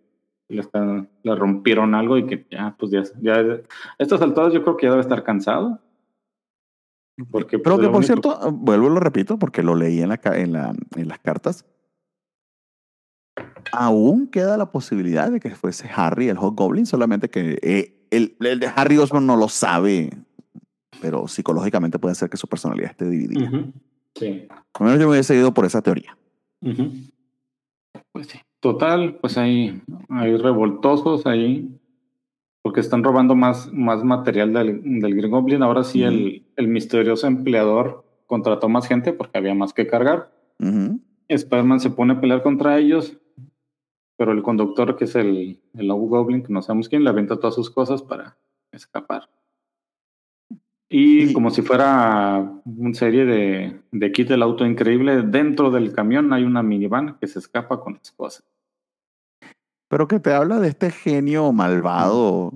le, están, le rompieron algo y que ya, pues ya, ya, a estas alturas yo creo que ya debe estar cansado. Porque, Pero pues, que por cierto, vuelvo y lo repito, porque lo leí en, la, en, la, en las cartas. Aún queda la posibilidad de que fuese Harry el Hot Goblin, solamente que eh, el, el de Harry Osborn no lo sabe pero psicológicamente puede ser que su personalidad esté dividida. Sí. Al menos yo me hubiese ido por esa teoría. Pues sí. Total, pues hay, hay revoltosos ahí, porque están robando más, más material del, del Green Goblin. Ahora sí, el, el, misterioso empleador contrató más gente porque había más que cargar. Spider-Man se pone a pelear contra ellos, pero el conductor, que es el, el Goblin, que no sabemos quién, le avienta todas sus cosas para escapar. Y, como si fuera una serie de, de kit del auto increíble, dentro del camión hay una minivan que se escapa con las cosas. Pero que te habla de este genio malvado,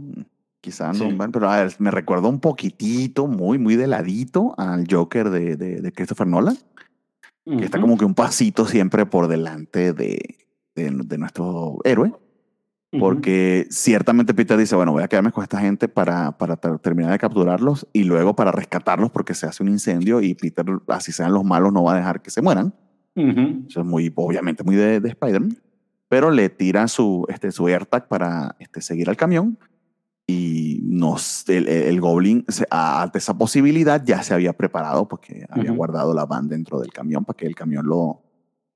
quizás no, pero a ver, me recuerda un poquitito, muy, muy de ladito al Joker de, de, Christopher Nolan, que está como que un pasito siempre por delante de, de nuestro héroe. Porque ciertamente Peter dice, bueno, voy a quedarme con esta gente para, para terminar de capturarlos y luego para rescatarlos porque se hace un incendio y Peter, así sean los malos, no va a dejar que se mueran. Eso es muy, obviamente, muy de, de Spider-Man. Pero le tira su, este, su AirTag para este, seguir al camión y nos, el, el Goblin, ante esa posibilidad, ya se había preparado porque había guardado la van dentro del camión para que el camión lo,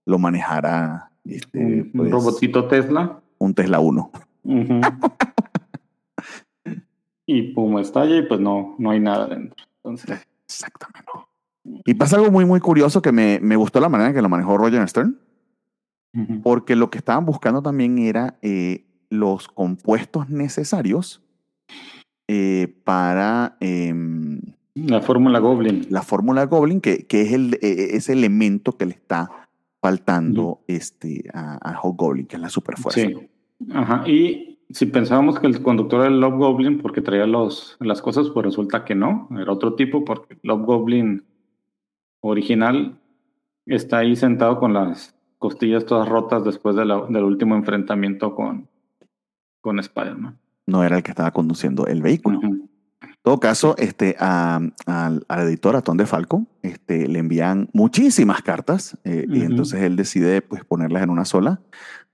lo manejara. Este, un pues robotito Tesla un Tesla 1. y pum, estalla y pues no, no hay nada dentro. Entonces. Exactamente. Y pasa algo muy, muy curioso que me, me gustó la manera en que lo manejó Roger Stern, porque lo que estaban buscando también era eh, los compuestos necesarios eh, para... Em, la fórmula Goblin. La fórmula Goblin, que, que es el, e, ese elemento que le está faltando este, a, a Goblin, que es la superfuerza. Sí. Ajá, y si pensábamos que el conductor era el Love Goblin porque traía los, las cosas, pues resulta que no, era otro tipo porque Love Goblin original está ahí sentado con las costillas todas rotas después de del último enfrentamiento con, con Spider-Man. No era el que estaba conduciendo el vehículo. En todo caso, este, a, al editor, a Tom de Falco, este, le envían muchísimas cartas eh, y entonces él decide pues, ponerlas en una sola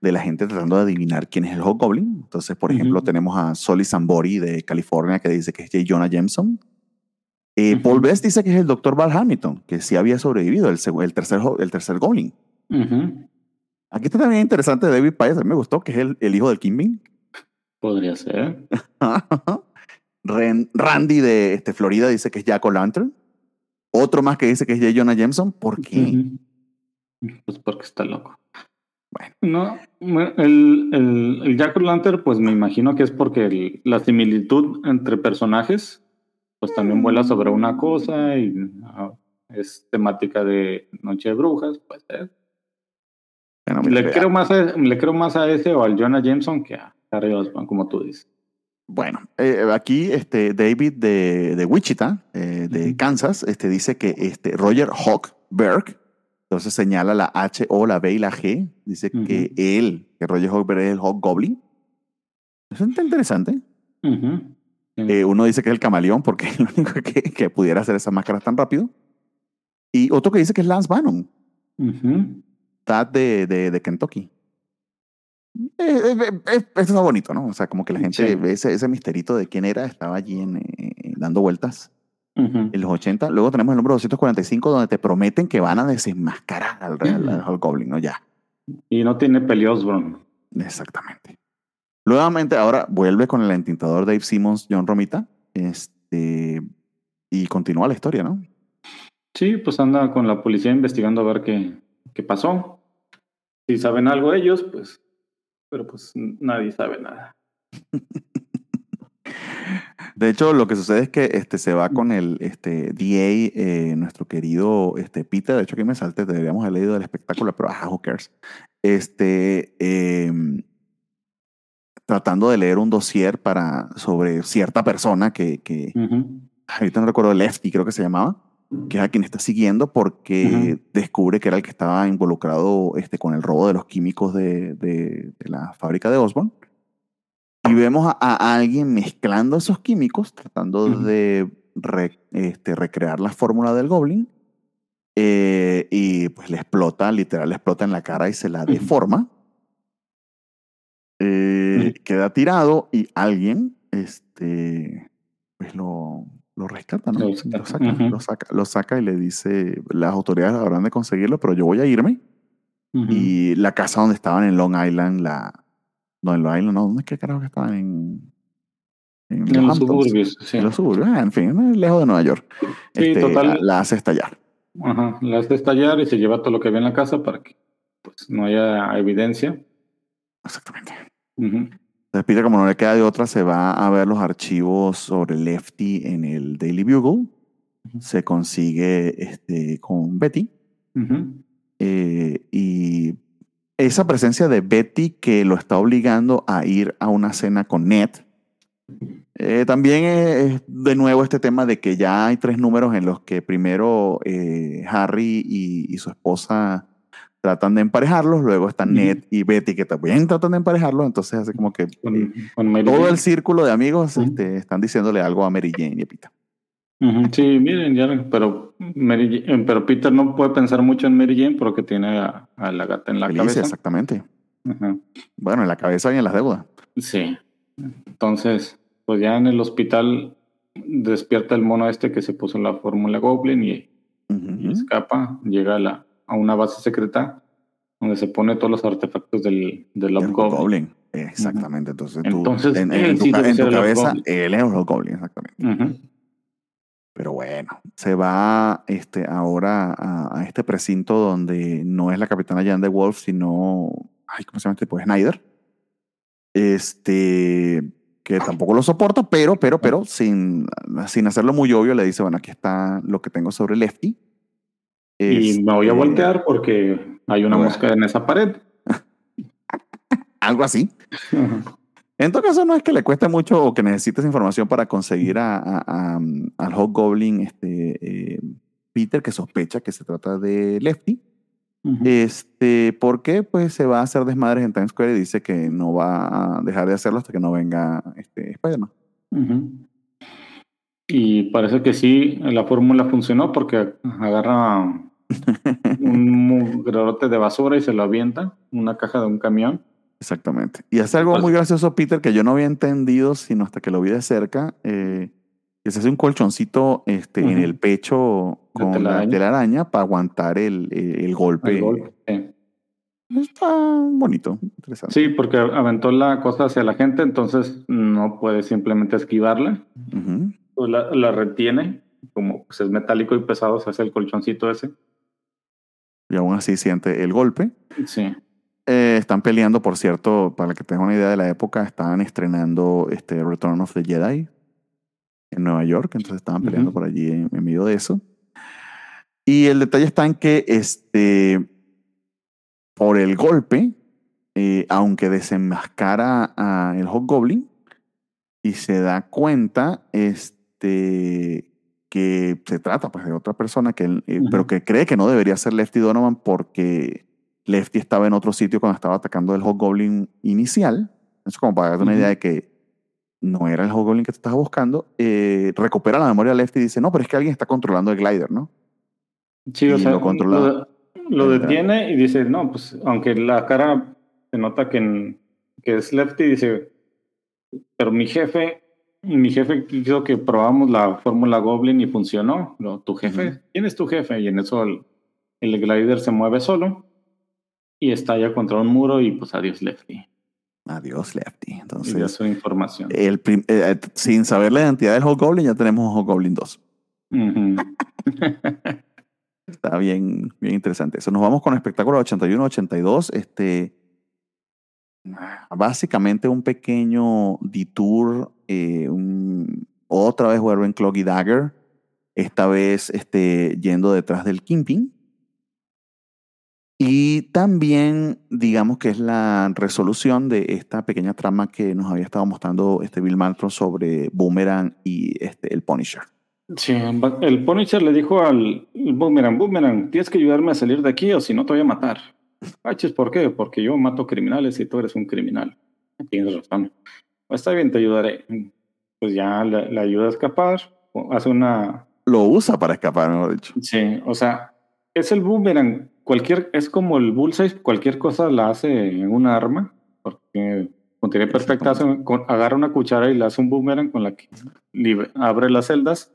de la gente tratando de adivinar quién es el Hobgoblin. Entonces, por ejemplo, tenemos a Solly Sambori de California que dice que es J. Jonah Jameson. Eh, Paul Best dice que es el Dr. Val Hamilton, que sí había sobrevivido, el, el, tercer, el tercer Goblin. Aquí está también interesante David Payas, a mí me gustó, que es el, el hijo del Kingpin. Podría ser. Randy de este, Florida dice que es Jack O'Lantern. Otro más que dice que es J. Jonah Jameson. ¿Por qué? Pues porque está loco. Bueno. No, el, el, el Jack pues me imagino que es porque la similitud entre personajes, pues también vuela sobre una cosa y ah, es temática de Noche de Brujas, pues le, creo más a, le creo más a ese o al Jonah Jameson que a Harry Osborn, como tú dices. Bueno, eh, aquí este David de, de Wichita, eh, de Kansas, este, dice que este Roger Hawkberg, entonces señala la H, O, la B y la G, dice que él, que Roger Hawkberg es el Hawk Goblin. Eso está interesante. Eh, uno dice que es el camaleón porque es el único que, que pudiera hacer esas máscaras tan rápido. Y otro que dice que es Lance Bannon. Tad de, de, de Kentucky. Eh, eh, eh, eso está bonito, ¿no? O sea, como que la gente ve ese, ese misterito de quién era, estaba allí en, dando vueltas en los 80. Luego tenemos el número 245 donde te prometen que van a desenmascarar al, Real Goblin, ¿no? Ya. Y no tiene peleos, bro. Exactamente. Nuevamente, ahora vuelve con el entintador Dave Simmons, John Romita, este, y continúa la historia, ¿no? Sí, pues anda con la policía investigando a ver qué, qué pasó. Si saben algo ellos, pues pero pues nadie sabe nada. De hecho, lo que sucede es que este, se va con el este, DA, eh, nuestro querido este, Peter. De hecho, aquí me salte, deberíamos haber leído el espectáculo, pero ah, who cares. Este, em, tratando de leer un dossier para, sobre cierta persona que, que ahorita no recuerdo, Lefty creo que se llamaba, que es a quien está siguiendo porque descubre que era el que estaba involucrado este, con el robo de los químicos de, de, la fábrica de Osborne. Y vemos a, alguien mezclando esos químicos, tratando de este, recrear la fórmula del Goblin. Eh, y pues le explota, literal, le explota en la cara y se la deforma. Eh, queda tirado y alguien este, pues lo, lo rescata, ¿no? Lo saca, lo saca, lo saca, y le dice, las autoridades habrán de conseguirlo, pero yo voy a irme. Y la casa donde estaban en Long Island, la... No, en Long Island, no, ¿dónde es que carajo que estaban? En... En, los, suburbios, sí. En los suburbios, ah, en fin, lejos de Nueva York. Sí, este, total. La, hace estallar. Ajá, la hace estallar y se lleva todo lo que ve en la casa para que pues, no haya evidencia. Exactamente. Entonces Peter, como no le queda de otra, se va a ver los archivos sobre Lefty en el Daily Bugle. Se consigue este, con Betty. Eh, y esa presencia de Betty que lo está obligando a ir a una cena con Ned. Eh, también es de nuevo este tema de que ya hay tres números en los que primero eh, Harry y, su esposa tratan de emparejarlos, luego están Ned y Betty que también tratan de emparejarlos, entonces hace como que todo el círculo de amigos este, están diciéndole algo a Mary Jane y a Peter. Sí, miren, ya, pero, Mary eh, pero Peter no puede pensar mucho en Mary Jane porque tiene a, la gata en la cabeza. Exactamente. Bueno, en la cabeza y en las deudas. Sí. Entonces, pues ya en el hospital despierta el mono este que se puso la fórmula Goblin y, y escapa, llega a la, a una base secreta donde se pone todos los artefactos del, del Goblin. Exactamente. Entonces, tú, en, tu, cabeza, él es el Goblin, exactamente. Pero bueno, se va este, ahora a, este precinto donde no es la capitana Jan de Wolf, sino. Ay, ¿cómo se llama este? Pues Snyder. Este. Que tampoco lo soporta, pero, pero, pero, sin, sin hacerlo muy obvio, le dice: Bueno, aquí está lo que tengo sobre Lefty y me voy a este, voltear porque hay una mosca en esa pared. Algo así. En todo caso, no es que le cueste mucho o que necesites información para conseguir a, al Hobgoblin este, eh, Peter, que sospecha que se trata de Lefty. Este, porque pues se va a hacer desmadres en Times Square y dice que no va a dejar de hacerlo hasta que no venga este, Spider-Man. Y parece que sí, la fórmula funcionó porque agarra un gradote de basura y se lo avienta, una caja de un camión. Exactamente. Y hace algo muy gracioso, Peter, que yo no había entendido, sino hasta que lo vi de cerca, eh, que se hace un colchoncito este, en el pecho con la araña para aguantar el, el golpe. Está bonito, interesante. Sí, porque aventó la cosa hacia la gente, entonces no puede simplemente esquivarla. Pues la, la, retiene, como pues es metálico y pesado, se hace el colchoncito ese y aún así siente el golpe. Sí. Eh, están peleando, por cierto, para que tengan una idea de la época, estaban estrenando este Return of the Jedi en Nueva York, entonces estaban peleando por allí en, medio de eso. Y el detalle está en que este por el golpe, eh, aunque desenmascara a el Hobgoblin y se da cuenta este, que se trata pues, de otra persona, que, eh, pero que cree que no debería ser Lefty Donovan porque Lefty estaba en otro sitio cuando estaba atacando el Hobgoblin inicial. Eso como para darte una idea de que no era el Hobgoblin que te estaba buscando. Eh, recupera la memoria de Lefty y dice, no, pero es que alguien está controlando el glider, ¿no? Sí, o sea, lo, lo, detiene y dice, no, pues aunque la cara se nota que, que es Lefty, dice, pero mi jefe, mi jefe quiso que probamos la fórmula Goblin y funcionó. No, tu jefe, ¿quién es tu jefe? Y en eso el, el glider se mueve solo y estalla contra un muro y pues adiós Lefty. Adiós Lefty. Entonces, su información. El eh, sin saber la identidad del Goblin ya tenemos Goblin 2. Está bien, bien interesante. Eso nos vamos con espectáculo 81-82. Este, básicamente un pequeño detour, eh, otra vez vuelve en Clocky Dagger, esta vez este, yendo detrás del Kimping. Y también, digamos que es la resolución de esta pequeña trama que nos había estado mostrando este Bill Mantro sobre Boomerang y este, el Punisher. Sí, el Punisher le dijo al Boomerang, Boomerang, tienes que ayudarme a salir de aquí o si no te voy a matar. Paches, ¿por qué? Porque yo mato criminales y tú eres un criminal. Tienes razón. Pues está bien, te ayudaré. Pues ya le, ayuda a escapar, hace una... Lo usa para escapar, mejor dicho. Sí, o sea, es el boomerang. Cualquier, es como el bullseye, cualquier cosa la hace en una arma, porque tiene perfecta, agarra una cuchara y le hace un boomerang con la que abre las celdas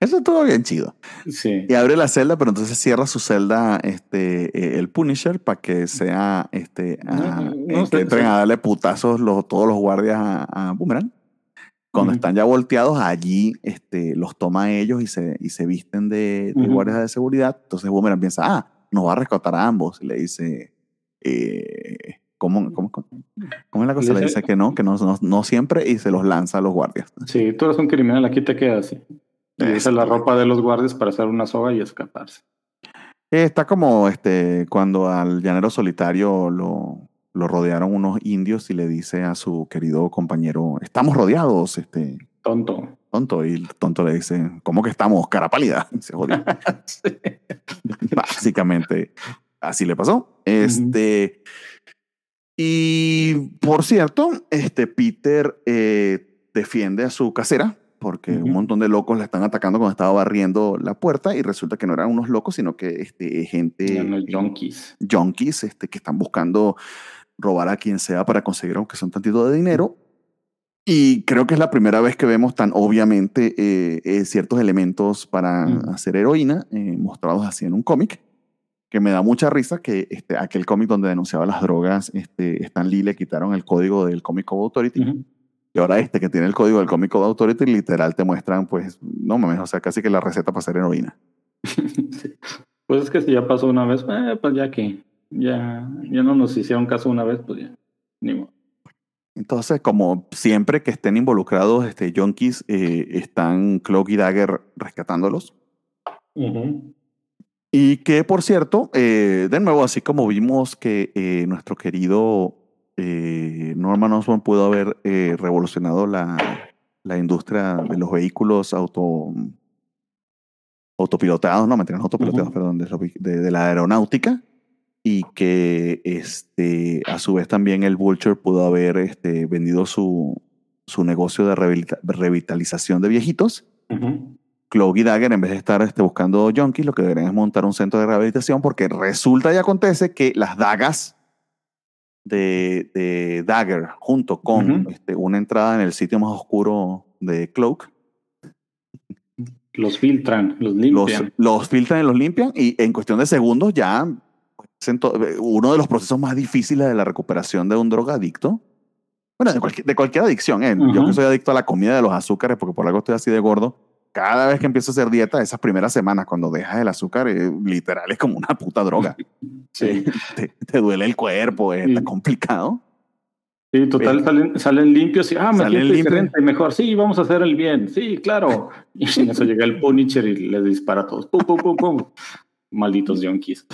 eso es todo bien chido. Sí. Y abre la celda, pero entonces cierra su celda este, eh, el Punisher para que sea este, eh, entren a darle putazos los, todos los guardias a, Boomerang. Cuando están ya volteados, allí este, los toma ellos y se, y se visten de, guardias de seguridad. Entonces Boomerang piensa, ah, nos va a rescatar a ambos. Y le dice, eh, ¿cómo, cómo, cómo, es la cosa? Le dice que no, que no, no, no, siempre y se los lanza a los guardias. Sí, tú eres un criminal, aquí te quedas. Y la ropa de los guardias para hacer una soga y escaparse. Está como este, cuando al llanero solitario lo, lo rodearon unos indios y le dice a su querido compañero, estamos rodeados, este. Tonto. Tonto. Y el tonto le dice, ¿cómo que estamos? Cara pálida. Se jodió. Básicamente, así le pasó. Este. Y por cierto, este Peter eh, defiende a su casera porque un montón de locos la están atacando cuando estaba barriendo la puerta y resulta que no eran unos locos, sino que este, gente... Junkies. Junkies este, que están buscando robar a quien sea para conseguir, aunque son tantito de dinero. Y creo que es la primera vez que vemos tan obviamente eh, eh, ciertos elementos para hacer heroína eh, mostrados así en un cómic, que me da mucha risa que este, aquel cómic donde denunciaba las drogas, este, Stan Lee le quitaron el código del Comic Code Authority. Y ahora este que tiene el código del Comic Code Authority, literal te muestran, pues, no mames, o sea, casi que la receta para hacer heroína. Pues es que si ya pasó una vez, eh, pues ya que ya, ya no nos hicieron caso una vez, pues ya, ni modo. Entonces, como siempre que estén involucrados este, junkies, eh, están Cloak y Dagger rescatándolos. Y que, por cierto, eh, de nuevo, así como vimos que nuestro querido eh, Norman Osborn pudo haber eh, revolucionado la, la, industria de los vehículos auto, autopilotados, no, me autopilotados, perdón, de, de, la aeronáutica y que este, a su vez también el Vulture pudo haber este, vendido su, su negocio de revitalización de viejitos. Uh y Dagger, en vez de estar este, buscando junkies, lo que deberían es montar un centro de rehabilitación porque resulta y acontece que las dagas de, de Dagger junto con este, una entrada en el sitio más oscuro de Cloak. Los filtran, los limpian. Los, filtran y los limpian y en cuestión de segundos ya uno de los procesos más difíciles de la recuperación de un drogadicto. Bueno, de cualquier, de cualquier adicción. ¿eh? Yo que soy adicto a la comida de los azúcares porque por algo estoy así de gordo cada vez que empiezo a hacer dieta, esas primeras semanas, cuando dejas el azúcar, eh, literal es como una puta droga. Sí. Te, duele el cuerpo, es complicado. Sí, total, salen, salen, limpios y, ah, me siento diferente, mejor, sí, vamos a hacer el bien, sí, claro. Y en eso llega el Punisher y les dispara a todos, pum, pum, pum, pum. Malditos junkies.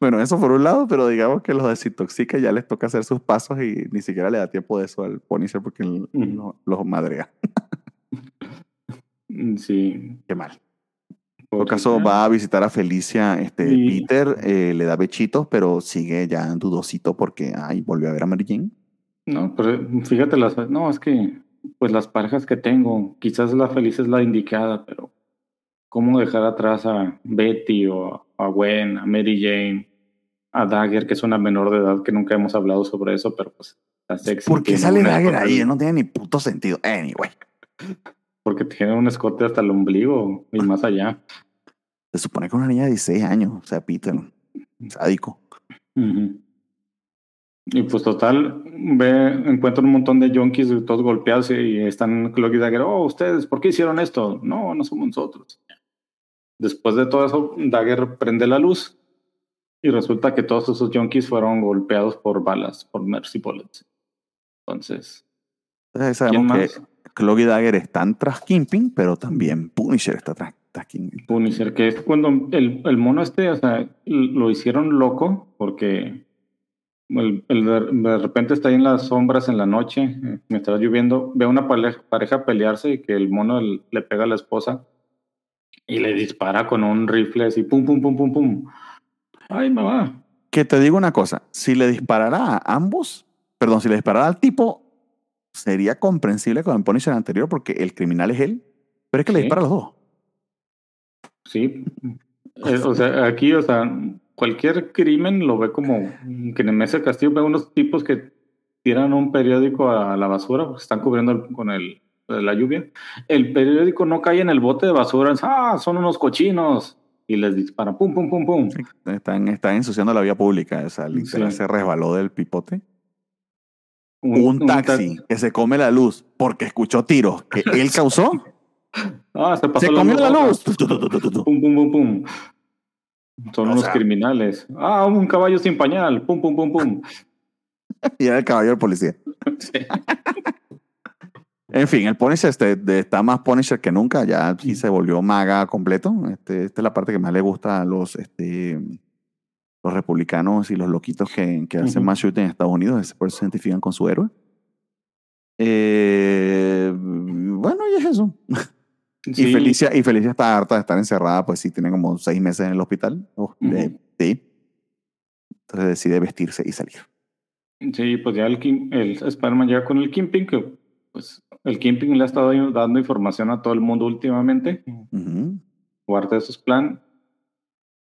Bueno, eso por un lado, pero digamos que los desintoxica ya les toca hacer sus pasos y ni siquiera le da tiempo de eso al Punisher porque los madrea. Mm, sí. Qué mal. En todo caso, va a visitar a Felicia, este, Peter, eh, le da bechitos, pero sigue ya dudosito porque, ay, volvió a ver a Mary Jane. No, pero fíjate, las, no, es que, pues las parejas que tengo, quizás la feliz es la indicada, pero ¿cómo dejar atrás a Betty o a Gwen, a Mary Jane, a Dagger, que es una menor de edad, que nunca hemos hablado sobre eso, pero pues está sexy. ¿Por qué sale Dagger ahí? No tiene ni puto sentido. Anyway. Porque tiene un escote hasta el ombligo y más allá. Se supone que una niña de 16 años, o sea, Peter, sádico. Y pues total, ve, encuentra un montón de junkies todos golpeados y están Cloak y Dagger, oh, ustedes, ¿por qué hicieron esto? No, no somos nosotros. Después de todo eso, Dagger prende la luz y resulta que todos esos junkies fueron golpeados por balas, por Mercy Bullets. Entonces, Entonces sabemos que Cloak y Dagger están tras Kingpin, pero también Punisher está tras, Kingpin. Punisher, que es cuando el, el, mono este, o sea, lo hicieron loco porque el, de, repente está ahí en las sombras en la noche, eh, mientras lloviendo, ve a una pareja, pelearse y que el mono le pega a la esposa y le dispara con un rifle así, pum, pum, pum, pum, pum. Ay, mamá. Que te digo una cosa, si le disparara a ambos, perdón, si le disparara al tipo, sería comprensible con el Punisher anterior porque el criminal es él, pero es que le dispara a los dos. Sí. O sea, aquí, o sea, cualquier crimen lo ve como que en el mes de Castillo ve unos tipos que tiran un periódico a la basura porque están cubriendo con el, la lluvia. El periódico no cae en el bote de basura, ah, son unos cochinos. Y les dispara, pum, pum, pum, pum. están, están ensuciando la vía pública. O sea, se resbaló del pipote un, taxi que se come la luz porque escuchó tiros que él causó. ah, se, pasó se comió la luz. Pum, pum, pum, pum. Son unos criminales. Ah, un caballo sin pañal. Pum, pum, pum, pum. y era el caballo del policía. en fin, el Punisher este, está más Punisher que nunca. Ya sí se volvió maga completo. Este, esta es la parte que más le gusta a los este, los republicanos y los loquitos que, que hacen más shooting en Estados Unidos, por eso se identifican con su héroe. Eh, bueno, y es eso. Y, Felicia, y Felicia está harta de estar encerrada, pues sí, tiene como seis meses en el hospital. sí. Entonces decide vestirse y salir. Sí, pues ya el, el Spider-Man llega con el Kimping, que pues el Kimping le ha estado dando información a todo el mundo últimamente. Guarda esos planes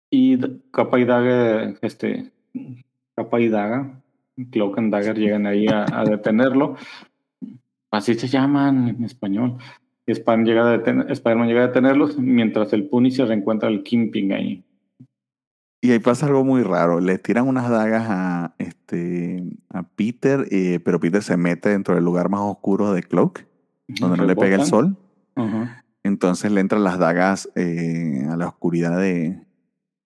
y Capa y Dagger, este, Capa y Daga, Cloak and Dagger llegan ahí a, detenerlo. Así se llaman en español. Spider-Man llega, a llega a detenerlos mientras el Punisher reencuentra el Kimping ahí. Y ahí pasa algo muy raro. Le tiran unas dagas a, este, a Peter, eh, pero Peter se mete dentro del lugar más oscuro de Cloak, donde no le pega el sol. Entonces le entran las dagas eh, a la oscuridad de,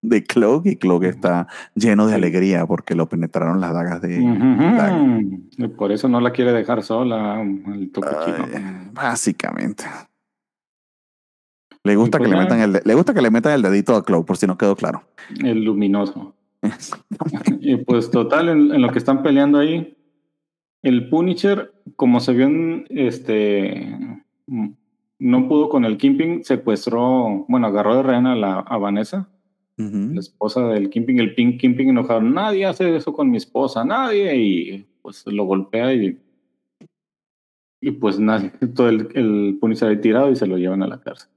de Cloak y Cloak está lleno de alegría porque lo penetraron las dagas de... Por eso no la quiere dejar sola el Básicamente. Le gusta, que le, metan el, le gusta que le metan el dedito a Cloak, por si no quedó claro. El luminoso. y pues total, en, lo que están peleando ahí, el Punisher, como se vio en este... No pudo con el Kimping, secuestró, bueno, agarró de rehén a, la, a Vanessa la esposa del Kimping, el Pink Kimping enojado, nadie hace eso con mi esposa, nadie, y pues lo golpea y, y pues nadie, todo el, el Punisher tirado y se lo llevan a la cárcel.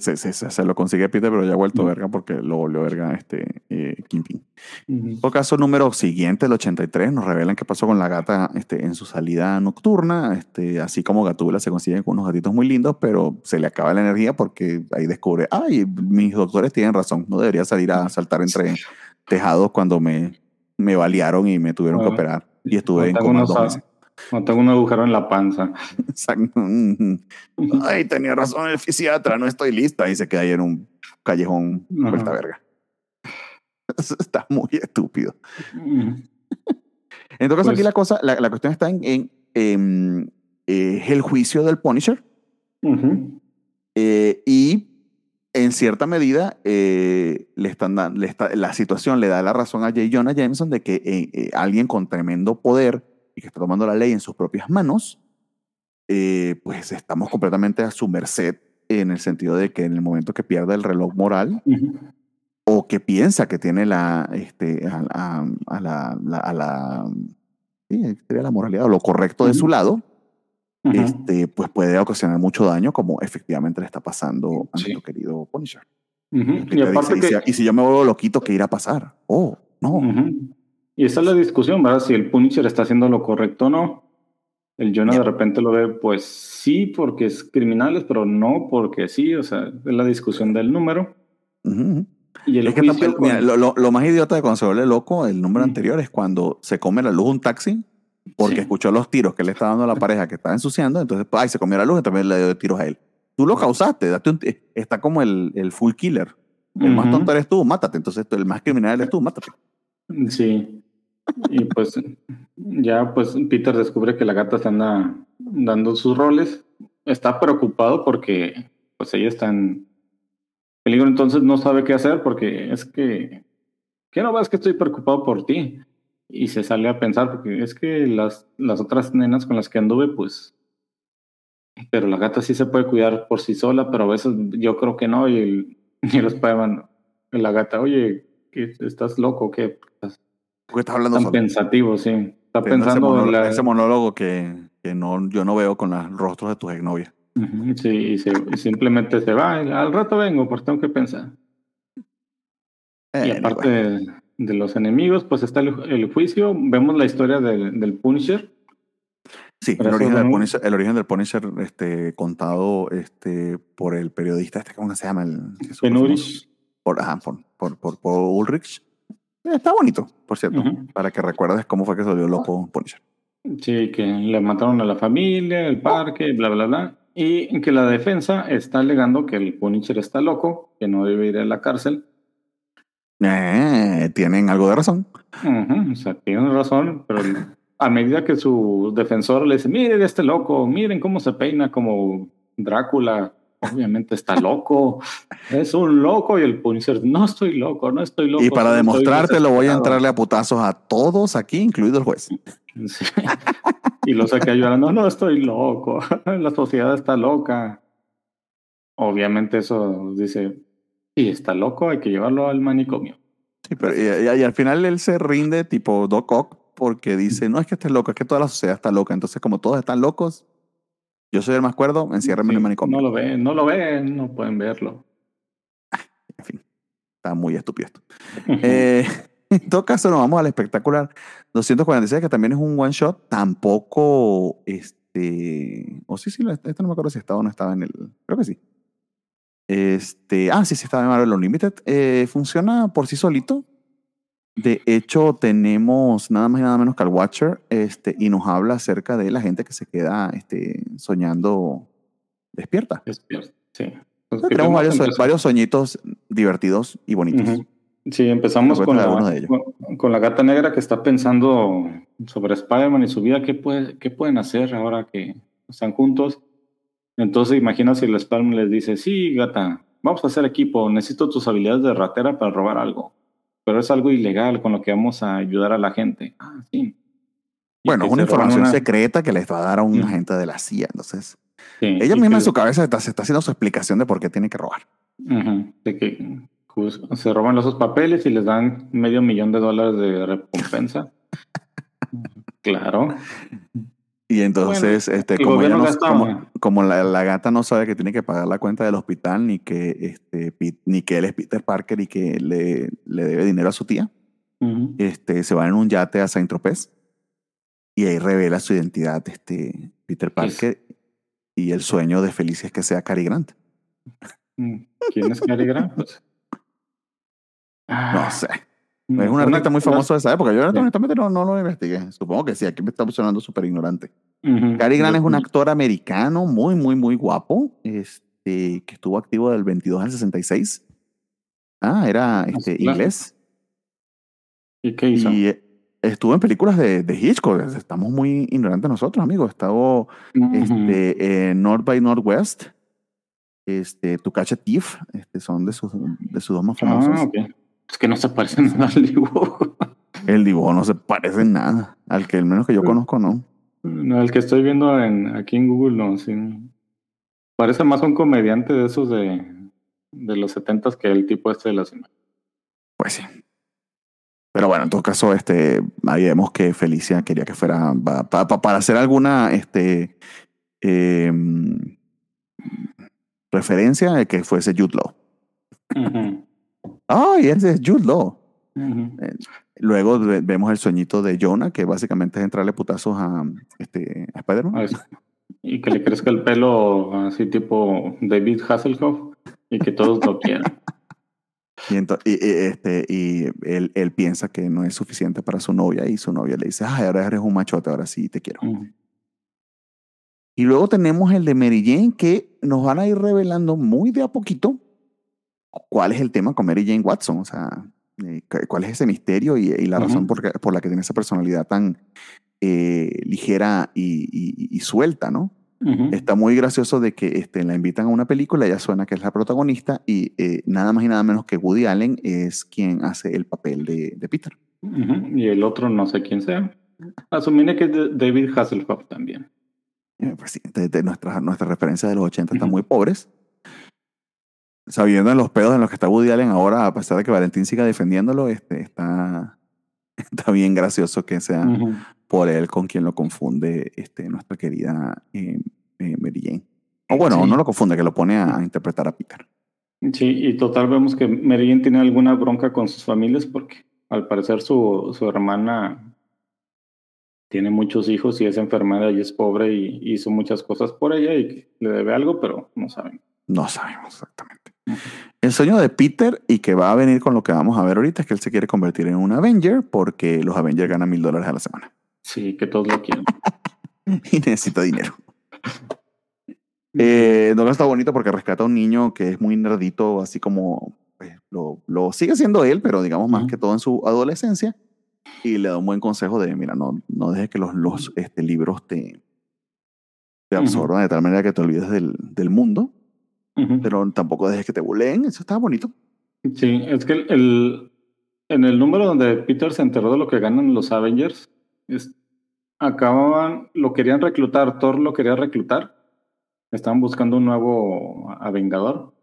Se, se, se, lo consigue Peter, pero ya ha vuelto verga porque lo volvió verga este eh, Kingpin. En todo caso, número siguiente, el 83, nos revelan qué pasó con la gata este, en su salida nocturna. Este, así como Gatula se consigue con unos gatitos muy lindos, pero se le acaba la energía porque ahí descubre, ay, mis doctores tienen razón, no debería salir a saltar entre tejados cuando me, me balearon y me tuvieron que operar. Y estuve en coma dos meses. No tengo un agujero en la panza. Ay, tenía razón el fisiatra, no estoy lista. Y se queda ahí en un callejón vuelta verga. está muy estúpido. Entonces, aquí pues la cosa, la, la, cuestión está en, en, en eh, el juicio del Punisher. Eh, y en cierta medida, eh, le están dando, la situación le da la razón a J. Jonah Jameson de que eh, eh, alguien con tremendo poder y que está tomando la ley en sus propias manos, pues estamos completamente a su merced en el sentido de que en el momento que pierda el reloj moral o que piensa que tiene la, este, a, la, a la, la moralidad o lo correcto de su lado, este, pues puede ocasionar mucho daño, como efectivamente le está pasando a nuestro querido Punisher. y, si, yo me vuelvo loquito, ¿qué irá a pasar? Oh, no. Y esa es la discusión, ¿verdad? Si el Punisher está haciendo lo correcto o no. El Jonah de repente lo ve, pues sí, porque es criminales, pero no porque sí. O sea, es la discusión del número. Y el lo, más idiota de cuando se vuelve loco, el número anterior es cuando se come la luz un taxi porque escuchó los tiros que le estaba dando a la pareja que estaba ensuciando, entonces ay, se comió la luz y también le dio tiros a él. Tú lo causaste, date un está como el, el full killer. El más tonto eres tú, mátate. Entonces el más criminal eres tú, mátate. Sí. Y pues ya pues Peter descubre que la gata se anda dando sus roles. Está preocupado porque pues ella está en peligro, entonces no sabe qué hacer porque es que, ¿qué no ves que estoy preocupado por ti? y se sale a pensar, porque es que las, las otras nenas con las que anduve, pues, pero la gata sí se puede cuidar por sí sola, pero a veces yo creo que no, y, el, y los padres la gata, oye, ¿estás loco? ¿Qué? Porque estás hablando tan pensativo, sí. Está pensando ese monólogo, ese monólogo que, que, no, yo no veo con los rostros de tus exnovias. Sí, y, simplemente se va, al rato vengo, porque tengo que pensar. y aparte, de los enemigos, pues está el, juicio, vemos la historia del Punisher. Sí, el origen, del Punisher, el origen, del Punisher, este, contado este, por el periodista, este, ¿cómo se llama? El, Por, por, por, por, Ulrich. Está bonito, por cierto, para que recuerdes cómo fue que se volvió loco Punisher. Sí, que le mataron a la familia, el parque, bla, bla, bla. Y que la defensa está alegando que el Punisher está loco, que no debe ir a la cárcel eh, tienen algo de razón. o sea, tienen razón, pero a medida que su defensor le dice, miren este loco, miren cómo se peina como Drácula, obviamente está loco, es un loco y el Punisher, no estoy loco, no estoy loco. Y para demostrarte lo voy a entrarle a putazos a todos aquí, incluido el juez. Y lo saqué llorando, no estoy loco, la sociedad está loca. Obviamente eso dice, Sí, está loco, hay que llevarlo al manicomio. Sí, pero y, al final él se rinde tipo Doc Ock porque dice, no es que estés loco, es que toda la sociedad está loca. Entonces, como todos están locos, yo soy el más cuerdo, enciérrame en el manicomio. No lo ven, no lo ven, no pueden verlo. En fin, está muy estúpido esto. Eh, en todo caso, nos vamos al espectacular 246, que también es un one shot. Tampoco, este, o sí, sí, este no me acuerdo si estaba o no estaba en el, creo que sí. Este, ah, sí, sí, está en Marvel Unlimited. Eh, funciona por sí solito. De hecho, tenemos nada más y nada menos que al Watcher este, y nos habla acerca de la gente que se queda este, soñando despierta. Despierta, sí. tenemos varios, varios, soñitos divertidos y bonitos. Sí, empezamos con la, con la, gata negra que está pensando sobre Spider-Man y su vida. ¿Qué, puede, ¿Qué pueden hacer ahora que están juntos? Entonces imagina si el Spam les dice, sí, gata, vamos a hacer equipo, necesito tus habilidades de ratera para robar algo, pero es algo ilegal con lo que vamos a ayudar a la gente. Ah, sí. Bueno, es una información secreta que les va a dar a un agente de la CIA, entonces. ella misma en su cabeza está, se está haciendo su explicación de por qué tiene que robar. De que se roban esos papeles y les dan medio millón de dólares de recompensa. claro. Y entonces, este, como, como, la, gata no sabe que tiene que pagar la cuenta del hospital, ni que, este, ni que él es Peter Parker y que le, le debe dinero a su tía, este, se va en un yate a Saint Tropez y ahí revela su identidad, este, Peter Parker, y el sueño de Felicia es que sea Cary Grant. Mm, ¿Quién es Cary Grant? No sé. Es un artista muy famoso de esa época. Yo honestamente no, no lo investigué. Supongo que sí, aquí me está sonando súper ignorante. Cary Grant es un actor americano muy, muy, muy guapo, este, que estuvo activo del 22 al 66. Ah, era este, inglés. ¿Y qué hizo? Y eh, estuvo en películas de, de Hitchcock. Estamos muy ignorantes nosotros, amigos. Estaba este, en North by Northwest. este, Tucacha Thief, este, son de sus, de sus dos más famosos. Ah, ok. Es que no se parecen nada al dibujo. El dibujo no se parece en nada. Al que al menos que yo conozco, no. No, el que estoy viendo en, aquí en Google, no. Sí. Parece más un comediante de esos de, de los setentas que el tipo este de la semana. Pues sí. Pero bueno, en todo caso, este, ahí vemos que Felicia quería que fuera pa- pa- pa- para hacer alguna este, em, referencia de que fuese Jude Law. Ujú, ¡Ay, ese es Jude Law! ujú. Luego ve- vemos el sueñito de Jonah, que básicamente es entrarle putazos a, este, a Spider-Man. Y que le crezca el pelo así tipo David Hasselhoff y que todos lo quieran. Y, y- y, este, y él, él piensa que no es suficiente para su novia y su novia le dice, ay, ahora eres un machote, ahora sí te quiero. Ujú. Y luego tenemos el de Mary Jane que nos van a ir revelando muy de a poquito cuál es el tema con Mary Jane Watson, o sea, eh, cu- cuál es ese misterio y, y la razón Ujú. por, que- por la que tiene esa personalidad tan eh, ligera y, y- y suelta, ¿no? Ujú. Está muy gracioso de que este, la invitan a una película, ella suena que es la protagonista y eh, nada más y nada menos que Woody Allen es quien hace el papel de, de Peter. Ujú. Y el otro no sé quién sea. Asumiré que es David Hasselhoff también. Eh, Pues sí, de, de nuestras nuestras referencias de los 80 están muy pobres. Sabiendo en los pedos en los que está Woody Allen ahora, a pesar de que Valentín siga defendiéndolo, este, está, está bien gracioso que sea por él con quien lo confunde este, nuestra querida eh, eh, Mary Jane. O bueno, Sí. no lo confunde, que lo pone a, a interpretar a Peter. Sí, y total vemos que Mary Jane tiene alguna bronca con sus familias porque al parecer su, su hermana tiene muchos hijos y es enfermera y es pobre y hizo muchas cosas por ella y le debe algo, pero no saben. No sabemos exactamente. El sueño de Peter y que va a venir con lo que vamos a ver ahorita es que él se quiere convertir en un Avenger porque los Avengers ganan mil dólares a la semana Sí, que todos lo quieren. y necesita dinero. Eh, no está bonito porque rescata a un niño que es muy nerdito, así como pues, lo, lo sigue siendo él, pero digamos más que todo en su adolescencia. Y le da un buen consejo de, mira, no, no dejes que los, los este, libros te, te absorban de tal manera que te olvides del, del mundo, Pero tampoco dejes que te buleen. Eso está bonito. Sí, es que el, el- en el número donde Peter se enteró de lo que ganan los Avengers, es- acababan, lo querían reclutar, Thor lo quería reclutar, estaban buscando un nuevo Avengador.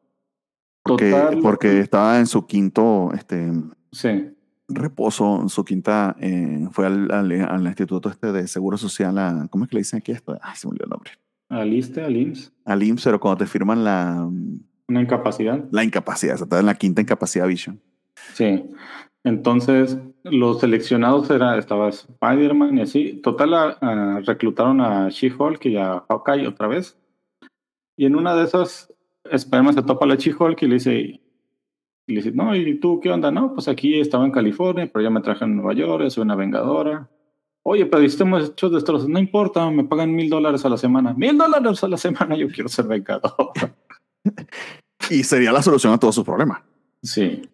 Porque, Total, porque estaba en su quinto este, Sí, reposo, en su quinta, eh, fue al, al, al instituto este de seguro social, a, ¿cómo es que le dicen aquí esto? Ay, se me olvidó el nombre. Aliste, al IMSS, Al IMSS, pero cuando te firman la, una incapacidad. la incapacidad, o sea, estás en la quinta incapacidad vision. Sí. Entonces, los seleccionados era, estaba Spider-Man y así. Total, a- a- reclutaron a She-Hulk y a Hawkeye otra vez. Y en una de esas, Spider-Man se topa a la She-Hulk y le dice, y le dice, no, ¿y tú qué onda? No, pues aquí estaba en California, pero ya me traje a Nueva York, soy una vengadora. Oye, pero hemos hecho destrozos. No importa, me pagan mil dólares a la semana. Mil dólares a la semana, yo quiero ser vengador. Y sería la solución a todos sus problemas. Sí.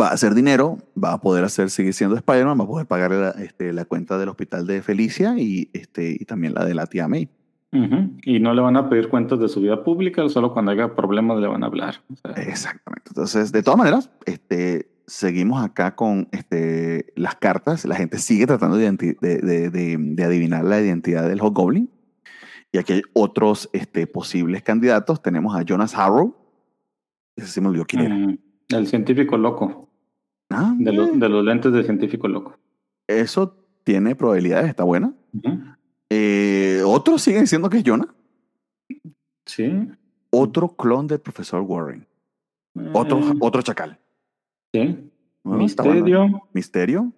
Va a hacer dinero, va a poder hacer, seguir siendo Spider-Man, va a poder pagar la, este, la cuenta del hospital de Felicia y, este, y también la de la tía May. Ujú, Y no le van a pedir cuentas de su vida pública, solo cuando haya problemas le van a hablar. O sea, Exactamente. Entonces, de todas maneras, este, seguimos acá con este, las cartas. La gente sigue tratando de, de, de- de- adivinar la identidad del Hobgoblin. Y aquí hay otros este, posibles candidatos. Tenemos a Jonas Harrow. Ese sí me olvidó quién era. mm, el científico loco, Ah, de, lo- de los lentes del científico loco. Eso tiene probabilidades, está buena. Eh, otros siguen diciendo que es Jonah. Sí. Otro clon del profesor Warren. Otro, Eh, otro chacal. Sí. Bueno, está bueno. Misterio. Misterio.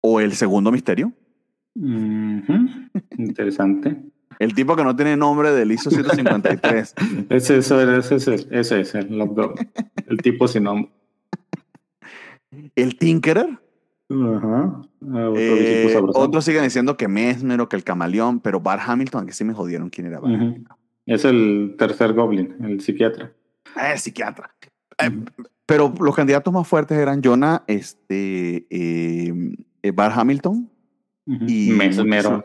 O el segundo misterio. Interesante. El tipo que no tiene nombre del ISO 153. Ese, ese, ese, ese, es el. El tipo sin nombre. el Tinkerer. Ajá. Ah, otro Eh, otros siguen diciendo que Mesmer o que el camaleón, pero Bart Hamilton, que sí me jodieron quién era Ujú. Hamilton. Es el tercer Goblin, el psiquiatra. Ah, es psiquiatra. Eh, pero los candidatos más fuertes eran Jonah, este, eh, eh, Bart Hamilton y Mesmero.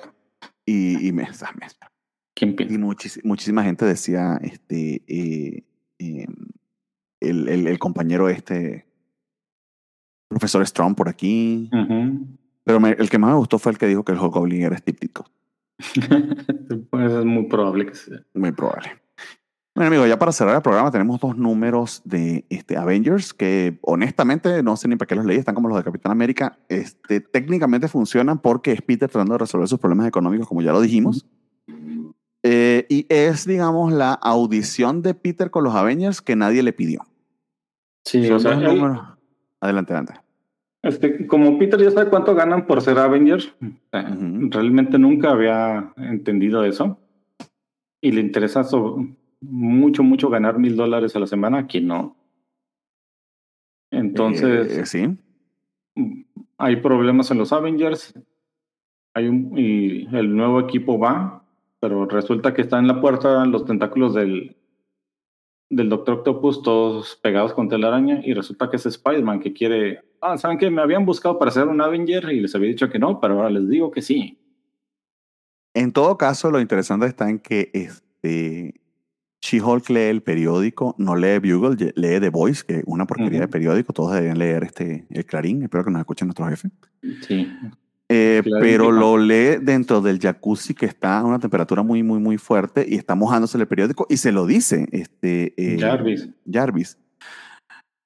y, y Mes- ah, Mesmer. ¿Quién piensa? Y muchísima gente decía, este, eh, em, el, el, el, compañero este, profesor Strong por aquí. Pero el que más me gustó fue el que dijo que el Goblin era Ditko. pues es muy probable que sea. Muy probable. Bueno, amigo, ya para cerrar el programa tenemos dos números de este, Avengers que honestamente no sé ni para qué los leí, están como los de Capitán América. Este, técnicamente funcionan porque es Peter tratando de resolver sus problemas económicos, como ya lo dijimos. Eh, y es, digamos, la audición de Peter con los Avengers que nadie le pidió. Sí, o sea, Adelante, adelante. Este, como Peter ya sabe cuánto ganan por ser Avengers, realmente nunca había entendido eso. Y le interesa mucho, mucho ganar mil dólares a la semana, aquí no. Entonces, eh, sí. Hay problemas en los Avengers. Hay un, y el nuevo equipo va, pero resulta que está en la puerta los tentáculos del, del Doctor Octopus todos pegados con telaraña y resulta que es Spider-Man que quiere, ah, saben que me habían buscado para ser un Avenger y les había dicho que no, pero ahora les digo que sí. En todo caso, lo interesante está en que este She-Hulk lee el periódico, no lee Bugle, lee The Voice, que es una porquería de periódico, todos deberían leer este el Clarín, espero que nos escuchen nuestro jefe. Sí. Eh, pero lo lee dentro del jacuzzi que está a una temperatura muy, muy, muy fuerte y está mojándose el periódico y se lo dice este, eh, Jarvis. Jarvis.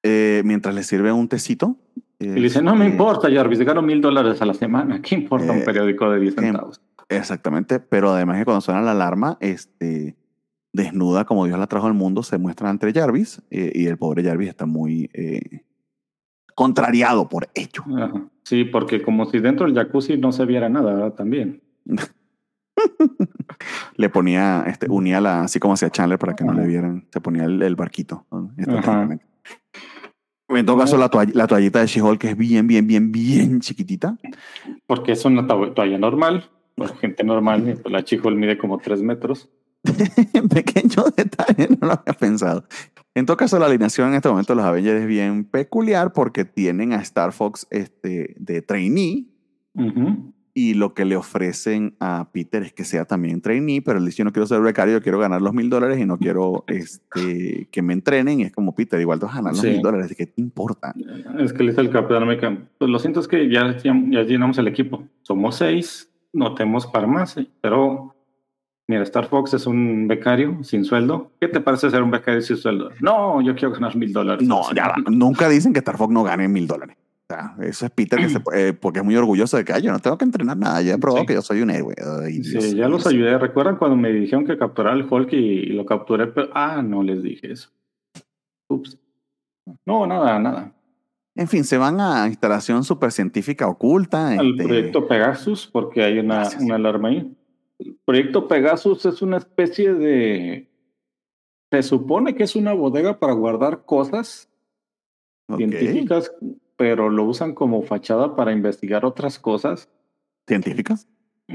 Eh, mientras le sirve un tecito. y le dice, no me este, importa, Jarvis, gano mil dólares a la semana. ¿Qué importa un periódico de 10 centavos? Exactamente, pero además que cuando suena la alarma, este, desnuda como Dios la trajo al mundo, se muestra entre Jarvis y el pobre Jarvis está muy contrariado por ello. Sí, porque como si dentro del jacuzzi no se viera nada también. le ponía, este, unía la, así como hacía Chandler para que no le vieran, se ponía el, barquito. En todo caso, la, toalla, la toallita de She-Hulk es bien, bien, bien, bien chiquitita. Porque es una toalla normal, gente normal, la She-Hulk mide como tres metros. Pequeño detalle, no lo había pensado. En todo caso, la alineación en este momento de los Avengers es bien peculiar porque tienen a Star Fox este, de trainee y lo que le ofrecen a Peter es que sea también trainee, pero él dice, yo no quiero ser becario, yo quiero ganar los mil dólares y no quiero este, que me entrenen. Y es como, Peter, igual te vas a ganar los mil dólares, ¿qué te importa? Es que le dice el Capitán América, pues lo siento es que ya, ya, ya llenamos el equipo. Somos seis, no tenemos para más, pero Mira, Star Fox es un becario sin sueldo. ¿Qué te parece ser un becario sin sueldo? No, yo quiero ganar mil dólares. No, ya Nunca dicen que Star Fox no gane mil dólares. O sea, eso es Peter que se, eh, porque es muy orgulloso de que yo no tengo que entrenar nada. Ya he probado que yo soy un héroe. sí, ya los ayudé. ¿Recuerdan cuando me dijeron que capturara el Hulk y, lo capturé? Pero, ah, no les dije eso. Ups. No, nada, nada. En fin, se van a instalación supercientífica oculta. Al este proyecto Pegasus, porque hay una, una alarma ahí. El proyecto Pegasus es una especie de... Se supone que es una bodega para guardar cosas científicas, pero lo usan como fachada para investigar otras cosas. ¿Científicas?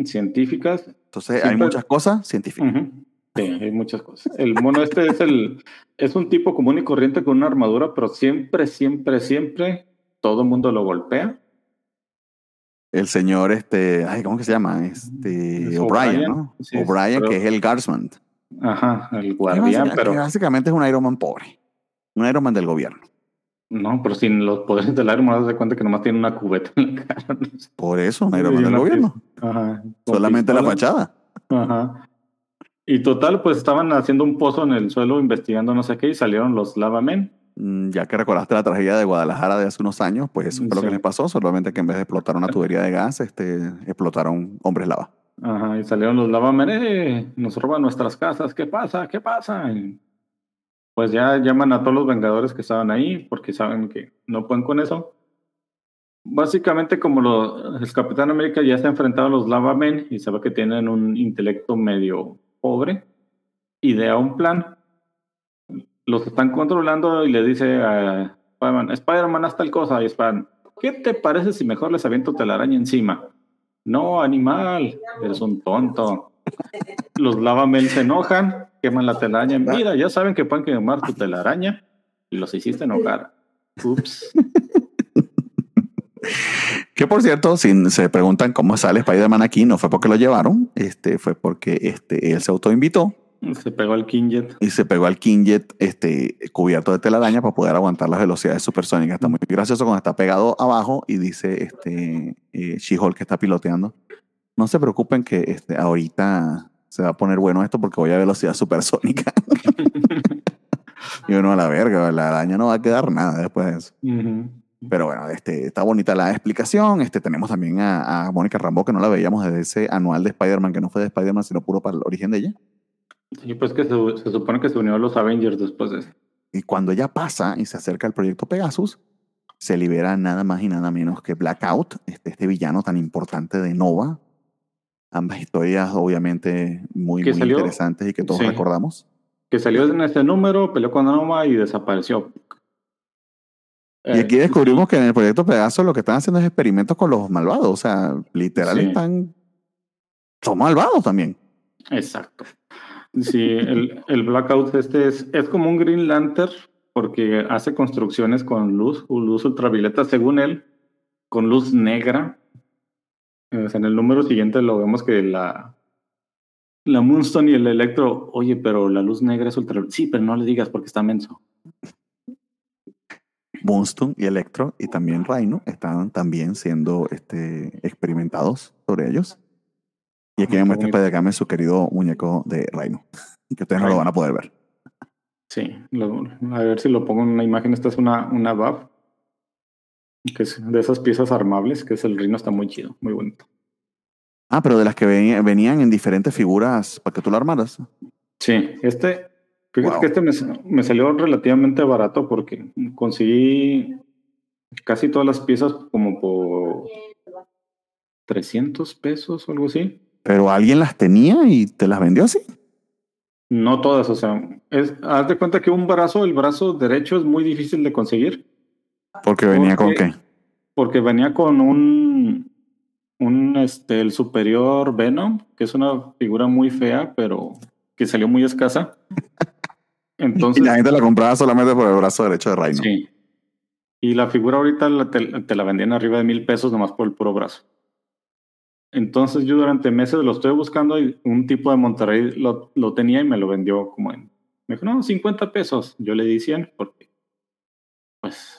Científicas. Entonces, hay muchas cosas científicas. Sí, hay muchas cosas. El mono este es el es un tipo común y corriente con una armadura, pero siempre, siempre, siempre todo el mundo lo golpea el señor, este, ay, ¿cómo que se llama? Este, O'Brien, ¿no? O'Brien, que es el Guardsman. Ajá, el guardián, pero... básicamente es un Iron Man pobre. Un Iron Man del gobierno. No, pero sin los poderes del Iron Man, das cuenta que nomás tiene una cubeta en la cara. Por eso, un Iron Man del gobierno. Ajá. Solamente la fachada. Ajá. Y total, pues estaban haciendo un pozo en el suelo investigando no sé qué y salieron los Lava Men Mm, ya que recordaste la tragedia de Guadalajara de hace unos años, pues eso fue lo que les pasó, solamente que en vez de explotar una tubería de gas, este, explotaron hombres lava. Ajá, y salieron los lavamen, eh, nos roban nuestras casas, ¿qué pasa? ¿Qué pasa? pues ya llaman a todos los vengadores que estaban ahí, porque saben que no pueden con eso. Básicamente, como el Capitán América ya se ha enfrentado a los lavamen y sabe que tienen un intelecto medio pobre, idea un plan los están controlando y le dice a Spider-Man, Spider-Man, haz tal cosa. Y Spider-Man, ¿qué te parece si mejor les aviento telaraña encima? No, animal, eres un tonto. Los lavamel se enojan, queman la telaraña. Mira, ya saben que pueden quemar tu telaraña y los hiciste enojar. Ups. Que por cierto, si se preguntan cómo sale Spider-Man aquí, no fue porque lo llevaron, este, fue porque este, él se autoinvitó. Se pegó al Kingjet. Y se pegó al Kingjet este, cubierto de telaraña para poder aguantar las velocidades supersónicas. Está muy gracioso cuando está pegado abajo y dice este, eh, She-Hulk que está piloteando. No se preocupen que este, ahorita se va a poner bueno esto porque voy a velocidad supersónica. y uno a la verga, la araña no va a quedar nada después de eso. Pero bueno, este, está bonita la explicación. Este, tenemos también a, a Mónica Rambo, que no la veíamos desde ese anual de Spider-Man, que no fue de Spider-Man, sino puro para el origen de ella. Sí, pues que se, se, supone que se unió a los Avengers después de eso. Y cuando ella pasa y se acerca al proyecto Pegasus, se libera nada más y nada menos que Blackout, este, este villano tan importante de Nova. Ambas historias, obviamente, muy, muy salió, interesantes y que todos sí, recordamos. Que salió en este número, peleó con Nova y desapareció. Y aquí descubrimos que en el proyecto Pegaso lo que están haciendo es experimentos con los malvados. O sea, literal sí. están. Son malvados también. Exacto. Sí, el, el Blackout este es, es como un Green Lantern porque hace construcciones con luz, luz ultravioleta, según él, con luz negra. En el número siguiente lo vemos que la, la Moonstone y el Electro, oye, pero la luz negra es ultravioleta. Sí, pero no le digas porque está menso. Moonstone y Electro y también Rhino están también siendo este, experimentados sobre ellos. Y aquí me muestra Spider-Game su querido muñeco de Rhino, que ustedes no lo van a poder ver. Sí, lo, a ver si lo pongo en una imagen. Esta es una, una BAF, que es de esas piezas armables, que es el Rhino, está muy chido, muy bonito. Ah, pero de las que venían, venían en diferentes figuras para que tú lo armaras. Sí, este, fíjate wow. que este me, me, salió relativamente barato porque conseguí casi todas las piezas como por 300 pesos o algo así. Pero alguien las tenía y te las vendió así. No todas, o sea, es, haz de cuenta que un brazo, el brazo derecho es muy difícil de conseguir. Porque venía porque, con qué? Porque venía con un, un, este, el superior Venom, que es una figura muy fea, pero que salió muy escasa. Entonces, y la gente la compraba solamente por el brazo derecho de Rhino. Sí. Y la figura ahorita la, te, te, la vendían arriba de mil pesos nomás por el puro brazo. Entonces yo durante meses lo estoy buscando y un tipo de Monterrey lo, lo tenía y me lo vendió como en... Me dijo, no, 50 pesos. Yo le di 100 porque, pues...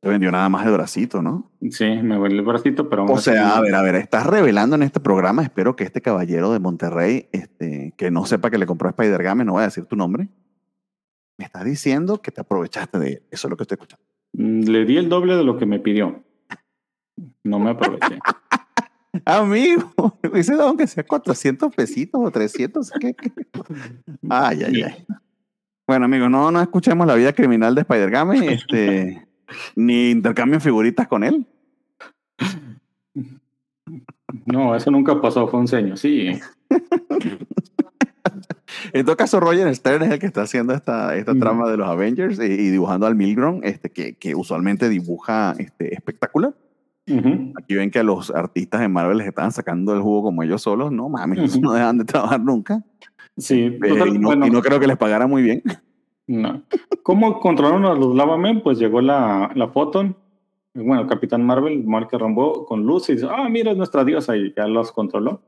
Te vendió nada más el bracito, ¿no? Sí, me vendió el bracito, pero... O sea, a ver, a ver, estás revelando en este programa, espero que este caballero de Monterrey, este, que no sepa que le compró a Spider-Game, no voy a decir tu nombre, me estás diciendo que te aprovechaste de él. Eso es lo que estoy escuchando. Le di el doble de lo que me pidió. No me aproveché. Amigo, me dice aunque sea 400 pesitos o 300. ¿qué, qué? Ay, ay, ay. Bueno, amigos, no, no escuchemos la vida criminal de Spider-Game, este, ni intercambio figuritas con él. No, eso nunca pasó, fue un seño, sí. en todo caso, Roger Stern es el que está haciendo esta, esta mm. trama de los Avengers y, y dibujando al Milgrom, este, que, que usualmente dibuja este, espectacular. Uh -huh. Aquí ven que a los artistas de Marvel les estaban sacando el jugo como ellos solos. No mames, uh -huh. no dejan de trabajar nunca. Sí, eh, total, y, no, bueno, y, no, creo que les pagara muy bien. No. ¿Cómo controlaron a los Lavamen? Pues llegó la, la Photon, bueno, Capitán Marvel, Mark Rambo, con luz y dice: Ah, mira, es nuestra diosa, y ya los controló.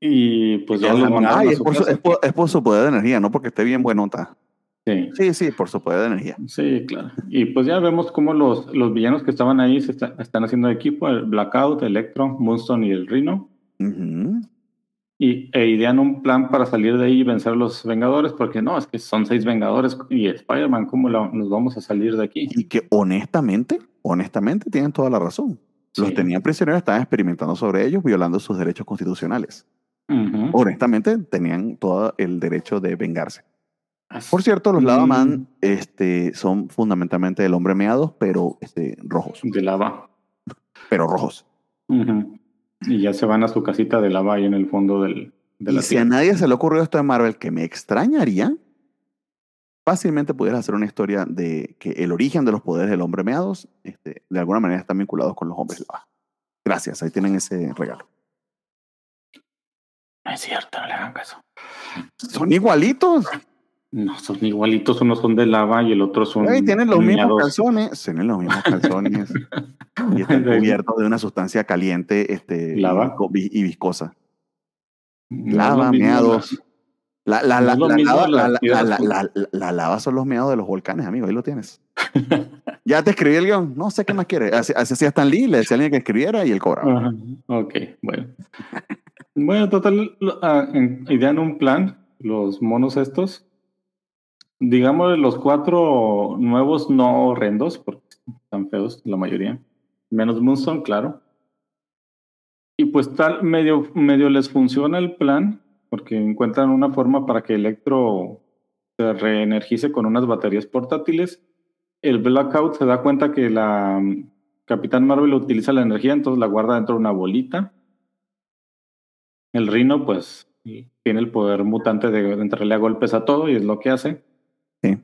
y pues ya los mandaron. Ay, es, por su, es, por, es por su poder de energía, no porque esté bien buenota. Sí. sí, sí, por su poder de energía. Sí, claro. Y pues ya vemos cómo los, los villanos que estaban ahí se está, están haciendo equipo, el Blackout, Electro, Moonstone y el Rhino. Uh -huh. Y e idean un plan para salir de ahí y vencer a los Vengadores, porque no, es que son seis Vengadores y Spider-Man, ¿cómo la, nos vamos a salir de aquí? Y que honestamente, honestamente tienen toda la razón. Sí. Los tenían prisioneros, estaban experimentando sobre ellos, violando sus derechos constitucionales. Uh -huh. Honestamente, tenían todo el derecho de vengarse. Por cierto, los lavaman mm. este, son fundamentalmente del hombre meados, pero este, rojos. De lava. Pero rojos. Uh -huh. Y ya se van a su casita de lava ahí en el fondo del, de y si a nadie se le ocurrió esto de Marvel, que me extrañaría, fácilmente pudieras hacer una historia de que el origen de los poderes del hombre meados, este, de alguna manera están vinculados con los hombres lava. Gracias, ahí tienen ese regalo. No es cierto, no le hagan caso. Son igualitos. No, son igualitos, unos son de lava y el otro son. tienen los mismos calzones. Tienen los mismos calzones. y están cubiertos de una sustancia caliente este, lava. Y, viscosa. lava, meados. La, la, la, la, lava son los meados de los volcanes, amigo. Ahí lo tienes. ya te escribí el guion. No sé qué más quieres. Así, hacía Stan Lee, le decía a alguien que escribiera y él cobraba. Ok, bueno. bueno, total, uh, idean un plan, los monos estos. Digamos, los cuatro nuevos no horrendos, porque están feos la mayoría. Menos Moonstone, claro. Y pues tal, medio, medio les funciona el plan porque encuentran una forma para que Electro se reenergice con unas baterías portátiles. El Blackout se da cuenta que la mm, Capitán Marvel utiliza la energía, entonces la guarda dentro de una bolita. El Rhino, pues, tiene el poder mutante de entrarle a golpes a todo y es lo que hace. Sí.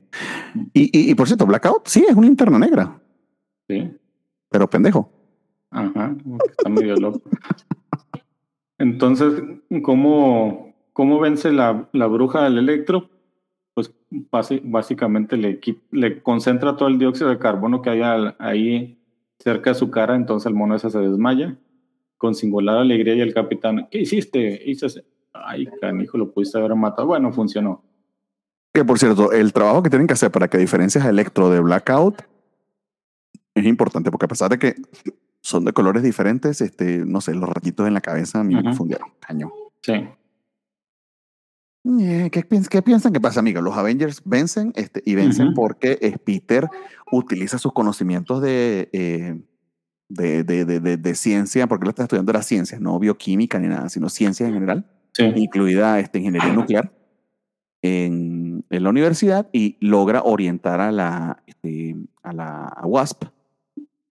Y, y, por cierto, Blackout sí es una interna negra. Sí. Pero pendejo. Ajá, está medio loco. Entonces, ¿cómo ¿Cómo vence la, la bruja del electro? Pues básicamente le, le concentra todo el dióxido de carbono que hay ahí cerca de su cara, entonces el mono ese se desmaya. Con singular alegría y el capitán, ¿qué hiciste? Hice Ay, canijo, lo pudiste haber matado. Bueno, funcionó. Que por cierto, el trabajo que tienen que hacer para que diferencias a Electro de Blackout es importante, porque a pesar de que son de colores diferentes, este, no sé, los rayitos en la cabeza me confundieron. Caño. Sí. Eh, ¿Qué, piensan que pasa, amigos? Los Avengers vencen este, y vencen porque eh, Peter utiliza sus conocimientos de, eh, de, de, de, ciencia, porque él está estudiando las ciencias, no bioquímica ni nada, sino ciencia en general, incluida este, ingeniería nuclear, en, en, la universidad y logra orientar a la, este, a la WASP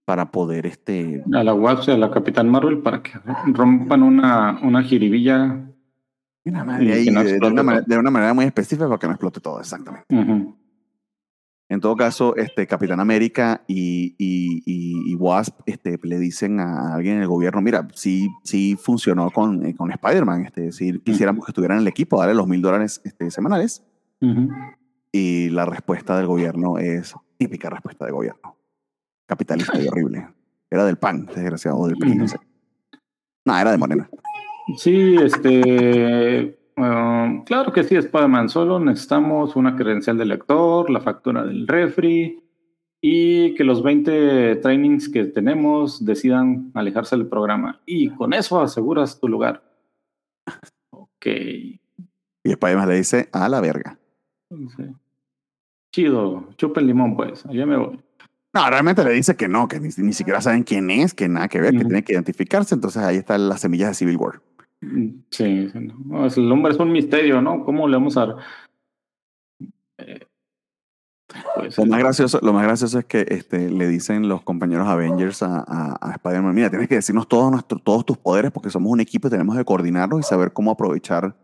para poder... Este, a la WASP, a la Capitán Marvel, para que rompan una, una jiribilla de, una manera, muy específica para que no explote todo, exactamente. En todo caso, este, Capitán América y, y, Wasp este, le dicen a alguien en el gobierno, mira, sí, sí funcionó con, eh, con Spider-Man, este, si quisiéramos que estuvieran en el equipo, darle los mil dólares este, semanales. Y la respuesta del gobierno es típica respuesta de gobierno. Capitalista y horrible. Era del PAN, desgraciado, del PRI. No, era de Morena. Sí, este. claro que sí, Spider-Man. Solo necesitamos una credencial del lector, la factura del refri y que los 20 trainings que tenemos decidan alejarse del programa. Y con eso aseguras tu lugar. Ok. Y Spider-Man le dice a la verga. Chido, chupa el limón, pues. Allá me voy. No, realmente le dice que no, que ni, siquiera saben quién es, que nada que ver, que tiene que identificarse. Entonces ahí están las semillas de Civil War. Mm, sí, el hombre es un misterio, ¿no? ¿Cómo le vamos a eh, pues, lo, más gracioso, lo más gracioso es que este, le dicen los compañeros Avengers a, a, Spider-Man, mira, tienes que decirnos todos, nuestro, todos tus poderes porque somos un equipo y tenemos que coordinarnos y saber cómo aprovechar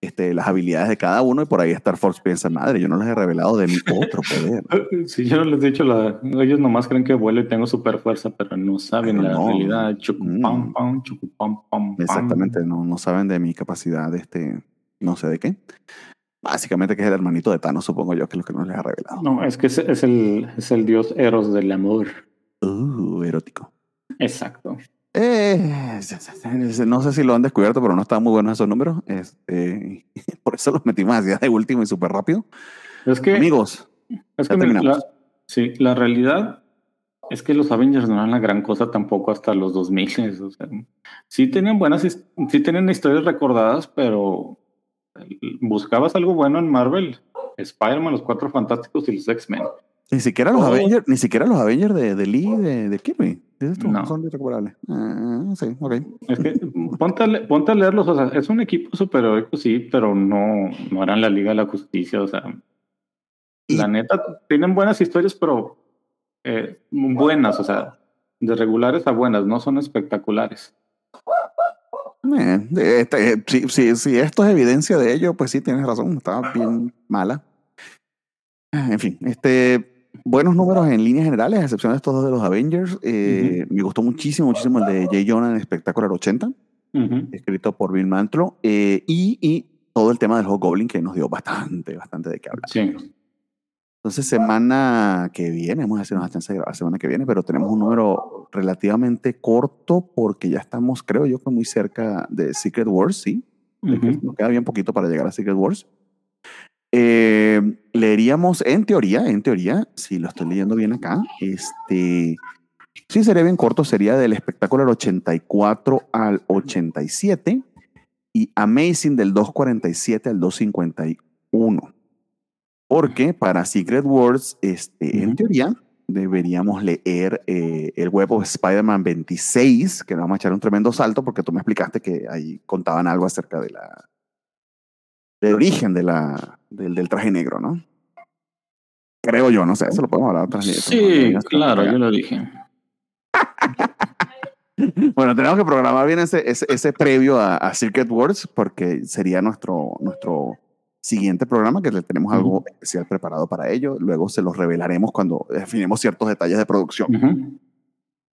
este, las habilidades de cada uno y por ahí Star Force piensa, madre, yo no les he revelado de mi otro poder. Sí, yo no les he dicho, la, ellos nomás creen que vuelo y tengo super fuerza, pero no saben la realidad. Mm. Exactamente, no, no saben de mi capacidad, de este, no sé de qué. Básicamente que es el hermanito de Thanos, supongo yo, que es lo que no les ha revelado. No, es que es, es, el, es el dios Eros del amor. Uh, erótico. Exacto. Eh, no sé si lo han descubierto, pero no estaban muy buenos esos números. Este, por eso los metimos así de último y súper rápido. Es que, Amigos, es que la, sí, la realidad es que los Avengers no eran la gran cosa tampoco hasta los 2000. O sea, sí tenían buenas, sí tenían historias recordadas, pero buscabas algo bueno en Marvel, Spider-Man, los Cuatro Fantásticos y los X-Men. Ni siquiera los Avengers, ni siquiera los Avengers de, de Lee, de, de Kirby. No. Son irrecuperables. Ah, sí, ok. Es que ponte a, ponte a, leerlos, o sea, es un equipo superheroico, sí, pero no, no eran la Liga de la Justicia, o sea. La neta, tienen buenas historias, pero eh, buenas, o sea, de regulares a buenas, no son espectaculares. Eh, este, eh, si, si, si, esto es evidencia de ello, pues sí, tienes razón, estaba bien mala. En fin, este buenos números en líneas generales, a excepción de estos dos de los Avengers. Eh, me gustó muchísimo, muchísimo el de Jay Jonah en Spectacular 80, escrito por Bill Mantlo. Eh, y, y, todo el tema del Goblin que nos dio bastante, bastante de qué hablar. Sí. Entonces, semana que viene, vamos a hacer una chance de grabar semana que viene, pero tenemos un número relativamente corto porque ya estamos, creo yo, que muy cerca de Secret Wars, ¿sí? Nos queda bien poquito para llegar a Secret Wars. Eh, leeríamos, en teoría, en teoría, si lo estoy leyendo bien acá, este, sí sería bien corto, sería del espectáculo del 84 al 87 y Amazing del 247 al 251. Porque para Secret Wars, este, en teoría, deberíamos leer eh, el Web of Spider-Man 26, que vamos a echar un tremendo salto porque tú me explicaste que ahí contaban algo acerca de la del origen de la, del, del traje negro, ¿no? Creo yo, no sé, eso lo podemos hablar otras Sí, claro, yo lo dije. bueno, tenemos que programar bien ese, ese, ese previo a, a, Circuit Wars porque sería nuestro, nuestro siguiente programa que le tenemos algo especial preparado para ello. Luego se los revelaremos cuando definimos ciertos detalles de producción.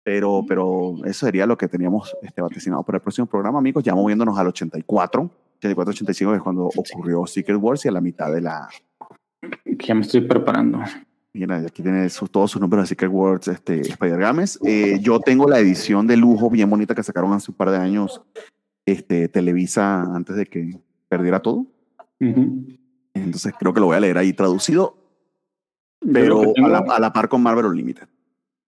Pero, pero eso sería lo que teníamos este, vaticinado para el próximo programa, amigos. Ya moviéndonos al 84, 84, 85, que es cuando ocurrió Secret Wars y a la mitad de la. Ya me estoy preparando. Mira, aquí tiene todos sus números de Secret Wars, este, Spider Games. Eh, yo tengo la edición de lujo bien bonita que sacaron hace un par de años este, Televisa antes de que perdiera todo. Entonces creo que lo voy a leer ahí traducido, pero a, la, par con Marvel Unlimited.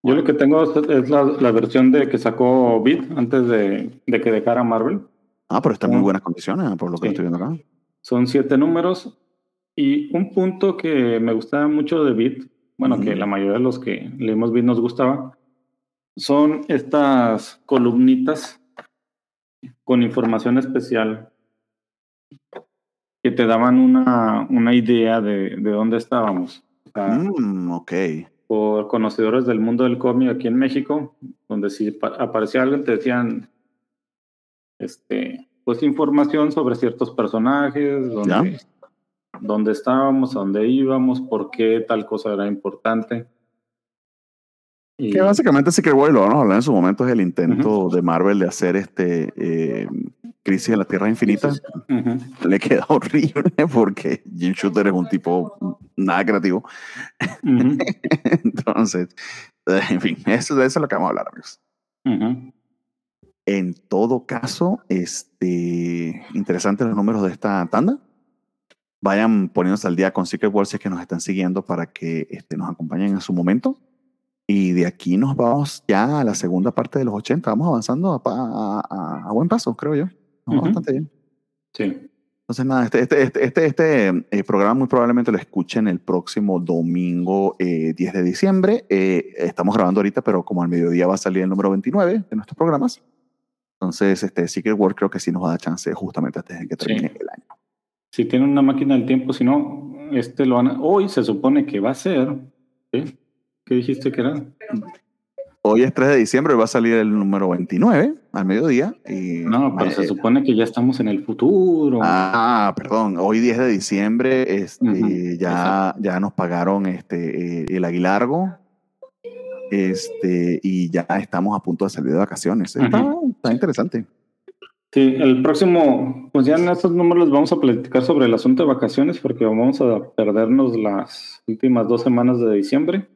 Yo lo que tengo es la, la versión de que sacó Beat antes de, de, que dejara Marvel. Ah, pero está en muy buenas condiciones, por lo que estoy viendo acá. Son siete números. Y un punto que me gustaba mucho de Beat, bueno, que la mayoría de los que leemos Beat nos gustaba, son estas columnitas con información especial que te daban una, una idea de, de dónde estábamos. Mm, ok. Por conocedores del mundo del cómic aquí en México, donde si aparecía algo te decían, este, pues información sobre ciertos personajes, dónde, dónde estábamos, a dónde íbamos, por qué tal cosa era importante. Que básicamente sí que bueno, lo vamos a hablar en su momento, es el intento de Marvel de hacer este eh, Crisis en la Tierra Infinita. Le queda horrible porque Jim Shooter es un tipo nada creativo. Entonces, en fin, eso, de eso es lo que vamos a hablar, amigos. En todo caso, este, interesantes los números de esta tanda. Vayan poniéndose al día con Secret Wars que nos están siguiendo para que este, nos acompañen en su momento. Y de aquí nos vamos ya a la segunda parte de los 80. Vamos avanzando a, a, buen paso, creo yo. Vamos bastante bien. Sí. Entonces, nada, este, este, este, este, este eh, programa muy probablemente lo escuchen el próximo domingo 10 eh, de diciembre. Eh, estamos grabando ahorita, pero como al mediodía va a salir el número 29 de nuestros programas. Entonces, este Secret World creo que sí nos va a dar chance justamente antes de que termine el año. Si tienen una máquina del tiempo, si no, este lo van hoy se supone que va a ser. ¿Qué dijiste que era? Hoy es 3 de diciembre, va a salir el número 29 al mediodía. Y no, pero se supone que ya estamos en el futuro. Ah, perdón. Hoy 10 de diciembre este, ya, ya nos pagaron este, eh, el aguilargo este, y ya estamos a punto de salir de vacaciones. Está, está interesante. Sí, el próximo, pues ya en estos números vamos a platicar sobre el asunto de vacaciones porque vamos a perdernos las últimas dos semanas de diciembre.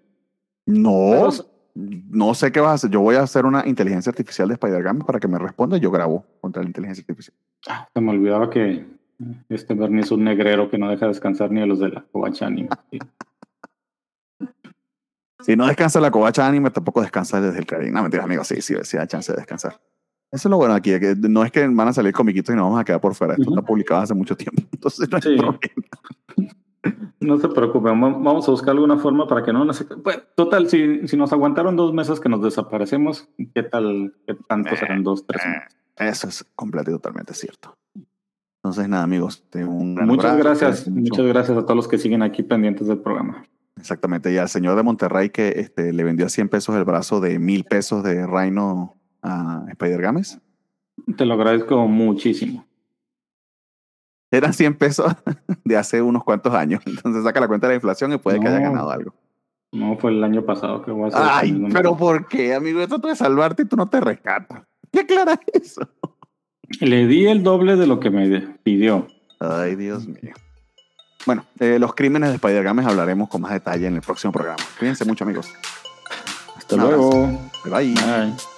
No, no sé qué vas a hacer. Yo voy a hacer una inteligencia artificial de Spider-Man para que me responda y yo grabo contra la inteligencia artificial. Ah, se me olvidaba que este Bernie es un negrero que no deja descansar ni a los de la covacha anime. si no descansa la covacha anime, tampoco descansa desde el cariño. No, mentira, amigo, sí, sí, sí da chance de descansar. Eso es lo bueno aquí, que no es que van a salir comiquitos y nos vamos a quedar por fuera. Esto está publicado hace mucho tiempo. Entonces no hay problema. No se preocupen, vamos a buscar alguna forma para que no nos... Pues, total, si, si nos aguantaron dos meses que nos desaparecemos, ¿qué tal? ¿Qué tanto serán dos, tres meses? Eso es completamente totalmente cierto. Entonces, nada, amigos. muchas gracias. Muchas gracias a todos los que siguen aquí pendientes del programa. Exactamente. Y al señor de Monterrey que este, le vendió a 100 pesos el brazo de mil pesos de Reino a Spider Games. Te lo agradezco muchísimo eran 100 pesos de hace unos cuantos años. Entonces saca la cuenta de la inflación y puede que haya ganado algo. No, fue el año pasado que voy a hacer. Ay, pero ¿por qué, amigo? Esto de salvarte y tú no te rescatas. ¿Qué aclara eso? Le di el doble de lo que me pidió. Ay, Dios mío. Bueno, eh, los crímenes de Spider-Games hablaremos con más detalle en el próximo programa. Cuídense mucho, amigos. Hasta luego. Bye. Bye.